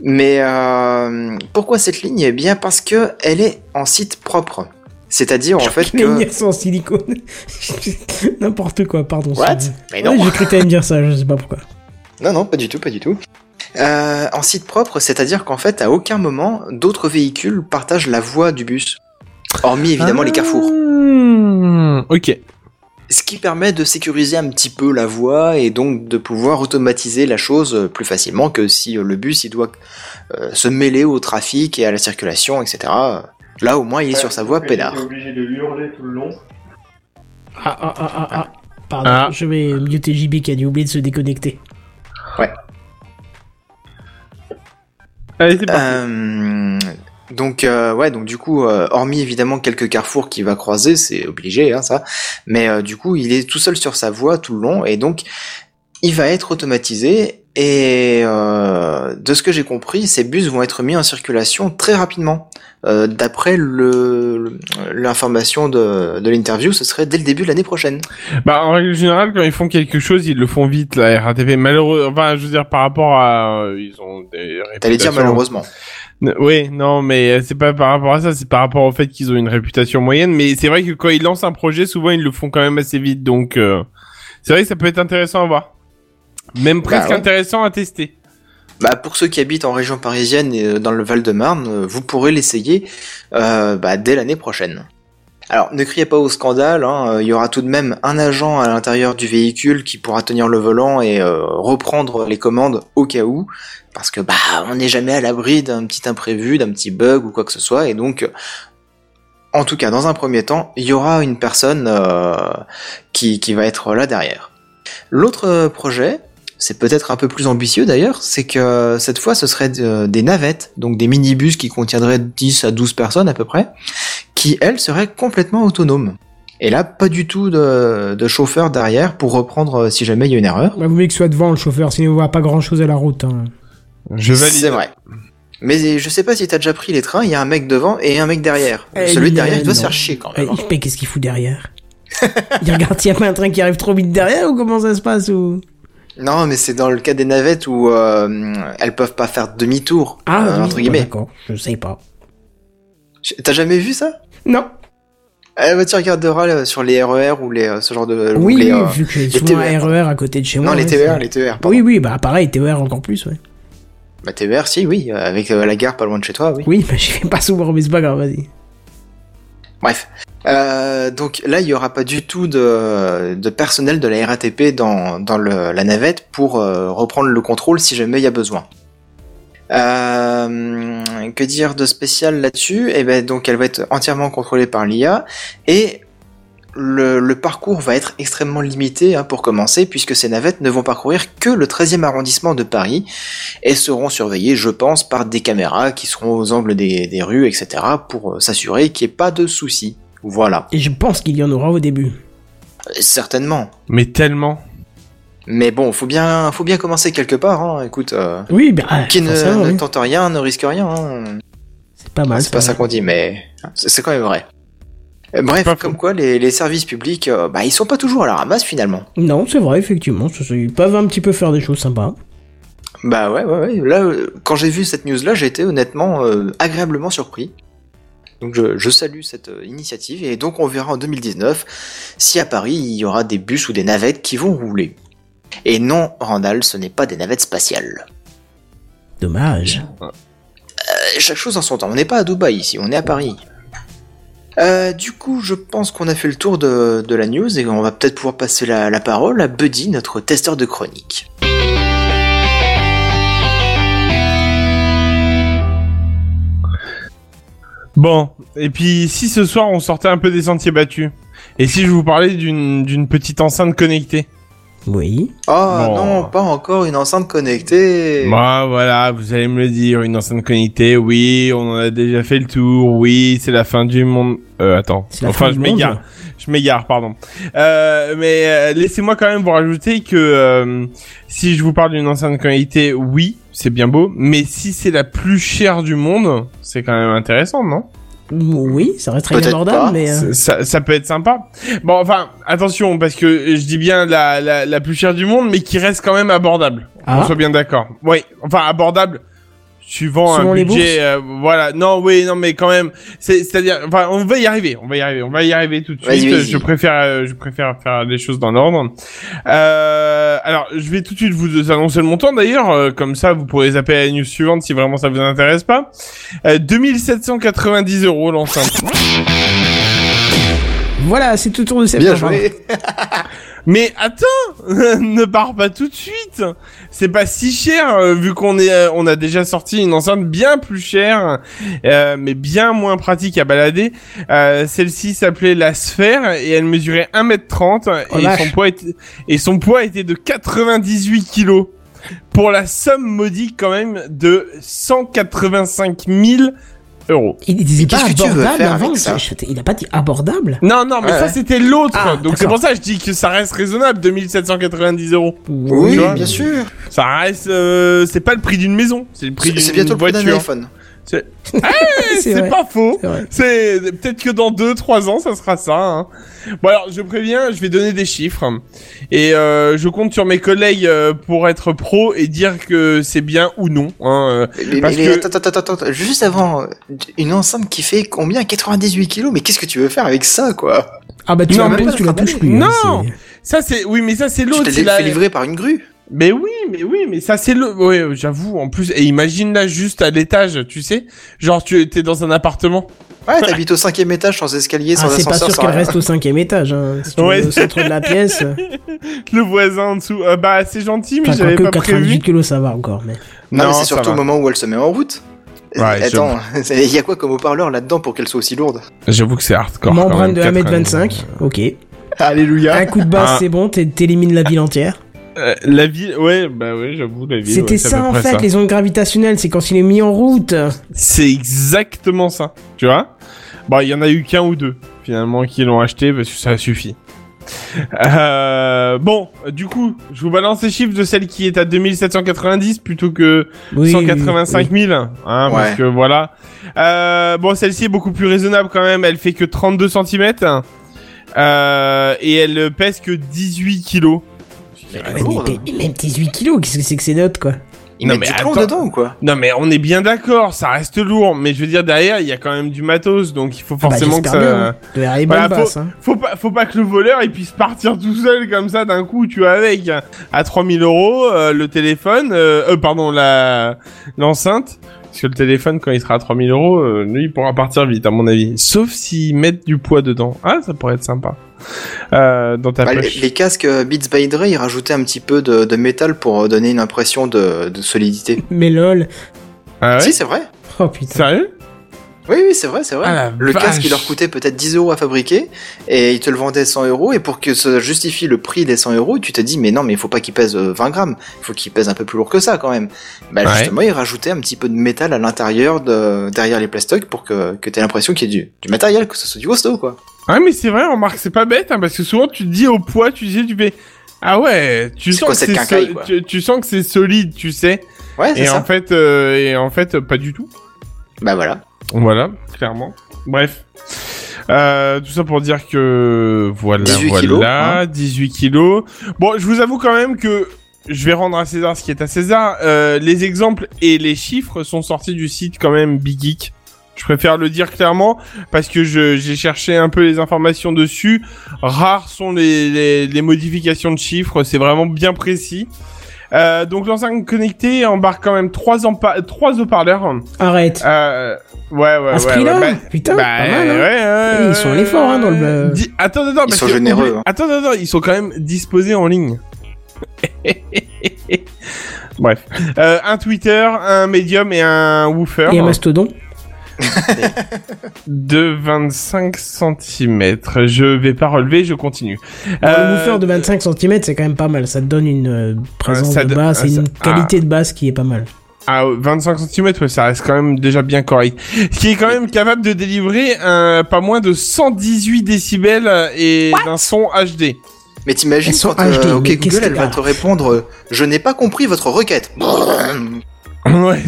Mais euh, pourquoi cette ligne? Eh bien parce que elle est en site propre. C'est-à-dire en fait Les que... en silicone. N'importe quoi, pardon. What? Mais Ouais, non J'ai cru que t'allais me dire ça, je sais pas pourquoi. Non, non, pas du tout, pas du tout. Euh, en site propre, c'est-à-dire qu'en fait, à aucun moment, d'autres véhicules partagent la voie du bus. Hormis évidemment les carrefours. Ah, Ok. Ce qui permet de sécuriser un petit peu la voie et donc de pouvoir automatiser la chose plus facilement que si le bus il doit euh, se mêler au trafic et à la circulation, etc. Là, au moins, il est sur sa voie peinard. obligé de hurler tout le long. Ah, ah, ah, ah, ah. Pardon, Ah. je vais muter JB qui a dû oublier de se déconnecter. Allez, c'est parti. Euh, donc euh, ouais, donc du coup, euh, hormis évidemment quelques carrefours qu'il va croiser, c'est obligé, hein, ça. Mais euh, du coup, il est tout seul sur sa voie tout le long, et donc il va être automatisé. Et euh, de ce que j'ai compris, ces bus vont être mis en circulation très rapidement. Euh, D'après le l'information de, de l'interview, ce serait dès le début de l'année prochaine. Bah, en règle générale, quand ils font quelque chose, ils le font vite, la RATP. Malheureux, enfin, je veux dire, par rapport à, euh, ils ont des T'allais dire malheureusement. Oui, non, mais euh, c'est pas par rapport à ça, c'est par rapport au fait qu'ils ont une réputation moyenne. Mais c'est vrai que quand ils lancent un projet, souvent ils le font quand même assez vite. Donc, euh, c'est vrai que ça peut être intéressant à voir. Même presque ouais. intéressant à tester. Bah, pour ceux qui habitent en région parisienne et euh, dans le Val-de-Marne, vous pourrez l'essayer euh, bah, dès l'année prochaine. Alors, ne criez pas au scandale, hein, il y aura tout de même un agent à l'intérieur du véhicule qui pourra tenir le volant et euh, reprendre les commandes au cas où, parce que bah on n'est jamais à l'abri d'un petit imprévu, d'un petit bug ou quoi que ce soit, et donc, euh, en tout cas, dans un premier temps, il y aura une personne euh, qui, va être là derrière. L'autre euh, projet, c'est peut-être un peu plus ambitieux d'ailleurs, c'est que cette fois ce serait de- des navettes, donc des minibus qui contiendraient 10 à 12 personnes à peu près, qui elles seraient complètement autonomes. Et là, pas du tout de, chauffeur derrière pour reprendre euh, si jamais il y a une erreur. Bah, vous voulez que soit devant le chauffeur, sinon on voit pas grand chose à la route. hein. Je valide. C'est vrai. Mais je sais pas si t'as déjà pris les trains, il y a un mec devant et un mec derrière. Eh, Celui lui, de derrière, euh, il doit se faire chier quand même. Eh, hein. Mais qu'est-ce qu'il fout derrière? Il regarde s'il y a pas un train qui arrive trop vite derrière ou comment ça se passe ou... Non, mais c'est dans le cas des navettes où euh, elles peuvent pas faire demi-tour, Ah, euh, oui, entre bah, guillemets. D'accord, je sais pas. T'as jamais vu ça? Non. Eh bah, tu regarderas euh, sur les RER ou les, euh, ce genre de... ou Oui, les, oui, euh, vu que j'ai souvent un TER. RER à côté de chez moi. Non, les TER, les TER. pardon. Oui, oui, bah pareil, TER encore plus, ouais. Bah TER, si, oui, euh, avec euh, la gare pas loin de chez toi, oui. Oui, bah j'y vais pas souvent, mais c'est pas grave, vas-y. Bref. Euh, donc là, il y aura pas du tout de, de personnel de la RATP dans, dans le, la navette pour euh, reprendre le contrôle si jamais il y a besoin. Que dire de spécial là-dessus? Eh ben donc elle va être entièrement contrôlée par l'IA et le, le parcours va être extrêmement limité hein, pour commencer puisque ces navettes ne vont parcourir que le 13e arrondissement de Paris et seront surveillées, je pense, par des caméras qui seront aux angles des, des rues, etc. pour euh, s'assurer qu'il n'y ait pas de soucis. Voilà. Et je pense qu'il y en aura au début. Euh, Certainement. Mais tellement. Mais bon, faut bien, faut bien commencer quelque part. Hein. Écoute, euh, Oui, bah, qui ne, ne oui. tente rien ne risque rien. Hein. c'est pas mal. c'est pas ça qu'on dit, mais c'est quand même vrai. Euh, Bref, Pas comme quoi les, les services publics, euh, bah ils sont pas toujours à la ramasse finalement. Non, c'est vrai, effectivement. Ils peuvent un petit peu faire des choses sympas. Bah ouais, ouais, ouais. Là, euh, quand j'ai vu cette news-là, j'ai été honnêtement euh, agréablement surpris. Donc je, je salue cette initiative et donc on verra en 2019 si à Paris il y aura des bus ou des navettes qui vont rouler. Et non, Randall, ce n'est pas des navettes spatiales. Dommage. Euh, chaque chose en son temps. On n'est pas à Dubaï ici, on est à Paris. Euh, du coup, je pense qu'on a fait le tour de, la news et on va peut-être pouvoir passer la, parole à Buddy, notre testeur de chronique. Bon, et puis si ce soir on sortait un peu des sentiers battus, et si je vous parlais d'une petite enceinte connectée? Oui. Oh Bon. non, pas encore une enceinte connectée. Bah voilà, vous allez me le dire, une enceinte connectée, oui, on en a déjà fait le tour, oui, c'est la fin du monde. Euh, attends, la enfin fin je m'égare, je m'égare, pardon. Euh, mais euh, laissez-moi quand même vous rajouter que euh, si je vous parle d'une enceinte connectée, oui, c'est bien beau, mais si c'est la plus chère du monde, c'est quand même intéressant, non? Oui, ça reste très abordable, pas. mais. euh, ça, ça peut être sympa. Bon, enfin, attention, parce que je dis bien la, la, la plus chère du monde, mais qui reste quand même abordable. Ah. On soit bien d'accord. Oui, enfin abordable. Suivant Selon un les budget, euh, voilà. Non, oui, non, mais quand même, c'est, c'est-à-dire, enfin, on va y arriver, on va y arriver, on va y arriver tout de suite. vas-y. Je préfère, euh, je préfère faire les choses dans l'ordre. Euh, alors, je vais tout de suite vous annoncer le montant d'ailleurs, euh, comme ça, vous pourrez zapper à la news suivante si vraiment ça vous intéresse pas. Euh, 2790 euros l'enceinte. Voilà, c'est tout tour de Bien septembre. joué. Mais attends, ne pars pas tout de suite. C'est pas si cher euh, vu qu'on est, euh, on a déjà sorti une enceinte bien plus chère, euh, mais bien moins pratique à balader. Euh, Celle-ci s'appelait la Sphère et elle mesurait 1m30 Oh et son poids était, et son poids était de 98 kilos. Pour la somme modique quand même de 185 000 euros. Il disait pas qu'est-ce que tu veux abordable faire avant. avec ça je- Il a pas dit abordable. Non, non, mais Ouais, ça c'était l'autre. Ah, Donc c'est pour ça que je dis que ça reste raisonnable, 2790 euros. Oui, bien sûr. Ça reste, euh, c'est pas le prix d'une maison, c'est le prix C'est d'une c'est bientôt le prix d'un voiture. iPhone. C'est C'est pas faux. C'est peut-être que dans 2-3 ans, ça sera ça. Hein. Bon alors, je préviens, je vais donner des chiffres et euh, je compte sur mes collègues euh, pour être pro et dire que c'est bien ou non. Hein. euh. Mais, Parce mais- que- attends, attends, attends, attends, juste avant, une enceinte qui fait combien? 98 kilos? Mais qu'est-ce que tu veux faire avec ça, quoi? Ah bah tu Non, la poses, tu la pas touches plus. hein, Non. c'est- Ça c'est, oui, mais ça c'est Tu l'autre. c'est l'as la- fait livrer par une grue Mais oui, mais oui, mais ça c'est le. Ouais, j'avoue. En plus, et imagine là juste à l'étage, tu sais, genre tu étais dans un appartement. Ouais, t'habites au cinquième étage sans escalier, Ah, sans c'est pas sûr qu'elle reste au cinquième étage. Hein. Si tu Ouais. vas au centre de la pièce. euh, Le voisin en dessous. Euh, bah c'est gentil, mais Enfin, j'avais que pas 98 prévu. kilos, ça va encore. Mais... Non, mais c'est surtout va. au moment où elle se met en route. Ouais, Attends, il y a quoi comme haut-parleur là-dedans pour qu'elle soit aussi lourde? J'avoue que c'est hardcore. quand Membrane même, de 90. 1m25. Ok. Alléluia. Un coup de basse, Ah. c'est bon, t'é- t'élimines la ville entière. Euh, la ville, ouais, bah ouais, j'avoue, la ville. C'était ouais, ça en fait, ça. les ondes gravitationnelles, c'est quand il est mis en route. C'est exactement ça, tu vois. Bon, il y en a eu qu'un ou deux, finalement, qui l'ont acheté parce que ça suffit. Euh, bon, du coup, je vous balance les chiffres de celle qui est à 2790 plutôt que Oui, 185 000, hein, parce Ouais. que voilà. Euh, bon, celle-ci est beaucoup plus raisonnable quand même. Elle fait que 32 cm euh, et elle pèse que 18 kilos. Oui. Mais, mais- mais même 18 kilos, qu'est-ce que c'est que ces notes quoi? Ils Non, mais attends. dedans ou quoi? Non mais on est bien d'accord, ça reste lourd, mais je veux dire derrière il y a quand même du matos, donc il faut forcément que bah, j'espère ça. bien. De la Voilà, basse. Hein. Faut pas, faut pas que le voleur il puisse partir tout seul comme ça d'un coup, tu vois, avec à 3000 euros euh, le téléphone, euh, euh, pardon la l'enceinte, parce que le téléphone quand il sera à 3000 euros, lui il pourra partir vite à mon avis, sauf s'ils mettent du poids dedans. Ah ça pourrait être sympa. Euh, dans ta Bah, les, poche. les casques euh, Beats by Dre, ils rajoutaient un petit peu de, de métal pour euh, donner une impression de, de solidité. Mais lol. Ah ouais Si, c'est vrai. Oh putain. Sérieux? Oui, oui, c'est vrai, c'est vrai. Ah, le casque, il leur coûtait peut-être 10 euros à fabriquer, et ils te le vendaient 100 euros, et pour que ça justifie le prix des 100 euros, tu te dis, mais non, mais il faut pas qu'il pèse euh, 20 grammes, il faut qu'il pèse un peu plus lourd que ça, quand même. Bah, Ouais. justement, ils rajoutaient un petit peu de métal à l'intérieur, de, derrière les plastocs, pour que, que t'aies l'impression qu'il y ait du, du matériel, que ce soit du costaud, quoi. Ah mais c'est vrai, remarque, c'est pas bête, hein, parce que souvent tu te dis au poids, tu sais, tu fais ah ouais, tu sens quoi que quincaille, so- tu, tu sens que c'est solide, tu sais. Ouais, c'est Et ça. en fait, euh, et en fait, euh, pas du tout. Bah voilà. Voilà, clairement. Bref. Euh, tout ça pour dire que voilà, 18 voilà, kilos, hein. 18 kilos. Bon, je vous avoue quand même que je vais rendre à César ce qui est à César. Euh, les exemples et les chiffres sont sortis du site quand même Big Geek. Je préfère le dire clairement parce que je- j'ai cherché un peu les informations dessus. Rares sont les, les, les modifications de chiffres, c'est vraiment bien précis. Euh, donc l'enceinte connectée embarque quand même trois, trois haut-parleurs. Arrête. Euh, ouais, ouais, À ce ouais, ouais, bah- Putain, bah, pas mal. Hein. ouais, Et ils sont allés forts, hein, dans le- Dis- Attends, attends, Ils parce sont généreux, hein. Attends, attends, ils sont quand même disposés en ligne. Bref. Euh, un Twitter, un Medium et un Woofer. Et un mastodon. De 25 cm. Je vais pas relever, je continue. Bon, Euh, de 25 cm, c'est quand même pas mal. Ça te donne une euh, présence ça de basse ah, et ça- une qualité de basse qui est pas mal. Ah, 25 cm, ouais, ça reste quand même déjà bien correct. Ce qui est quand même capable de délivrer un, pas moins de 118 décibels et d'un son HD. Mais t'imagines quand euh, HD, OK mais qu'est-ce Google, elle va te répondre euh, Je n'ai pas compris votre requête. Ouais.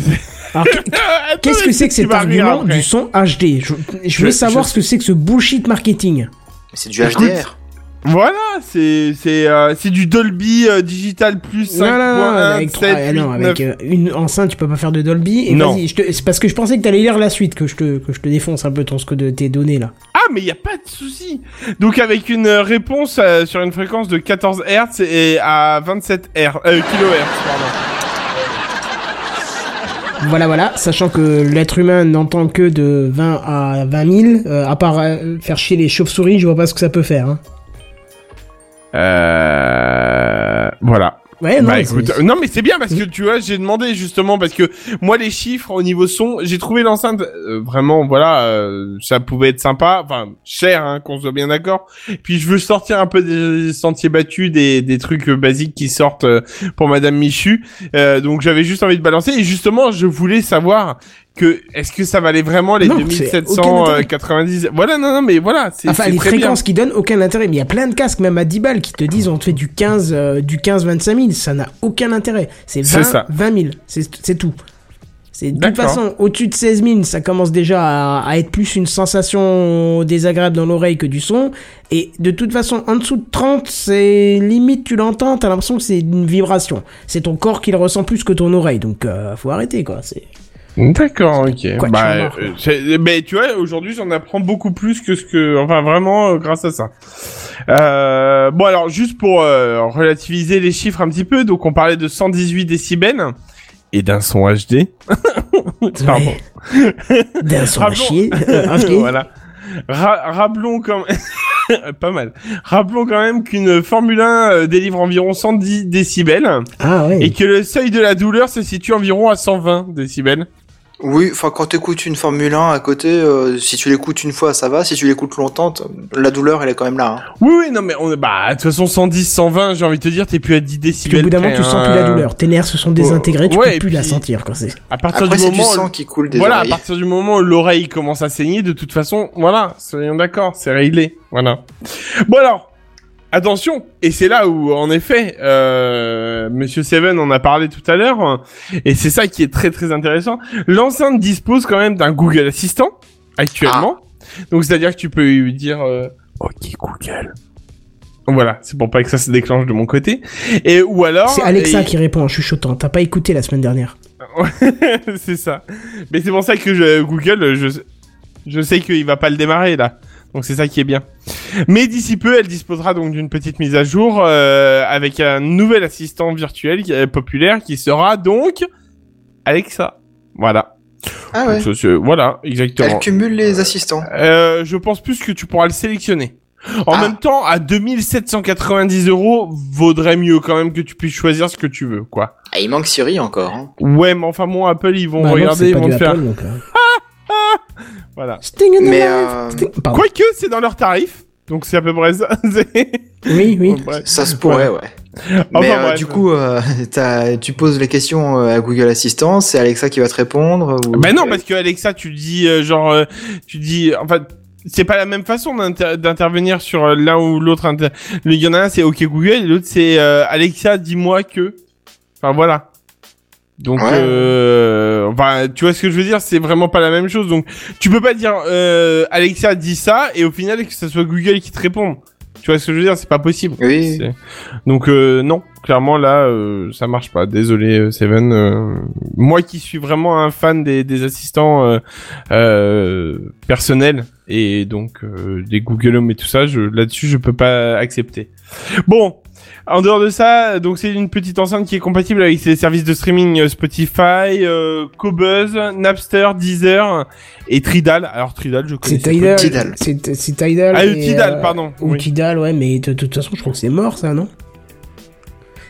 Qu'est-ce que c'est que cet argument du son HD Je, je veux Je- savoir je- ce que c'est que ce bullshit marketing. C'est du Écoute, HDR. Voilà, c'est c'est euh, c'est du Dolby euh, Digital plus 5.1 Non, non, non, avec, 7, ah, non, 8, avec euh, une enceinte, tu peux pas faire de Dolby. Et Non. te- c'est parce que je pensais que t'allais lire la suite que je te, que je te défonce un peu ton ce que de tes données là. Ah, mais il y a pas de souci. Donc avec une réponse euh, sur une fréquence de 14 Hz et à 27 Hz, euh, kHz, pardon. Voilà, voilà, sachant que l'être humain n'entend que de 20 à 20 000, euh, à part euh, faire chier les chauves-souris, je vois pas ce que ça peut faire. Hein. Euh... Voilà. Ouais, non, bah c'est- écoute, non mais c'est bien parce que tu vois, j'ai demandé justement parce que moi les chiffres au niveau son, j'ai trouvé l'enceinte euh, vraiment voilà, euh, ça pouvait être sympa, enfin cher hein, qu'on soit bien d'accord. Puis je veux sortir un peu des sentiers battus, des, des trucs euh, basiques qui sortent euh, pour Madame Michu. Euh, donc j'avais juste envie de balancer et justement je voulais savoir que est-ce que ça valait vraiment les Non, c'est aucun intérêt. 2790 Voilà non non mais voilà, Enfin, les très bien. fréquences qui donnent aucun intérêt. Mais il y a plein de casques, même à 10 balles, qui te disent on te fait du 15, euh, du 15-25 000. Ça n'a aucun intérêt. C'est C'est 20, ça. 20 000. C'est tout. C'est de toute façon, au-dessus de 16 000, ça commence déjà à, à être plus une sensation désagréable dans l'oreille que du son. Et de toute façon, en dessous de 30, c'est limite, tu l'entends, t'as l'impression que c'est une vibration. C'est ton corps qui le ressent plus que ton oreille. Donc, euh, faut arrêter, quoi. C'est... D'accord, ok. Quoi, tu bah, euh, c'est- mais tu vois, aujourd'hui, j'en apprends beaucoup plus que ce que, enfin, vraiment, euh, grâce à ça. Euh, bon, alors, juste pour euh, relativiser les chiffres un petit peu, donc on parlait de 118 décibels et d'un son HD. Pardon. D'un son Rappelons- chier. Chier. voilà. Ra- rappelons quand pas mal. Rappelons quand même qu'une Formule 1 euh, délivre environ 110 décibels Ah ouais. et que le seuil de la douleur se situe environ à 120 décibels. Oui, enfin quand t'écoutes une Formule 1 à côté, euh, si tu l'écoutes une fois, ça va. Si tu l'écoutes longtemps, la douleur, elle est quand même là. hein. Oui, oui, non, mais on, bah, de toute façon, 110, 120, j'ai envie de te dire, t'es plus à 10 Puis décibels. au bout d'un moment, tu sens hein. plus la douleur. Tes nerfs se sont désintégrés, tu ouais, peux et plus la sentir quand c'est. À partir Après, du moment, sang qui coule des voilà, à partir du moment où l'oreille commence à saigner, de toute façon, voilà, soyons d'accord, c'est réglé, voilà. Bon alors, attention, et c'est là où, en effet, euh, Monsieur Seven en a parlé tout à l'heure, et c'est ça qui est très très intéressant. L'enceinte dispose quand même d'un Google Assistant actuellement, donc c'est-à-dire que tu peux lui dire, euh, OK Google. Voilà, c'est pour pas que ça se déclenche de mon côté. Et ou alors. C'est Alexa et- qui répond en chuchotant. T'as pas écouté la semaine dernière. c'est ça. Mais c'est pour ça que je, Google, je, je sais qu'il va pas le démarrer là. Donc c'est ça qui est bien. Mais d'ici peu, elle disposera donc d'une petite mise à jour euh, avec un nouvel assistant virtuel qui est populaire qui sera donc Alexa. Voilà. Ah ouais. Donc, voilà, exactement. Elle cumule les assistants. Euh, je pense plus que tu pourras le sélectionner. En Ah. même temps, à 2790 euros, vaudrait mieux quand même que tu puisses choisir ce que tu veux, quoi. Ah, il manque Siri encore. Hein. Ouais, mais enfin, bon, Apple, ils vont Bah non, regarder, c'est ils vont faire. Apple, donc, euh. Voilà. Sting in the Mais, euh, Sting-. Quoique, c'est dans leur tarif. Donc c'est à peu près ça. C'est- Oui, oui. Ça se pourrait, ouais. Enfin, Mais euh, du coup, euh, tu poses les questions à Google Assistant, c'est Alexa qui va te répondre. Ou... Ben non, parce que Alexa, tu dis euh, genre, euh, tu dis, enfin, c'est pas la même façon d'inter- d'intervenir sur l'un ou l'autre. inter- Il y en a un, c'est OK Google, et l'autre c'est euh, Alexa, dis-moi que. Enfin voilà. Donc, Ouais. euh, enfin, tu vois ce que je veux dire, c'est vraiment pas la même chose. Donc, tu peux pas dire euh, Alexa dit ça et au final que ce soit Google qui te réponde. Tu vois ce que je veux dire, c'est pas possible. Oui. Donc euh, non, clairement là, euh, ça marche pas. Désolé euh, Seven. euh, moi qui suis vraiment un fan des, des assistants euh, euh, personnels et donc euh, des Google Home et tout ça, je, là-dessus je peux pas accepter. Bon. En dehors de ça, donc c'est une petite enceinte qui est compatible avec ses services de streaming euh, Spotify, euh, Qobuz, Napster, Deezer et Tridal. Alors Tridal, je connais. C'est Tidal. Tidal. C'est Tidal. Ah, et, Tidal, euh, pardon. Ou Oui. Tidal, ouais, mais de, de toute façon, je crois que c'est mort, ça, non?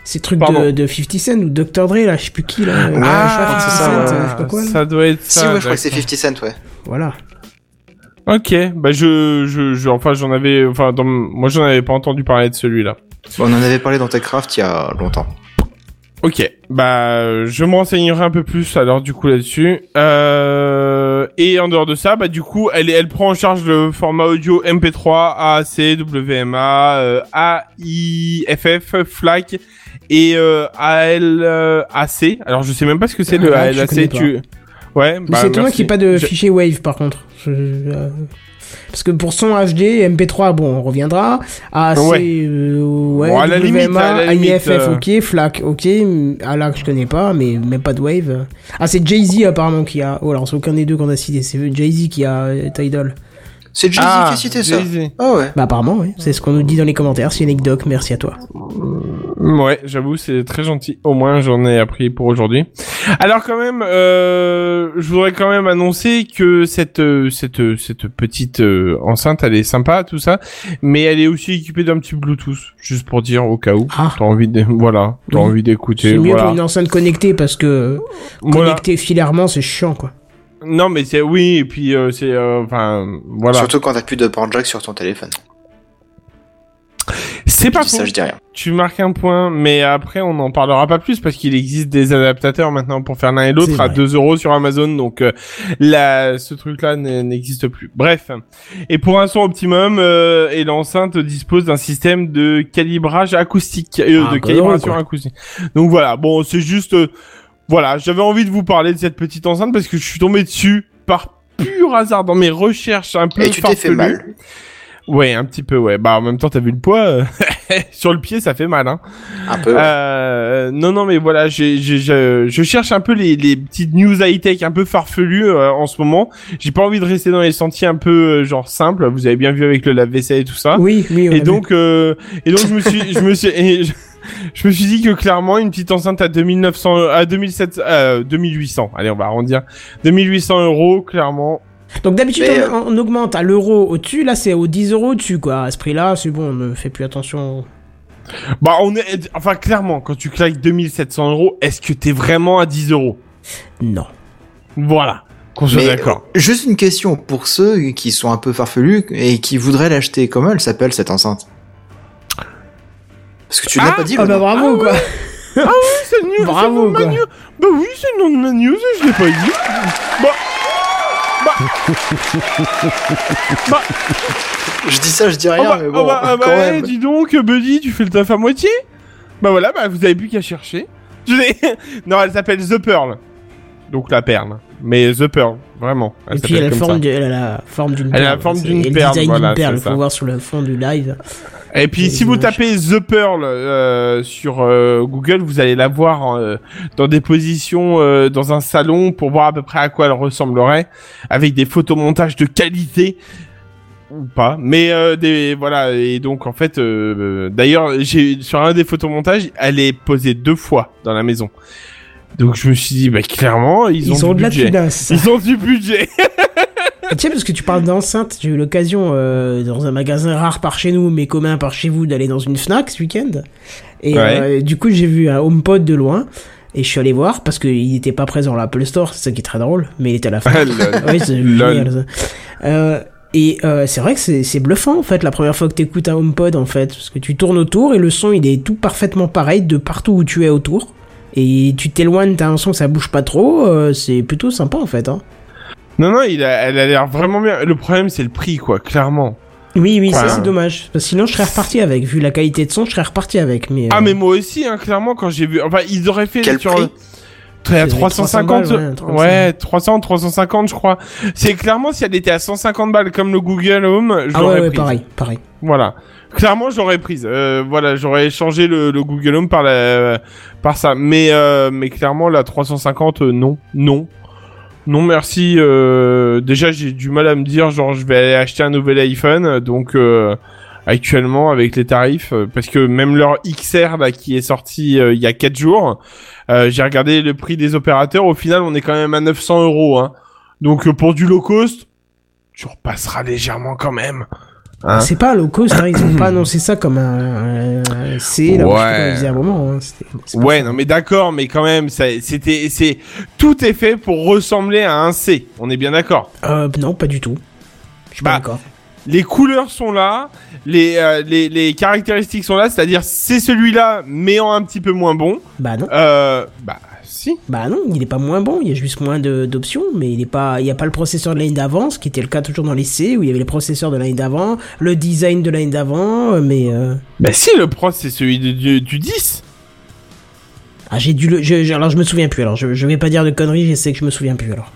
Ces trucs de, de 50 Cent ou Dr. Dre, là, je sais plus qui, là. Ouais, je crois que c'est 50 ça, Cent, ouais. je sais pas quoi, là. ça doit être Si, ça. ouais, je crois que c'est d'accord. 50 Cent, ouais. Voilà. Ok, bah je, je, je enfin j'en avais, enfin dans, moi j'en avais pas entendu parler de celui-là. On en avait parlé dans TechCraft il y a longtemps. Ok, bah je me renseignerai un peu plus alors du coup là-dessus. Euh, et en dehors de ça, bah du coup elle, elle prend en charge le format audio MP3, AAC, WMA, euh, AIFF, FLAC et euh, ALAC. Alors je sais même pas ce que c'est le Ah, ALAC. Tu... Ouais, Mais bah c'est étonnant merci. qu'il n'y ait pas de Je- fichier Wave par contre. Je- euh, Parce que pour son HD, MP3, bon, on reviendra. AAC, Ouais. euh, ouais, Bon, à la limite, à la limite, AIFF, euh. ok, FLAC, ok. Ah là, je connais pas, mais même pas de Wave. Ah, c'est Jay-Z apparemment qui a. Oh, alors c'est aucun des deux qu'on a cité. C'est Jay-Z qui a euh, Tidal. C'est Jay-Z Ah, qui a cité ça. Jay-Z. Ah ouais. Bah, apparemment, oui. C'est ce qu'on nous dit dans les commentaires. C'est Doc, merci à toi. Ouais, j'avoue, c'est très gentil. Au moins, j'en ai appris pour aujourd'hui. Alors quand même, euh, je voudrais quand même annoncer que cette euh, cette euh, cette petite euh, enceinte, elle est sympa, tout ça, mais elle est aussi équipée d'un petit Bluetooth, juste pour dire au cas où. Ah. T'as envie de, voilà, t'as Oui. envie d'écouter, C'est mieux voilà. pour une enceinte connectée parce que Voilà. connecter filairement, c'est chiant, quoi. Non, mais c'est oui, et puis euh, c'est, euh, enfin, voilà. Surtout quand t'as plus de port jack sur ton téléphone. C'est pas faux. ça, je dis rien. Tu marques un point, mais après on n'en parlera pas plus parce qu'il existe des adaptateurs maintenant pour faire l'un et l'autre à vrai. 2 euros sur Amazon, donc euh, là, ce truc-là n'existe plus. Bref, et pour un son optimum, euh, et l'enceinte dispose d'un système de calibrage acoustique, euh, Ah, de bah calibration acoustique. Donc voilà, bon, c'est juste, euh, voilà, j'avais envie de vous parler de cette petite enceinte parce que je suis tombé dessus par pur hasard dans mes recherches un peu Et tu t'es fait mal. Ouais, un petit peu, ouais. Bah, en même temps, t'as vu le poids euh, sur le pied, ça fait mal, hein. Un peu. ouais. Euh, non, non, mais voilà, j'ai, je, je cherche un peu les, les petites news high tech un peu farfelues euh, en ce moment. J'ai pas envie de rester dans les sentiers un peu euh, genre simples. Vous avez bien vu avec le lave-vaisselle et tout ça. Oui, oui, on Et donc, euh, et donc je me suis, je me suis, et je, je me suis dit que clairement une petite enceinte à 2900, à 2700, euh, 2800. Allez, on va arrondir. 2800 euros, clairement. Donc d'habitude on, on augmente à l'euro au-dessus, là c'est au 10 euros au-dessus quoi. À ce prix-là, c'est bon, on ne fait plus attention. Bah, on est, enfin, clairement, quand tu claques 2700 euros, est-ce que t'es vraiment à 10 euros? Non. Voilà. Qu'on soit d'accord. euh, juste une question pour ceux qui sont un peu farfelus et qui voudraient l'acheter. Comment elle s'appelle cette enceinte Parce que tu l'as Ah, pas dit. Ah bah bravo quoi. c'est le news, Bravo, c'est le nom de ma quoi. news. Bah oui, c'est le nom de ma news, et je l'ai pas dit. Bah. Bah. Je dis ça, je dis Ah rien, bah, mais ah bon, bah, ah bah, quand eh, même. dis donc, Buddy, tu fais le taf à moitié Bah voilà, bah vous avez plus qu'à chercher. Non, elle s'appelle The Pearl. Donc la perle. Mais The Pearl, vraiment. Elle Et puis elle a, la forme de- elle a la forme d'une Elle a la perle. forme d'une perle, design voilà, d'une perle, faut ça. voir sur le fond du live. Et puis si vous tapez The Pearl euh, sur euh, Google, vous allez la voir euh, dans des positions euh, dans un salon pour voir à peu près à quoi elle ressemblerait, avec des photomontages de qualité ou pas, mais euh, des voilà et donc en fait euh, d'ailleurs j'ai sur un des photomontages, elle est posée deux fois dans la maison. Donc je me suis dit bah clairement ils, Ils, ont, ont du de la budget. Ils ont du budget. Et Tiens, parce que tu parles d'enceinte, j'ai eu l'occasion euh, dans un magasin rare par chez nous, mais commun par chez vous, d'aller dans une Fnac ce week-end. Et Ouais. euh, du coup, j'ai vu un HomePod de loin. Et je suis allé voir parce qu'il n'était pas présent à l'Apple Store, c'est ça qui est très drôle, mais il était à la fin. Ah, oui, c'est génial. Euh, et euh, c'est vrai que c'est c'est bluffant en fait la première fois que t'écoutes un HomePod en fait, parce que tu tournes autour et le son il est tout parfaitement pareil de partout où tu es autour. Et tu t'éloignes, t'as l'impression que ça bouge pas trop, euh, c'est plutôt sympa en fait. Hein. Non non, il a, elle a l'air vraiment bien. Le problème c'est le prix quoi, clairement. Oui, oui, ça c'est dommage. Parce que sinon je serais reparti avec, vu la qualité de son, je serais reparti avec. Mais, Ah euh, mais moi aussi hein, clairement quand j'ai vu enfin ils auraient fait Quel sur prix à Ils avaient 350 300 balles, ouais, 300. ouais 300 350 je crois. C'est clairement si elle était à 150 balles comme le Google Home, je Ah ouais, pareil, pareil. Voilà. Clairement, j'aurais prise. Euh, voilà, j'aurais échangé le, le Google Home par la, par ça. Mais, euh, mais clairement, la 350, euh, non, non, non, merci. Euh, déjà, j'ai du mal à me dire, genre, je vais aller acheter un nouvel iPhone. Donc, euh, actuellement, avec les tarifs, euh, parce que même leur XR là, qui est sorti euh, il y a 4 jours, euh, j'ai regardé le prix des opérateurs. Au final, on est quand même à 900 euros. Hein. Donc, pour du low cost, tu repasseras légèrement quand même. Hein? C'est pas low cost, hein, ils ont pas annoncé ça comme un, un C, là, Ouais. je à un moment. Hein, Ouais, non mais d'accord, mais quand même, c'était, c'est, tout est fait pour ressembler à un C. On est bien d'accord. Euh, non, pas du tout. Je suis Bah, pas d'accord. Les couleurs sont là, les, euh, les, les caractéristiques sont là, c'est-à-dire c'est celui-là, mais en un petit peu moins bon. Bah non. Euh, bah si. Bah non, il est pas moins bon, il y a juste moins de- d'options, mais il est pas, il y a pas le processeur de l'année d'avant, ce qui était le cas toujours dans les C, où il y avait les processeurs de l'année d'avant, le design de l'année d'avant, euh, mais euh, Bah si, le Pro c'est celui du, du, du 10. ah j'ai dû le, je, je- alors je me souviens plus, alors je, je vais pas dire de conneries, je sais que je me souviens plus alors.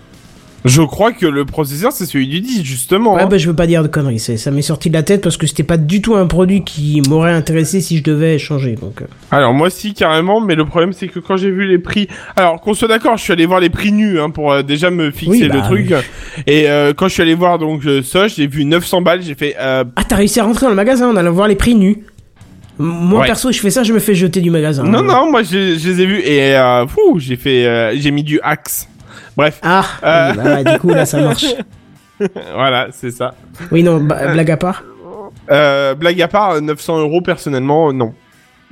Je crois que le processeur c'est celui du 10 justement. Ouais hein. bah je veux pas dire de conneries, c'est, ça m'est sorti de la tête parce que c'était pas du tout un produit qui m'aurait intéressé si je devais changer, donc. euh. Alors moi si carrément, mais le problème c'est que quand j'ai vu les prix, alors qu'on soit d'accord, je suis allé voir les prix nus hein, pour euh, déjà me fixer Oui, le bah, truc. Et euh, quand je suis allé voir donc ça, j'ai vu 900 balles, j'ai fait euh, Ah t'as réussi à rentrer dans le magasin en allant voir les prix nus. Moi Ouais. perso je fais ça, je me fais jeter du magasin. non non, moi je, je les ai vus et euh, fou, j'ai fait euh, j'ai mis du axe. Bref, Ah, Euh. oui, bah, du coup là ça marche. voilà, c'est ça. Oui non, blague à part. Euh, blague à part, euh, 900 euros personnellement, euh, non.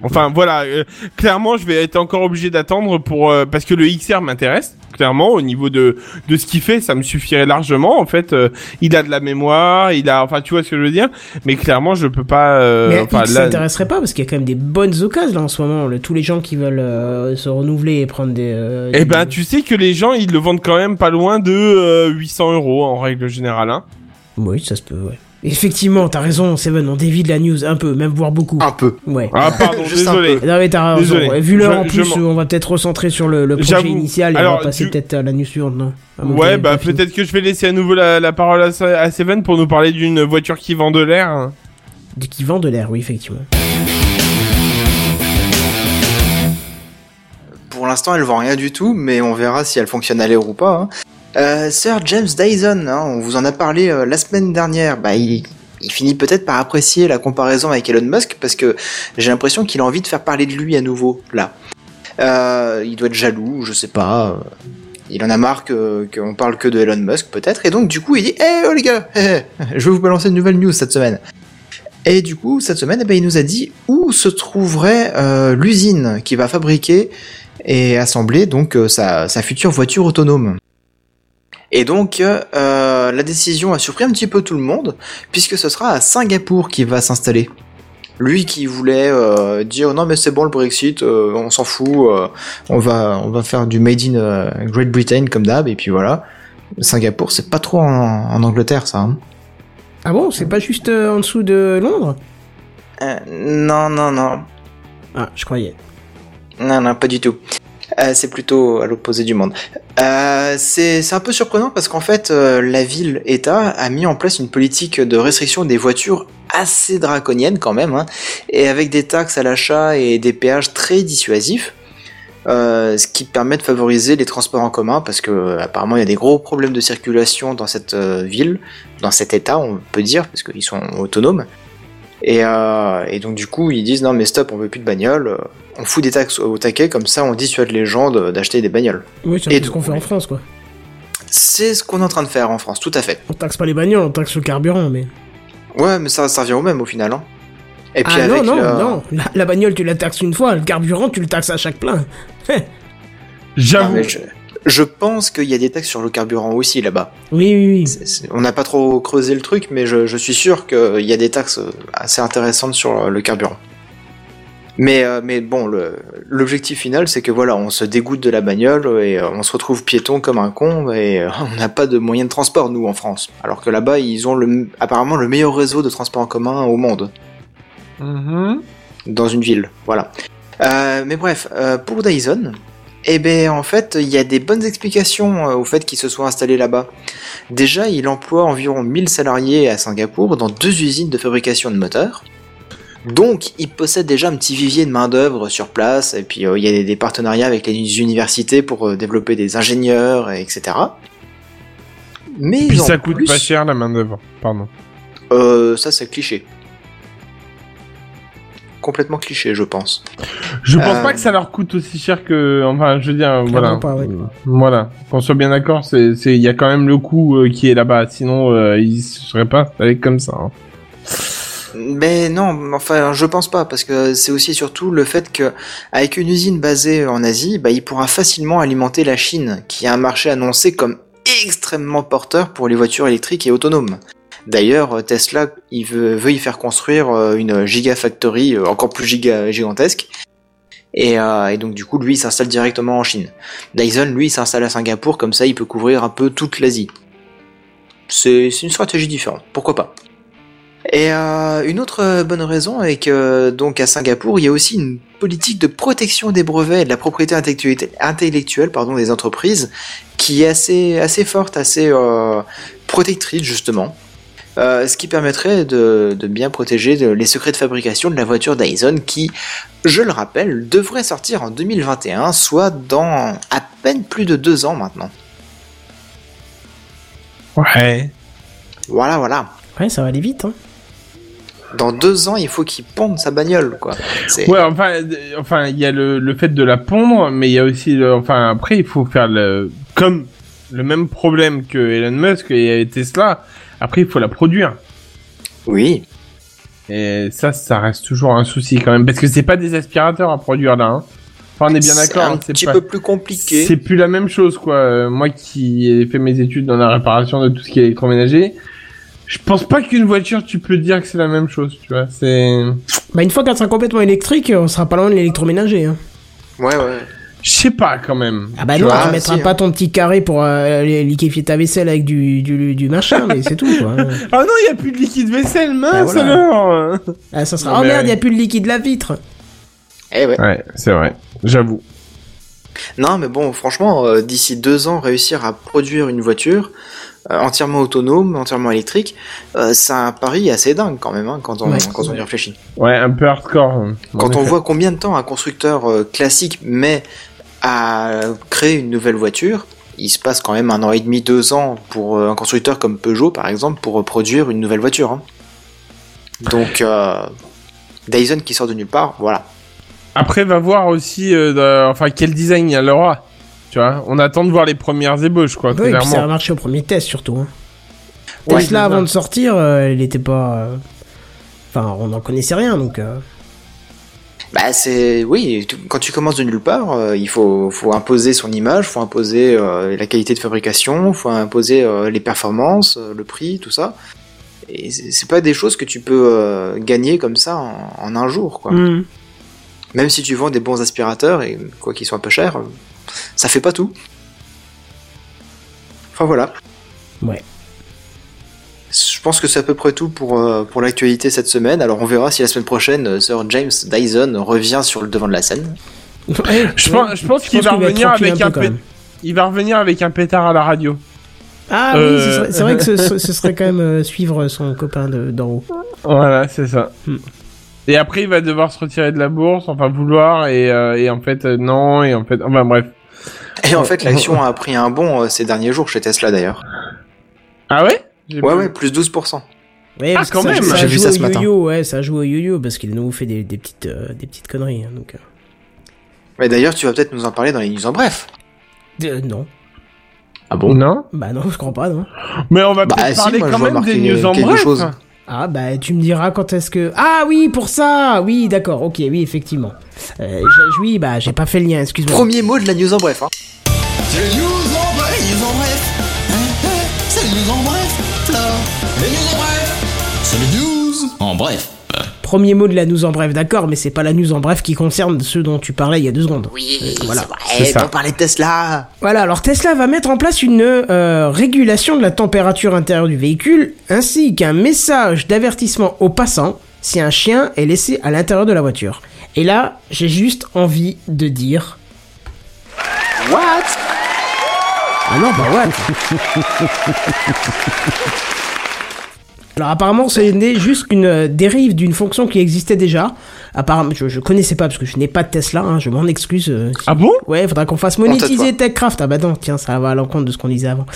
Enfin voilà, euh, clairement je vais être encore obligé d'attendre pour euh, parce que le XR m'intéresse. Clairement au niveau de de ce qu'il fait, ça me suffirait largement. En fait, euh, il a de la mémoire, il a, enfin tu vois ce que je veux dire. Mais clairement je peux pas. euh, Mais enfin, X là- s'intéresserait pas parce qu'il y a quand même des bonnes occasions là en ce moment. Le- tous les gens qui veulent euh, se renouveler et prendre des. euh, Eh des- ben tu sais que les gens ils le vendent quand même pas loin de euh, 800 euros en règle générale. Hein. Oui, ça se peut, ouais. Effectivement, t'as raison, Seven, on dévie de la news un peu, même voire beaucoup. Un peu. Ouais. Ah pardon, Juste un désolé. peu. Non mais t'as raison. Désolé. Vu l'heure en plus, on va peut-être recentrer sur le, le projet initial et Alors, on va passer peut-être à la news suivante, non Ouais, bah peut-être que je vais laisser à nouveau la, la parole à, Seven pour nous parler d'une voiture qui vend de l'air. De- Qui vend de l'air, oui, effectivement. Pour l'instant, elle vend rien du tout, mais on verra si elle fonctionne à l'air ou pas. hein. Euh, Sir James Dyson, hein, on vous en a parlé euh, la semaine dernière. Bah, il, finit peut-être par apprécier la comparaison avec Elon Musk parce que j'ai l'impression qu'il a envie de faire parler de lui à nouveau là. Euh, il doit être jaloux, je sais pas. Il en a marre que- qu'on parle que de Elon Musk peut-être, et donc du coup il dit Eh oh les gars, hé, hé, je vais vous balancer une nouvelle news cette semaine. Et du coup cette semaine, eh ben, il nous a dit où se trouverait euh, l'usine qui va fabriquer et assembler donc sa future voiture autonome. Et donc euh, la décision a surpris un petit peu tout le monde puisque ce sera à Singapour qu'il va s'installer. Lui qui voulait euh, dire non mais c'est bon le Brexit, euh, on s'en fout, euh, on va on va faire du made in euh, Great Britain comme d'hab et puis voilà. Singapour c'est pas trop en, en Angleterre ça. hein. Ah bon, c'est pas juste euh, en dessous de Londres? Euh, non non non Ah, je croyais. Non, non, pas du tout. Euh, c'est plutôt à l'opposé du monde. Euh, c'est un peu surprenant parce qu'en fait, euh, la ville-État a mis en place une politique de restriction des voitures assez draconienne quand même, hein, et avec des taxes à l'achat et des péages très dissuasifs. ce qui permet de favoriser les transports en commun parce que apparemment il y a des gros problèmes de circulation dans cette ville, dans cet état on peut dire parce qu'ils sont autonomes. Et, donc du coup ils disent non mais stop on veut plus de bagnoles, euh, on fout des taxes au taquet comme ça on dissuade les gens de- d'acheter des bagnoles. Oui, c'est ce qu'on fait en. France, quoi. C'est ce qu'on est en train de faire en France, tout à fait. On taxe pas les bagnoles, on taxe le carburant, mais. Ouais mais ça, ça revient au même au final. Hein. Et puis ah non, avec non, le- non. La, la bagnole, tu la taxes une fois, le carburant, tu le taxes à chaque plein. Non, J'avoue. mais je, je pense qu'il y a des taxes sur le carburant aussi là-bas. oui, oui, oui. On n'a pas trop creusé le truc, mais je, je suis sûr qu'il y a des taxes assez intéressantes sur le carburant. Mais, euh, mais bon, l'objectif final, c'est que voilà, on se dégoûte de la bagnole et euh, on se retrouve piéton comme un con et euh, on n'a pas de moyens de transport, nous, en France. Alors que là-bas, ils ont le, apparemment le meilleur réseau de transport en commun au monde, Mhm. dans une ville. Voilà. Mais bref, pour Dyson, eh ben en fait, il y a des bonnes explications au fait qu'il se soit installé là-bas. Déjà, il emploie environ 1000 salariés à Singapour dans deux usines de fabrication de moteurs. Donc, il possède déjà un petit vivier de main-d'œuvre sur place, et puis euh, il y a des, partenariats avec les universités pour euh, développer des ingénieurs, et etc. Mais Puis ça coûte plus- pas cher la main d'œuvre. Pardon. Euh, ça, c'est cliché. Complètement cliché, je pense. Je pense Euh, pas que ça leur coûte aussi cher que. Enfin, je veux dire, voilà. pas, ouais. Voilà. Qu'on soit bien d'accord, il y a quand même le coût euh, qui est là-bas. Sinon, euh, ils se seraient pas installés comme ça. hein. Mais non, enfin, je pense pas, parce que c'est aussi et surtout le fait que, avec une usine basée en Asie, bah, il pourra facilement alimenter la Chine, qui a un marché annoncé comme extrêmement porteur pour les voitures électriques et autonomes. D'ailleurs, Tesla, il veut, y faire construire euh, une gigafactory euh, encore plus giga, gigantesque. Et, euh, donc du coup, lui, s'installe directement en Chine. Dyson, lui, s'installe à Singapour, comme ça, il peut couvrir un peu toute l'Asie. C'est une stratégie différente, pourquoi pas. Et euh, une autre euh, bonne raison est que donc à Singapour, il y a aussi une politique de protection des brevets et de la propriété intellectuelle, intellectuelle pardon, des entreprises qui est assez, assez forte, assez euh, protectrice justement. Euh, ce qui permettrait de, de bien protéger de- les secrets de fabrication de la voiture Dyson qui, je le rappelle, devrait sortir en 2021, soit dans à peine plus de deux ans maintenant. Ouais. Voilà, voilà. Ouais, ça va aller vite. Hein. Dans deux ans, il faut qu'il ponde sa bagnole, quoi. Ouais, enfin, enfin, il y a le, le fait de la pondre, mais il y a aussi, le, enfin, après, il faut faire le, comme le même problème que Elon Musk et Tesla. Après, il faut la produire. Oui. Et ça, ça reste toujours un souci quand même, parce que c'est pas des aspirateurs à produire là. Hein. Enfin, on est bien C'est d'accord. un hein, c'est petit pas- peu plus compliqué. C'est plus la même chose, quoi. Euh, moi qui ai fait mes études dans la réparation de tout ce qui est électroménager, je pense pas qu'une voiture, tu peux dire que c'est la même chose, tu vois. C'est, Bah, une fois qu'elle sera complètement électrique, on sera pas loin de l'électroménager. Hein. Ouais, ouais. je sais pas quand même. Ah bah Tu non, vois, tu ah, mettras si, pas hein. ton petit carré pour euh, liquéfier ta vaisselle avec du, du, du machin, mais c'est tout quoi. Ah non, il y a plus de liquide vaisselle, mince Bah voilà. alors. Ah, ça sera... Non, Oh merde, ouais. il y a plus de liquide la vitre. Eh ouais. Ouais, c'est vrai. J'avoue. Non, mais bon, franchement, euh, d'ici deux ans, réussir à produire une voiture entièrement autonome, entièrement électrique, euh, c'est un pari assez dingue quand même, hein, quand on, Ouais. quand on y réfléchit. Ouais, un peu hardcore. hein. Quand on voit combien de temps un constructeur euh, classique met à créer une nouvelle voiture, il se passe quand même un an et demi, deux ans pour euh, un constructeur comme Peugeot, par exemple, pour euh, produire une nouvelle voiture. hein. Donc, euh, Dyson qui sort de nulle part, voilà. Après, va voir aussi, euh, enfin, quel design il y aura. Tu vois, on attend de voir les premières ébauches, quoi, Oui, et puis ça a marché au premier test surtout. Hein. Ouais, Tesla avant de sortir, euh, elle était pas. euh, Enfin, on n'en connaissait rien donc. euh, Bah c'est oui, tu- quand tu commences de nulle part, euh, il faut faut imposer son image, faut imposer euh, la qualité de fabrication, faut imposer euh, les performances, euh, le prix, tout ça. Et c'est pas des choses que tu peux euh, gagner comme ça en, en un jour quoi. hmm. Même si tu vends des bons aspirateurs et quoi qu'ils soient un peu chers, ça fait pas tout. Enfin voilà. Ouais. Je pense que c'est à peu près tout pour, euh, pour l'actualité cette semaine. Alors on verra si la semaine prochaine, euh, Sir James Dyson revient sur le devant de la scène. Ouais, Je ouais. pense, je pense qu'il va revenir avec un un, peu, quand pét- même. il va revenir avec un pétard à la radio. Ah Euh, oui, serait- c'est vrai que ce, ce- ce serait quand même euh, suivre son copain de- d'en haut. Voilà, c'est ça. Hmm. Et après, il va devoir se retirer de la bourse, enfin vouloir, et, euh, et en fait, euh, non, et en fait, enfin bref. Et en fait, l'action a pris un bond euh, ces derniers jours chez Tesla d'ailleurs. Ah ouais Ouais, ouais, plus 12%. Ouais, Ah, parce que quand ça, même. ça J'ai vu joue ça au ce matin. yo-yo, ouais, ça joue au yo-yo parce qu'il a nous fait des, des petites, euh, des petites conneries. hein, donc, euh. Mais d'ailleurs, tu vas peut-être nous en parler dans les news en bref. Euh, non, Ah bon? Non? Bah non, je crois pas, non. Mais on va Bah, peut-être si, parler moi, quand même des news en quelque bref. chose. Ah bah tu me diras quand est-ce que... Ah oui, pour ça Oui, d'accord, ok, oui, effectivement. Euh, je- oui, bah j'ai pas fait le lien, excuse-moi. Premier mot de la news en bref. Hein. C'est les news en bref, les news en bref. Hein, hein, c'est les news en bref, Flore. Les news en bref. C'est les news en bref. Premier mot de la news en bref, d'accord, mais c'est pas la news en bref qui concerne ceux dont tu parlais il y a deux secondes. Oui, voilà. c'est on parlait de Tesla. Voilà, alors Tesla va mettre en place une euh, régulation de la température intérieure du véhicule, ainsi qu'un message d'avertissement aux passants si un chien est laissé à l'intérieur de la voiture. Et là, j'ai juste envie de dire... What? Ah non, bah ouais. Alors apparemment, c'est né juste une euh, dérive d'une fonction qui existait déjà. Apparemment, je, je connaissais pas parce que je n'ai pas de Tesla, hein, je m'en excuse. euh, si- Ah bon? Ouais, faudra qu'on fasse monétiser. TechCraft. Ah bah non, tiens, ça va à l'encontre de ce qu'on disait avant.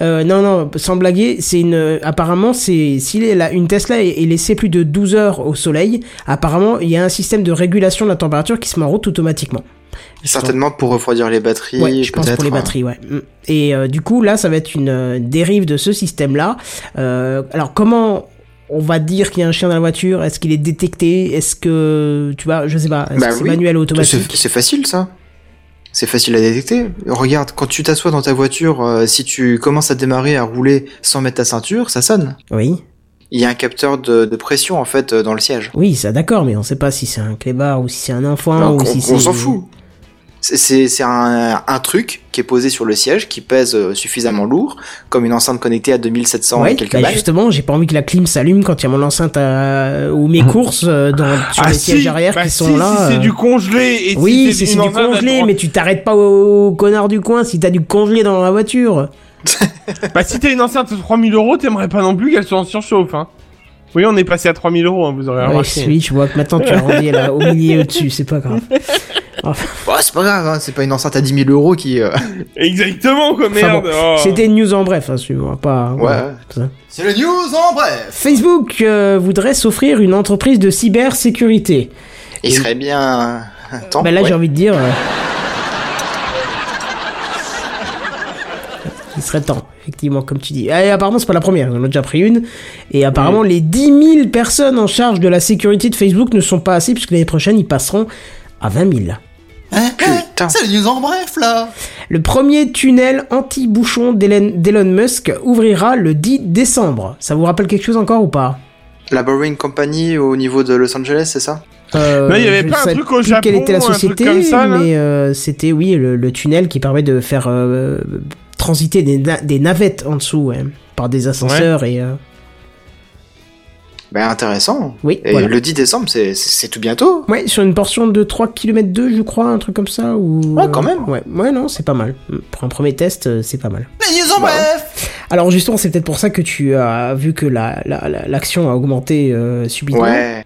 Euh, non, non, sans blaguer, c'est une. Apparemment, c'est si la- une Tesla est, est laissée plus de 12 heures au soleil, apparemment, il y a un système de régulation de la température qui se met en route automatiquement. Certainement pour refroidir les batteries, Ouais, je pense pour les batteries, ouais. Mm. Et euh, du coup, là, ça va être une euh, dérive de ce système-là. Euh, alors, comment on va dire qu'il y a un chien dans la voiture, est-ce qu'il est détecté? Est-ce que, tu vois, je sais pas, est-ce Bah que c'est oui. manuel ou automatique? c'est facile ça. C'est facile à détecter. Regarde, quand tu t'assois dans ta voiture, euh, si tu commences à démarrer, à rouler sans mettre ta ceinture, ça sonne. Oui, Il y a un capteur de, de pression en fait dans le siège. oui, ça d'accord, mais on sait pas si c'est un clébard ou si c'est un enfant Alors ou si c'est. on s'en fout. C'est- un, un truc qui est posé sur le siège, qui pèse euh, suffisamment lourd, comme une enceinte connectée à 2700 Ouais, et quelques bah balles. justement, j'ai pas envie que la clim s'allume quand il y a mon enceinte à- ou mes courses euh, dans, sur Ah les si, sièges arrière bah qui si, sont là. Si c'est euh. du congelé et Oui, si c'est du congelé, mais tu t'arrêtes pas au connard du coin si t'as du congelé dans la voiture. Bah si t'as une enceinte de 3000 euros, t'aimerais pas non plus qu'elle soit en surchauffe, hein. Oui, on est passé à 3000 euros, hein, vous aurez Ouais, remarqué. oui, je vois que maintenant tu as rendu là, au milieu au-dessus, c'est pas grave. Enfin, Bah, c'est pas grave, hein, c'est pas une enceinte à 10 000 euros qui. euh, Exactement, quoi, merde. bon, oh. C'était une news en bref, hein, suivant, pas. Ouais. voilà, ça. C'est le news en bref. Facebook euh, voudrait s'offrir une entreprise de cybersécurité. Il serait bien. temps. Bah là, ouais. j'ai envie de dire. euh, Il serait temps, effectivement, comme tu dis. Et apparemment, c'est pas la première, ils en ont déjà pris une. Et apparemment, les 10 000 personnes en charge de la sécurité de Facebook ne sont pas assez, puisque l'année prochaine, ils passeront à 20 000. Hein Putain. C'est le news en bref là. Le premier tunnel anti-bouchon d'Elon d'Elon Musk ouvrira le 10 décembre. Ça vous rappelle quelque chose encore ou pas? La Boring Company au niveau de Los Angeles, c'est ça? Euh, Non, il y avait je pas un sais truc au plus Quelle Japon, était la un truc société comme ça, là Mais euh, c'était, oui, le, le tunnel qui permet de faire euh, transiter des, na- des navettes en dessous, ouais, par des ascenseurs et. Ben intéressant. Oui, Et voilà. le 10 décembre, c'est- tout bientôt. Ouais, sur une portion de 3 km 2, je crois, un truc comme ça. Ou... Ouais, quand même. Ouais, ouais, non, c'est pas mal. Pour un premier test, euh, c'est pas mal. Les news en bref. Alors justement, c'est peut-être pour ça que tu as vu que la la- la- l'action a augmenté euh, subitement. Ouais.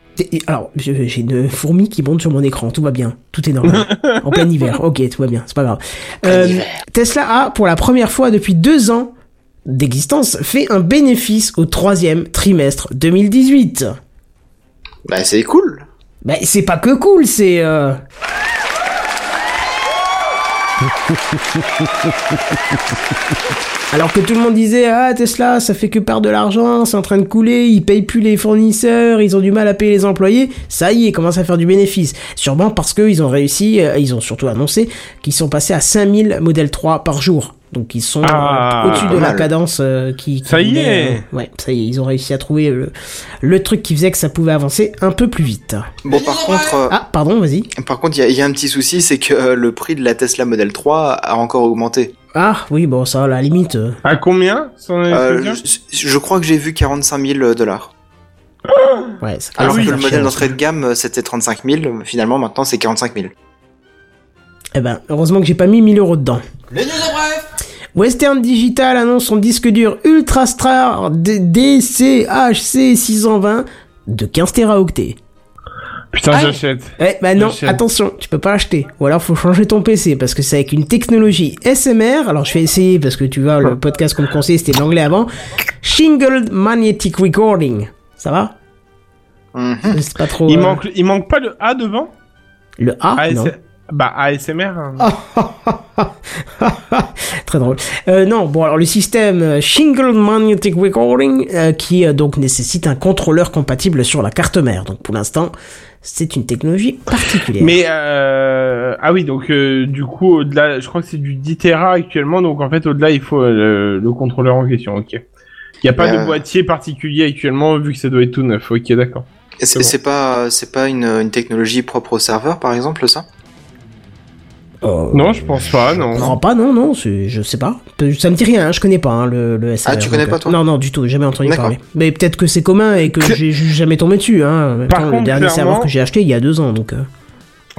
Alors, j'ai une fourmi qui monte sur mon écran, tout va bien, tout est normal. en plein hiver, ok, tout va bien, c'est pas grave. Euh, Tesla a, pour la première fois depuis deux ans d'existence, fait un bénéfice au troisième trimestre 2018. Bah c'est cool. Ben, c'est pas que cool, c'est... euh, Alors que tout le monde disait ah Tesla ça fait que perdre de l'argent, c'est en train de couler, ils payent plus les fournisseurs, ils ont du mal à payer les employés, ça y est, ils commencent à faire du bénéfice. Sûrement parce qu'ils ont réussi, euh, ils ont surtout annoncé qu'ils sont passés à 5000 modèles 3 par jour. Donc ils sont euh, Ah, au-dessus de la cadence euh, qui, qui Ça y est. euh, ouais, ça y est, ils ont réussi à trouver le, le truc qui faisait que ça pouvait avancer un peu plus vite. Bon par contre, euh, Ah, pardon, vas-y. par contre, il y, a- il y a un petit souci, c'est que euh, le prix de la Tesla Model 3 a encore augmenté. Ah, oui, bon, ça, à la limite. euh, À combien? Euh, je, je crois que j'ai vu 45 000 dollars. ouais, ça Alors que le modèle cher. d'entrée de gamme euh, c'était 35 000, finalement maintenant c'est 45 000. Eh ben, heureusement que j'ai pas mis 1000 euros dedans. Les news en bref. Western Digital annonce son disque dur Ultra Star D- DCHC 620 de 15 teraoctets. Putain, Ah. j'achète. Eh ben non, attention, tu peux pas l'acheter. Ou alors faut changer ton PC parce que c'est avec une technologie SMR. Alors je vais essayer parce que tu vois le podcast qu'on me conseille c'était l'anglais avant. Shingled Magnetic Recording. Ça va? Mhm. C'est pas trop. Il euh, manque, il manque pas le A devant? Le A non. Bah, ASMR. hein. Très drôle. Euh, non, bon alors le système euh, Shingled Magnetic Recording euh, qui euh, donc nécessite un contrôleur compatible sur la carte mère. Donc pour l'instant, c'est une technologie particulière. Mais euh... ah oui, donc euh, du coup au-delà, je crois que c'est du 10 Tera actuellement, donc en fait au-delà il faut euh, le, le contrôleur en question. Ok. Il y a pas Euh. de boîtier particulier actuellement vu que ça doit être tout neuf. Ok, d'accord. Et C'est bon. pas, c'est pas une, une technologie propre au serveur par exemple ça? Euh, Non, je pense pas. Non. Je crois pas, non, non, je sais pas. Ça me dit rien, hein, je connais pas hein, le, le SMR. Ah, tu connais donc, pas, toi Non, non, du tout, jamais entendu parler. Mais peut-être que c'est commun et que Que- j'ai juste jamais tombé dessus. Hein. Le contre, dernier clairement- serveur que j'ai acheté il y a deux ans, donc. euh,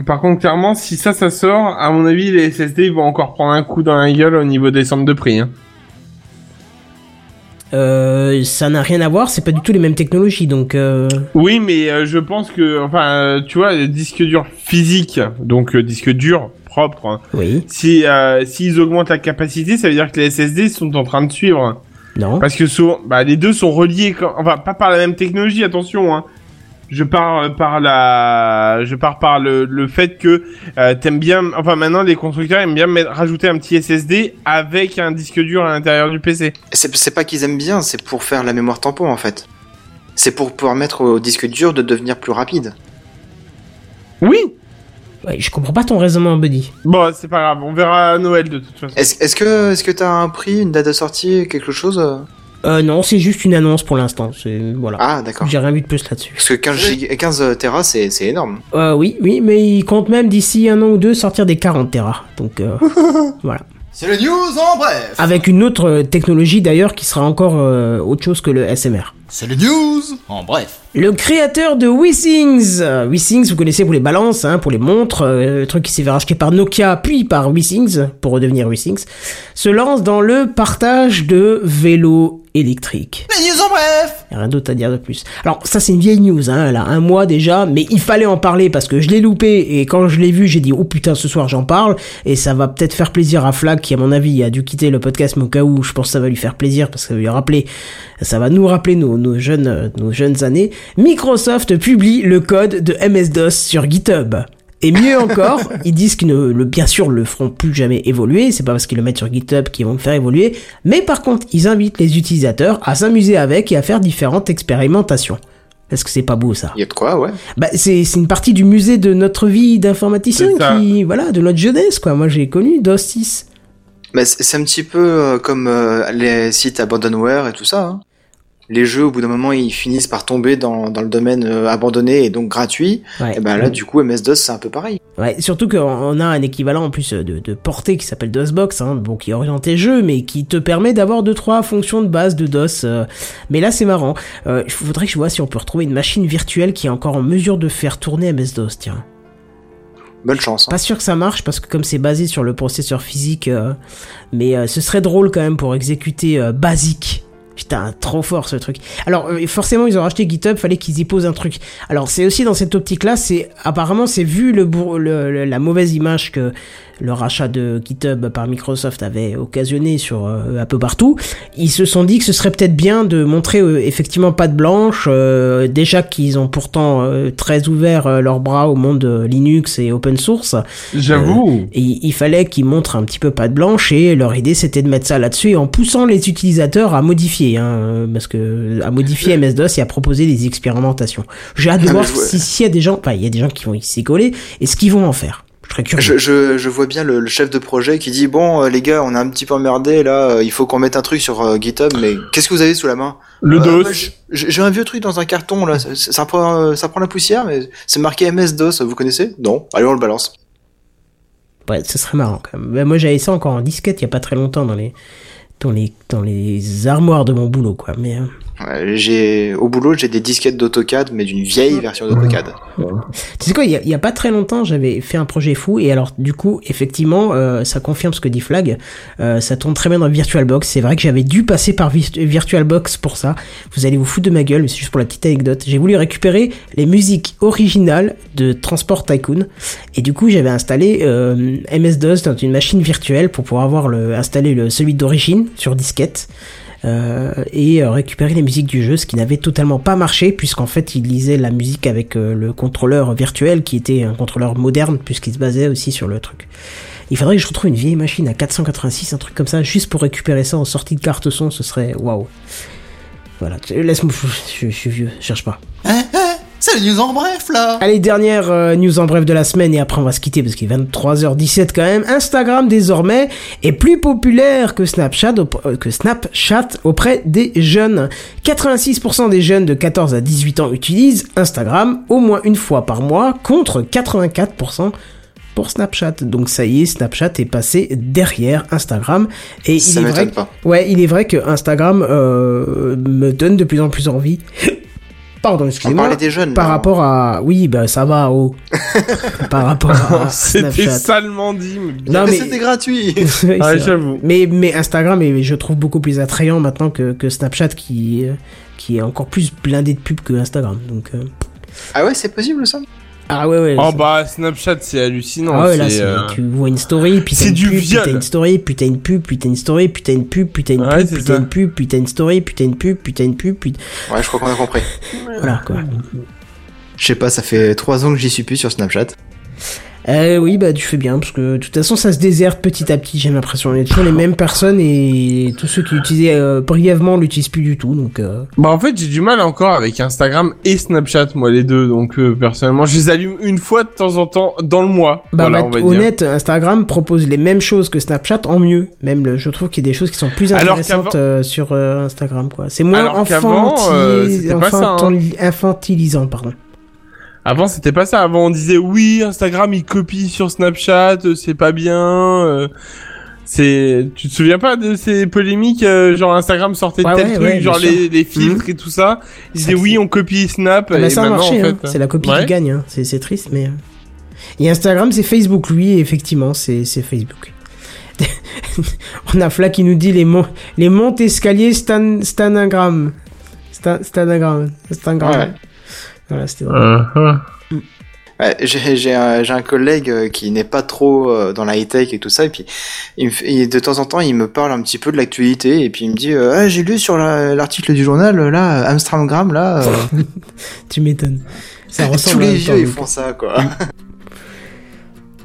Par contre, clairement, si ça, ça sort, à mon avis, les SSD ils vont encore prendre un coup dans la gueule au niveau des centres de prix. Hein. Euh, ça n'a rien à voir, c'est pas du tout les mêmes technologies, donc. Euh... Oui, mais euh, je pense que, enfin, euh, tu vois, les disques durs physiques, donc euh, disques durs propres, hein, Oui, si euh, s'ils augmentent la capacité, ça veut dire que les SSD sont en train de suivre. non. Parce que souvent, bah, les deux sont reliés, quand- enfin, pas par la même technologie, attention, hein. Je pars euh, par la, je pars par le, le fait que euh, t'aimes bien, enfin maintenant les constructeurs aiment bien mettre, rajouter un petit SSD avec un disque dur à l'intérieur du PC. C'est c'est pas qu'ils aiment bien, c'est pour faire la mémoire tampon en fait. C'est pour pouvoir mettre au disque dur de devenir plus rapide. Oui. Ouais, je comprends pas ton raisonnement, Buddy. Bon, c'est pas grave, on verra à Noël de toute façon. Est-ce est-ce que est-ce que t'as un prix, une date de sortie, quelque chose euh Euh, non, c'est juste une annonce pour l'instant. Voilà. Ah, d'accord. J'ai rien vu de plus là-dessus. Parce que 15, giga- 15 Tera, c'est c'est énorme. Euh, oui, oui, mais il compte même d'ici un an ou deux sortir des 40 Tera. Donc euh, voilà. C'est le news en bref. Avec une autre euh, technologie d'ailleurs qui sera encore euh, autre chose que le SMR. C'est le news en bref. Le créateur de WeSings, euh, WeSings vous connaissez pour les balances, hein, pour les montres, euh, le truc qui s'est fait racheter par Nokia puis par WeSings pour redevenir WeSings, se lance dans le partage de vélos électriques. Les news en bref. Rien d'autre à dire de plus. Alors ça c'est une vieille news, hein, elle a un mois déjà, mais il fallait en parler parce que je l'ai loupé et quand je l'ai vu j'ai dit oh putain ce soir j'en parle et ça va peut-être faire plaisir à Flag qui à mon avis a dû quitter le podcast mais au cas où je pense que ça va lui faire plaisir parce que ça va lui rappeler, ça va nous rappeler nos, nos jeunes nos jeunes années. Microsoft publie le code de MS-DOS sur GitHub. Et mieux encore, ils disent qu'ils ne, le, bien sûr, le feront plus jamais évoluer. C'est pas parce qu'ils le mettent sur GitHub qu'ils vont le faire évoluer. Mais par contre, ils invitent les utilisateurs à s'amuser avec et à faire différentes expérimentations. Est-ce que c'est pas beau ça? Il y a de quoi, ouais. Bah c'est c'est une partie du musée de notre vie d'informaticien qui voilà de notre jeunesse quoi. Moi j'ai connu DOS 6. Mais c'est c'est un petit peu euh, comme euh, les sites abandonware et tout ça. hein. Les jeux, au bout d'un moment, ils finissent par tomber dans, dans le domaine euh, abandonné et donc gratuit. Ouais. Et ben là, du coup, MS-DOS, c'est un peu pareil. Ouais, surtout qu'on on a un équivalent en plus de, de portée qui s'appelle DOSBox, hein, bon, qui est orienté jeu, mais qui te permet d'avoir deux trois fonctions de base de DOS. euh. mais là, c'est marrant. Euh, Il faudrait que je vois si on peut retrouver une machine virtuelle qui est encore en mesure de faire tourner MS-DOS, tiens. Bonne chance. hein. Pas sûr que ça marche parce que comme c'est basé sur le processeur physique, euh, mais euh, ce serait drôle quand même pour exécuter euh, basique. Putain, trop fort ce truc. Alors euh, forcément ils ont racheté GitHub, fallait qu'ils y posent un truc. Alors c'est aussi dans cette optique-là, c'est apparemment c'est vu le, la mauvaise image que le rachat de GitHub par Microsoft avait occasionné sur euh, un peu partout. Ils se sont dit que ce serait peut-être bien de montrer euh, effectivement patte blanche. euh, déjà qu'ils ont pourtant euh, très ouvert euh, leurs bras au monde euh, Linux et open source. J'avoue. Et il fallait qu'ils montrent un petit peu patte blanche et leur idée c'était de mettre ça là-dessus en poussant les utilisateurs à modifier, hein, parce que à modifier MS-DOS et à proposer des expérimentations. J'ai hâte de Ah, voir si- s'il y a des gens, enfin il y a des gens qui vont s'y coller et ce qu'ils vont en faire. Je serais curieux. Je, je, je vois bien le, le chef de projet qui dit bon euh, les gars on a un petit peu emmerdé là euh, il faut qu'on mette un truc sur euh, GitHub mais qu'est-ce que vous avez sous la main Le Euh, DOS. J'ai un vieux truc dans un carton là ça, ça prend ça prend la poussière mais c'est marqué MS DOS vous connaissez Non allez on le balance. Ouais, ce serait marrant quand même. Ben, moi j'avais ça encore en disquette il y a pas très longtemps dans les dans les dans les armoires de mon boulot quoi. Mais euh, j'ai au boulot j'ai des disquettes d'AutoCAD mais d'une vieille version d'AutoCAD. Tu sais quoi, il y, a, pas très longtemps, j'avais fait un projet fou et alors du coup, effectivement, euh, ça confirme ce que dit Flag. Euh, ça tourne très bien dans VirtualBox. C'est vrai que j'avais dû passer par VirtualBox pour ça. Vous allez vous foutre de ma gueule, mais c'est juste pour la petite anecdote. J'ai voulu récupérer les musiques originales de Transport Tycoon et du coup, j'avais installé euh, MS-DOS dans une machine virtuelle pour pouvoir avoir le installer le celui d'origine sur disquette. Euh, et euh, récupérer les musiques du jeu, ce qui n'avait totalement pas marché puisqu'en fait il lisait la musique avec euh, le contrôleur virtuel qui était un contrôleur moderne puisqu'il se basait aussi sur le truc. Il faudrait que je retrouve une vieille machine à 486, un truc comme ça, juste pour récupérer ça en sortie de carte son, ce serait waouh. Voilà, laisse-moi, je, je suis vieux, cherche pas. C'est le news en bref là. Allez, dernière euh, news en bref de la semaine et après on va se quitter parce qu'il est 23h17 quand même. Instagram désormais est plus populaire que Snapchat, euh, que Snapchat auprès des jeunes. 86% des jeunes de 14 à 18 ans utilisent Instagram au moins une fois par mois contre 84% pour Snapchat. Donc ça y est, Snapchat est passé derrière Instagram et Ça il est vrai pas. Ouais, il est vrai que Instagram euh, me donne de plus en plus envie. Pardon, On excusez-moi. parlait des jeunes. Par rapport à. Oui, bah ça va, oh. Par rapport à C'était salement dit. mais mais mais. c'était gratuit. Ah, j'avoue. mais, mais Instagram, est, je trouve beaucoup plus attrayant maintenant que, que Snapchat qui, euh, qui est encore plus blindé de pubs que Instagram. Donc, euh, ah ouais c'est possible ça? Ah ouais, ouais. Oh ça- bah Snapchat c'est hallucinant. Ah ouais, là, euh, tu vois une story, puis t'as c'est une du pub, puis t'as une story, puis t'as une pub, puis t'as une story, puis t'as une pub, puis t'as une Ouais, pub, puis t'as une pub, puis t'as une story, puis t'as une pub, puis t'as une pub, puis... Ouais je crois qu'on a compris. Voilà, quoi. Je sais pas ça fait trois ans que j'y suis plus sur Snapchat. Euh, oui, bah tu fais bien, parce que de toute façon ça se déserte petit à petit, j'ai l'impression. Il y a toujours les mêmes personnes et tous ceux qui l'utilisaient euh, brièvement l'utilisent plus du tout, donc... Euh... Bah en fait j'ai du mal encore avec Instagram et Snapchat moi les deux donc euh, personnellement je les allume une fois de temps en temps dans le mois. Bah, voilà, on va dire. honnête, Instagram propose les mêmes choses que Snapchat en mieux. Même, le- je trouve qu'il y a des choses qui sont plus intéressantes euh, sur euh, Instagram, quoi. C'est moins ça, hein. infantil- infantilisant, pardon. Avant c'était pas ça. Avant on disait oui Instagram il copie sur Snapchat, euh, c'est pas bien. euh, c'est, tu te souviens pas de ces polémiques euh, genre Instagram sortait Ouais, tel ouais, truc, ouais, genre les, les filtres et tout ça. Ils disaient oui on copie Snap Ah bah, et ça a marché, en hein. fait. c'est la copie Ouais. qui gagne. Hein. C'est, c'est triste, mais. euh. Et Instagram, c'est Facebook, lui, effectivement, c'est, c'est Facebook. On a Fla qui nous dit les, mon- les montes escaliers Stan, Stanagram. Stan, Stanagram. Stanagram. Voilà, c'était drôle. Uh-huh. Ouais, j'ai un, collègue euh, qui n'est pas trop euh, dans la high tech et tout ça et puis il me fait- il- de temps en temps il me parle un petit peu de l'actualité et puis il me dit euh, ah, j'ai lu sur la- l'article du journal là Amstramgram là euh, Tu m'étonnes. Ça ressemble tous les vieux ils font ça quoi.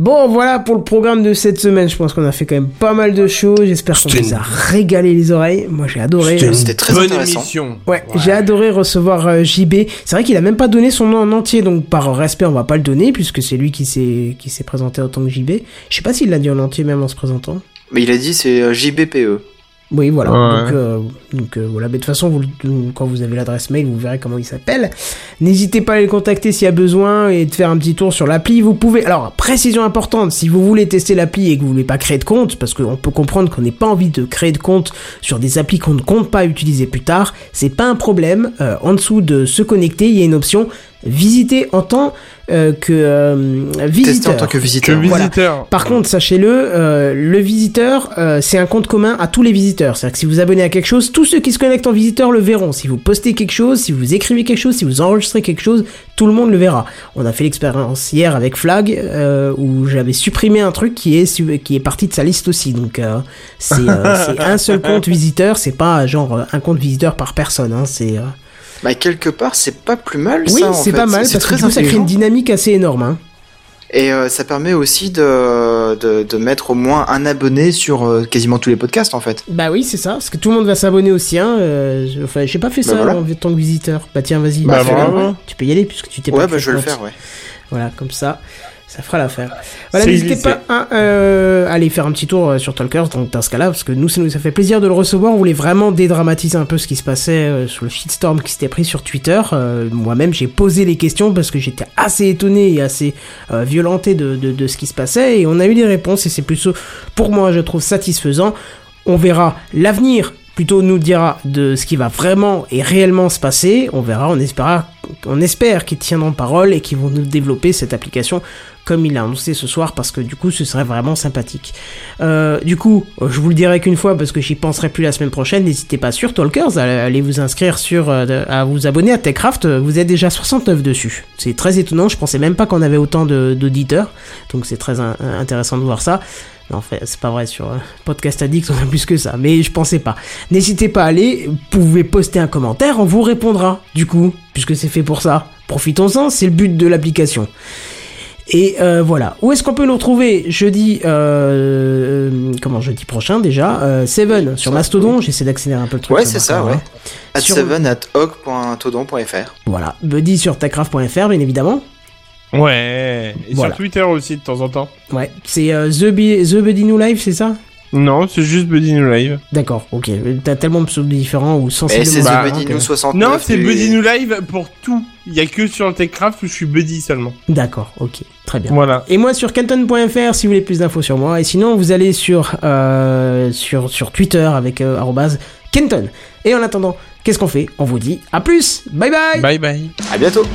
Bon, voilà pour le programme de cette semaine. Je pense qu'on a fait quand même pas mal de choses. J'espère qu'on vous a régalé les oreilles. Moi, j'ai adoré. C'était très bonne intéressant. émission. Ouais, j'ai adoré recevoir euh, JB. C'est vrai qu'il a même pas donné son nom en entier, donc par respect, on va pas le donner puisque c'est lui qui s'est qui s'est présenté en tant que JB. Je sais pas s'il l'a dit en entier même en se présentant. Mais il a dit c'est euh, JBPE. Oui, voilà. Ouais. Donc, euh, donc euh, voilà. Mais de toute façon, vous, quand vous avez l'adresse mail, vous verrez comment il s'appelle. N'hésitez pas à le contacter s'il y a besoin et de faire un petit tour sur l'appli. Vous pouvez. Alors, précision importante, si vous voulez tester l'appli et que vous voulez pas créer de compte, parce qu'on peut comprendre qu'on n'ait pas envie de créer de compte sur des applis qu'on ne compte pas utiliser plus tard, c'est pas un problème. Euh, en dessous de se connecter, il y a une option visiter en tant euh, que euh, visiteur. en tant que Que visiteur. Voilà. visiteur. Par contre, sachez-le, euh, le visiteur, euh, c'est un compte commun à tous les visiteurs. C'est-à-dire que si vous abonnez à quelque chose, tous ceux qui se connectent en visiteur le verront. Si vous postez quelque chose, si vous écrivez quelque chose, si vous enregistrez quelque chose, tout le monde le verra. On a fait l'expérience hier avec Flag, euh, où j'avais supprimé un truc qui est, qui est parti de sa liste aussi. Donc, euh, c'est euh, c'est un seul compte visiteur, c'est pas genre euh, un compte visiteur par personne. Hein, c'est... Bah quelque part c'est pas plus mal Oui, ça en c'est fait. pas mal, C'est parce que très du coup, ça crée une dynamique assez énorme. Hein. Et euh, ça permet aussi de, de, de mettre au moins un abonné sur euh, quasiment tous les podcasts en fait. Bah oui, c'est ça, parce que tout le monde va s'abonner au sien. euh, je- enfin, j'ai pas fait Bah ça voilà. en tant que visiteur. Bah tiens, vas-y. Bah, bravo. Tu peux y aller puisque tu t'es pas Ouais bah je vais le faire ouais. Voilà, comme ça, ça fera l'affaire. Voilà, n'hésitez pas à euh, aller faire un petit tour euh, sur Talkers donc dans ce cas-là, parce que nous, ça nous a fait plaisir de le recevoir. On voulait vraiment dédramatiser un peu ce qui se passait euh, sur le shitstorm qui s'était pris sur Twitter. Euh, Moi-même, j'ai posé les questions parce que j'étais assez étonné et assez euh, violenté de, de, de ce qui se passait, et on a eu des réponses, et c'est plutôt, pour moi, je trouve satisfaisant. On verra l'avenir plutôt nous dira de ce qui va vraiment et réellement se passer. On verra, on espérera, on espère qu'ils tiendront parole et qu'ils vont nous développer cette application comme il l'a annoncé ce soir parce que du coup ce serait vraiment sympathique. Euh, du coup, je vous le dirai qu'une fois parce que j'y penserai plus la semaine prochaine. N'hésitez pas sur Talkers à aller vous inscrire sur, euh, à vous abonner à Techcraft. Vous êtes déjà 69 dessus. C'est très étonnant. Je pensais même pas qu'on avait autant d'auditeurs. Donc c'est très in- intéressant de voir ça. Non, en fait, c'est pas vrai, sur euh, Podcast Addict, on a plus que ça, mais je pensais pas. N'hésitez pas à aller, vous pouvez poster un commentaire, on vous répondra, du coup, puisque c'est fait pour ça. Profitons-en, c'est le but de l'application. Et euh, voilà. Où est-ce qu'on peut nous retrouver Jeudi, euh, euh, comment jeudi prochain déjà euh, Seven sur Mastodon. J'essaie d'accélérer un peu le truc. Ouais, c'est ça, ouais. At Sur- 7 at hog.todon.fr. Voilà. Buddy sur techcraft.fr, bien évidemment. Ouais. Et Voilà. sur Twitter aussi de temps en temps. Ouais. C'est euh, The, The Buddy New Live, c'est ça? Non, c'est juste Buddy New Live. D'accord. Ok. T'as tellement de pseudos différents ou Et sensiblement. c'est bah, The Buddy News 69. Non, c'est et- Buddy New Live pour tout. Il y a que sur le Techcraft où je suis Buddy seulement. D'accord. Ok. Très bien. Voilà. Et moi sur canton.fr si vous voulez plus d'infos sur moi. Et sinon vous allez sur euh, sur sur Twitter avec euh, arrobase Kenton. Et en attendant, qu'est-ce qu'on fait? On vous dit à plus. Bye bye. Bye bye. À bientôt.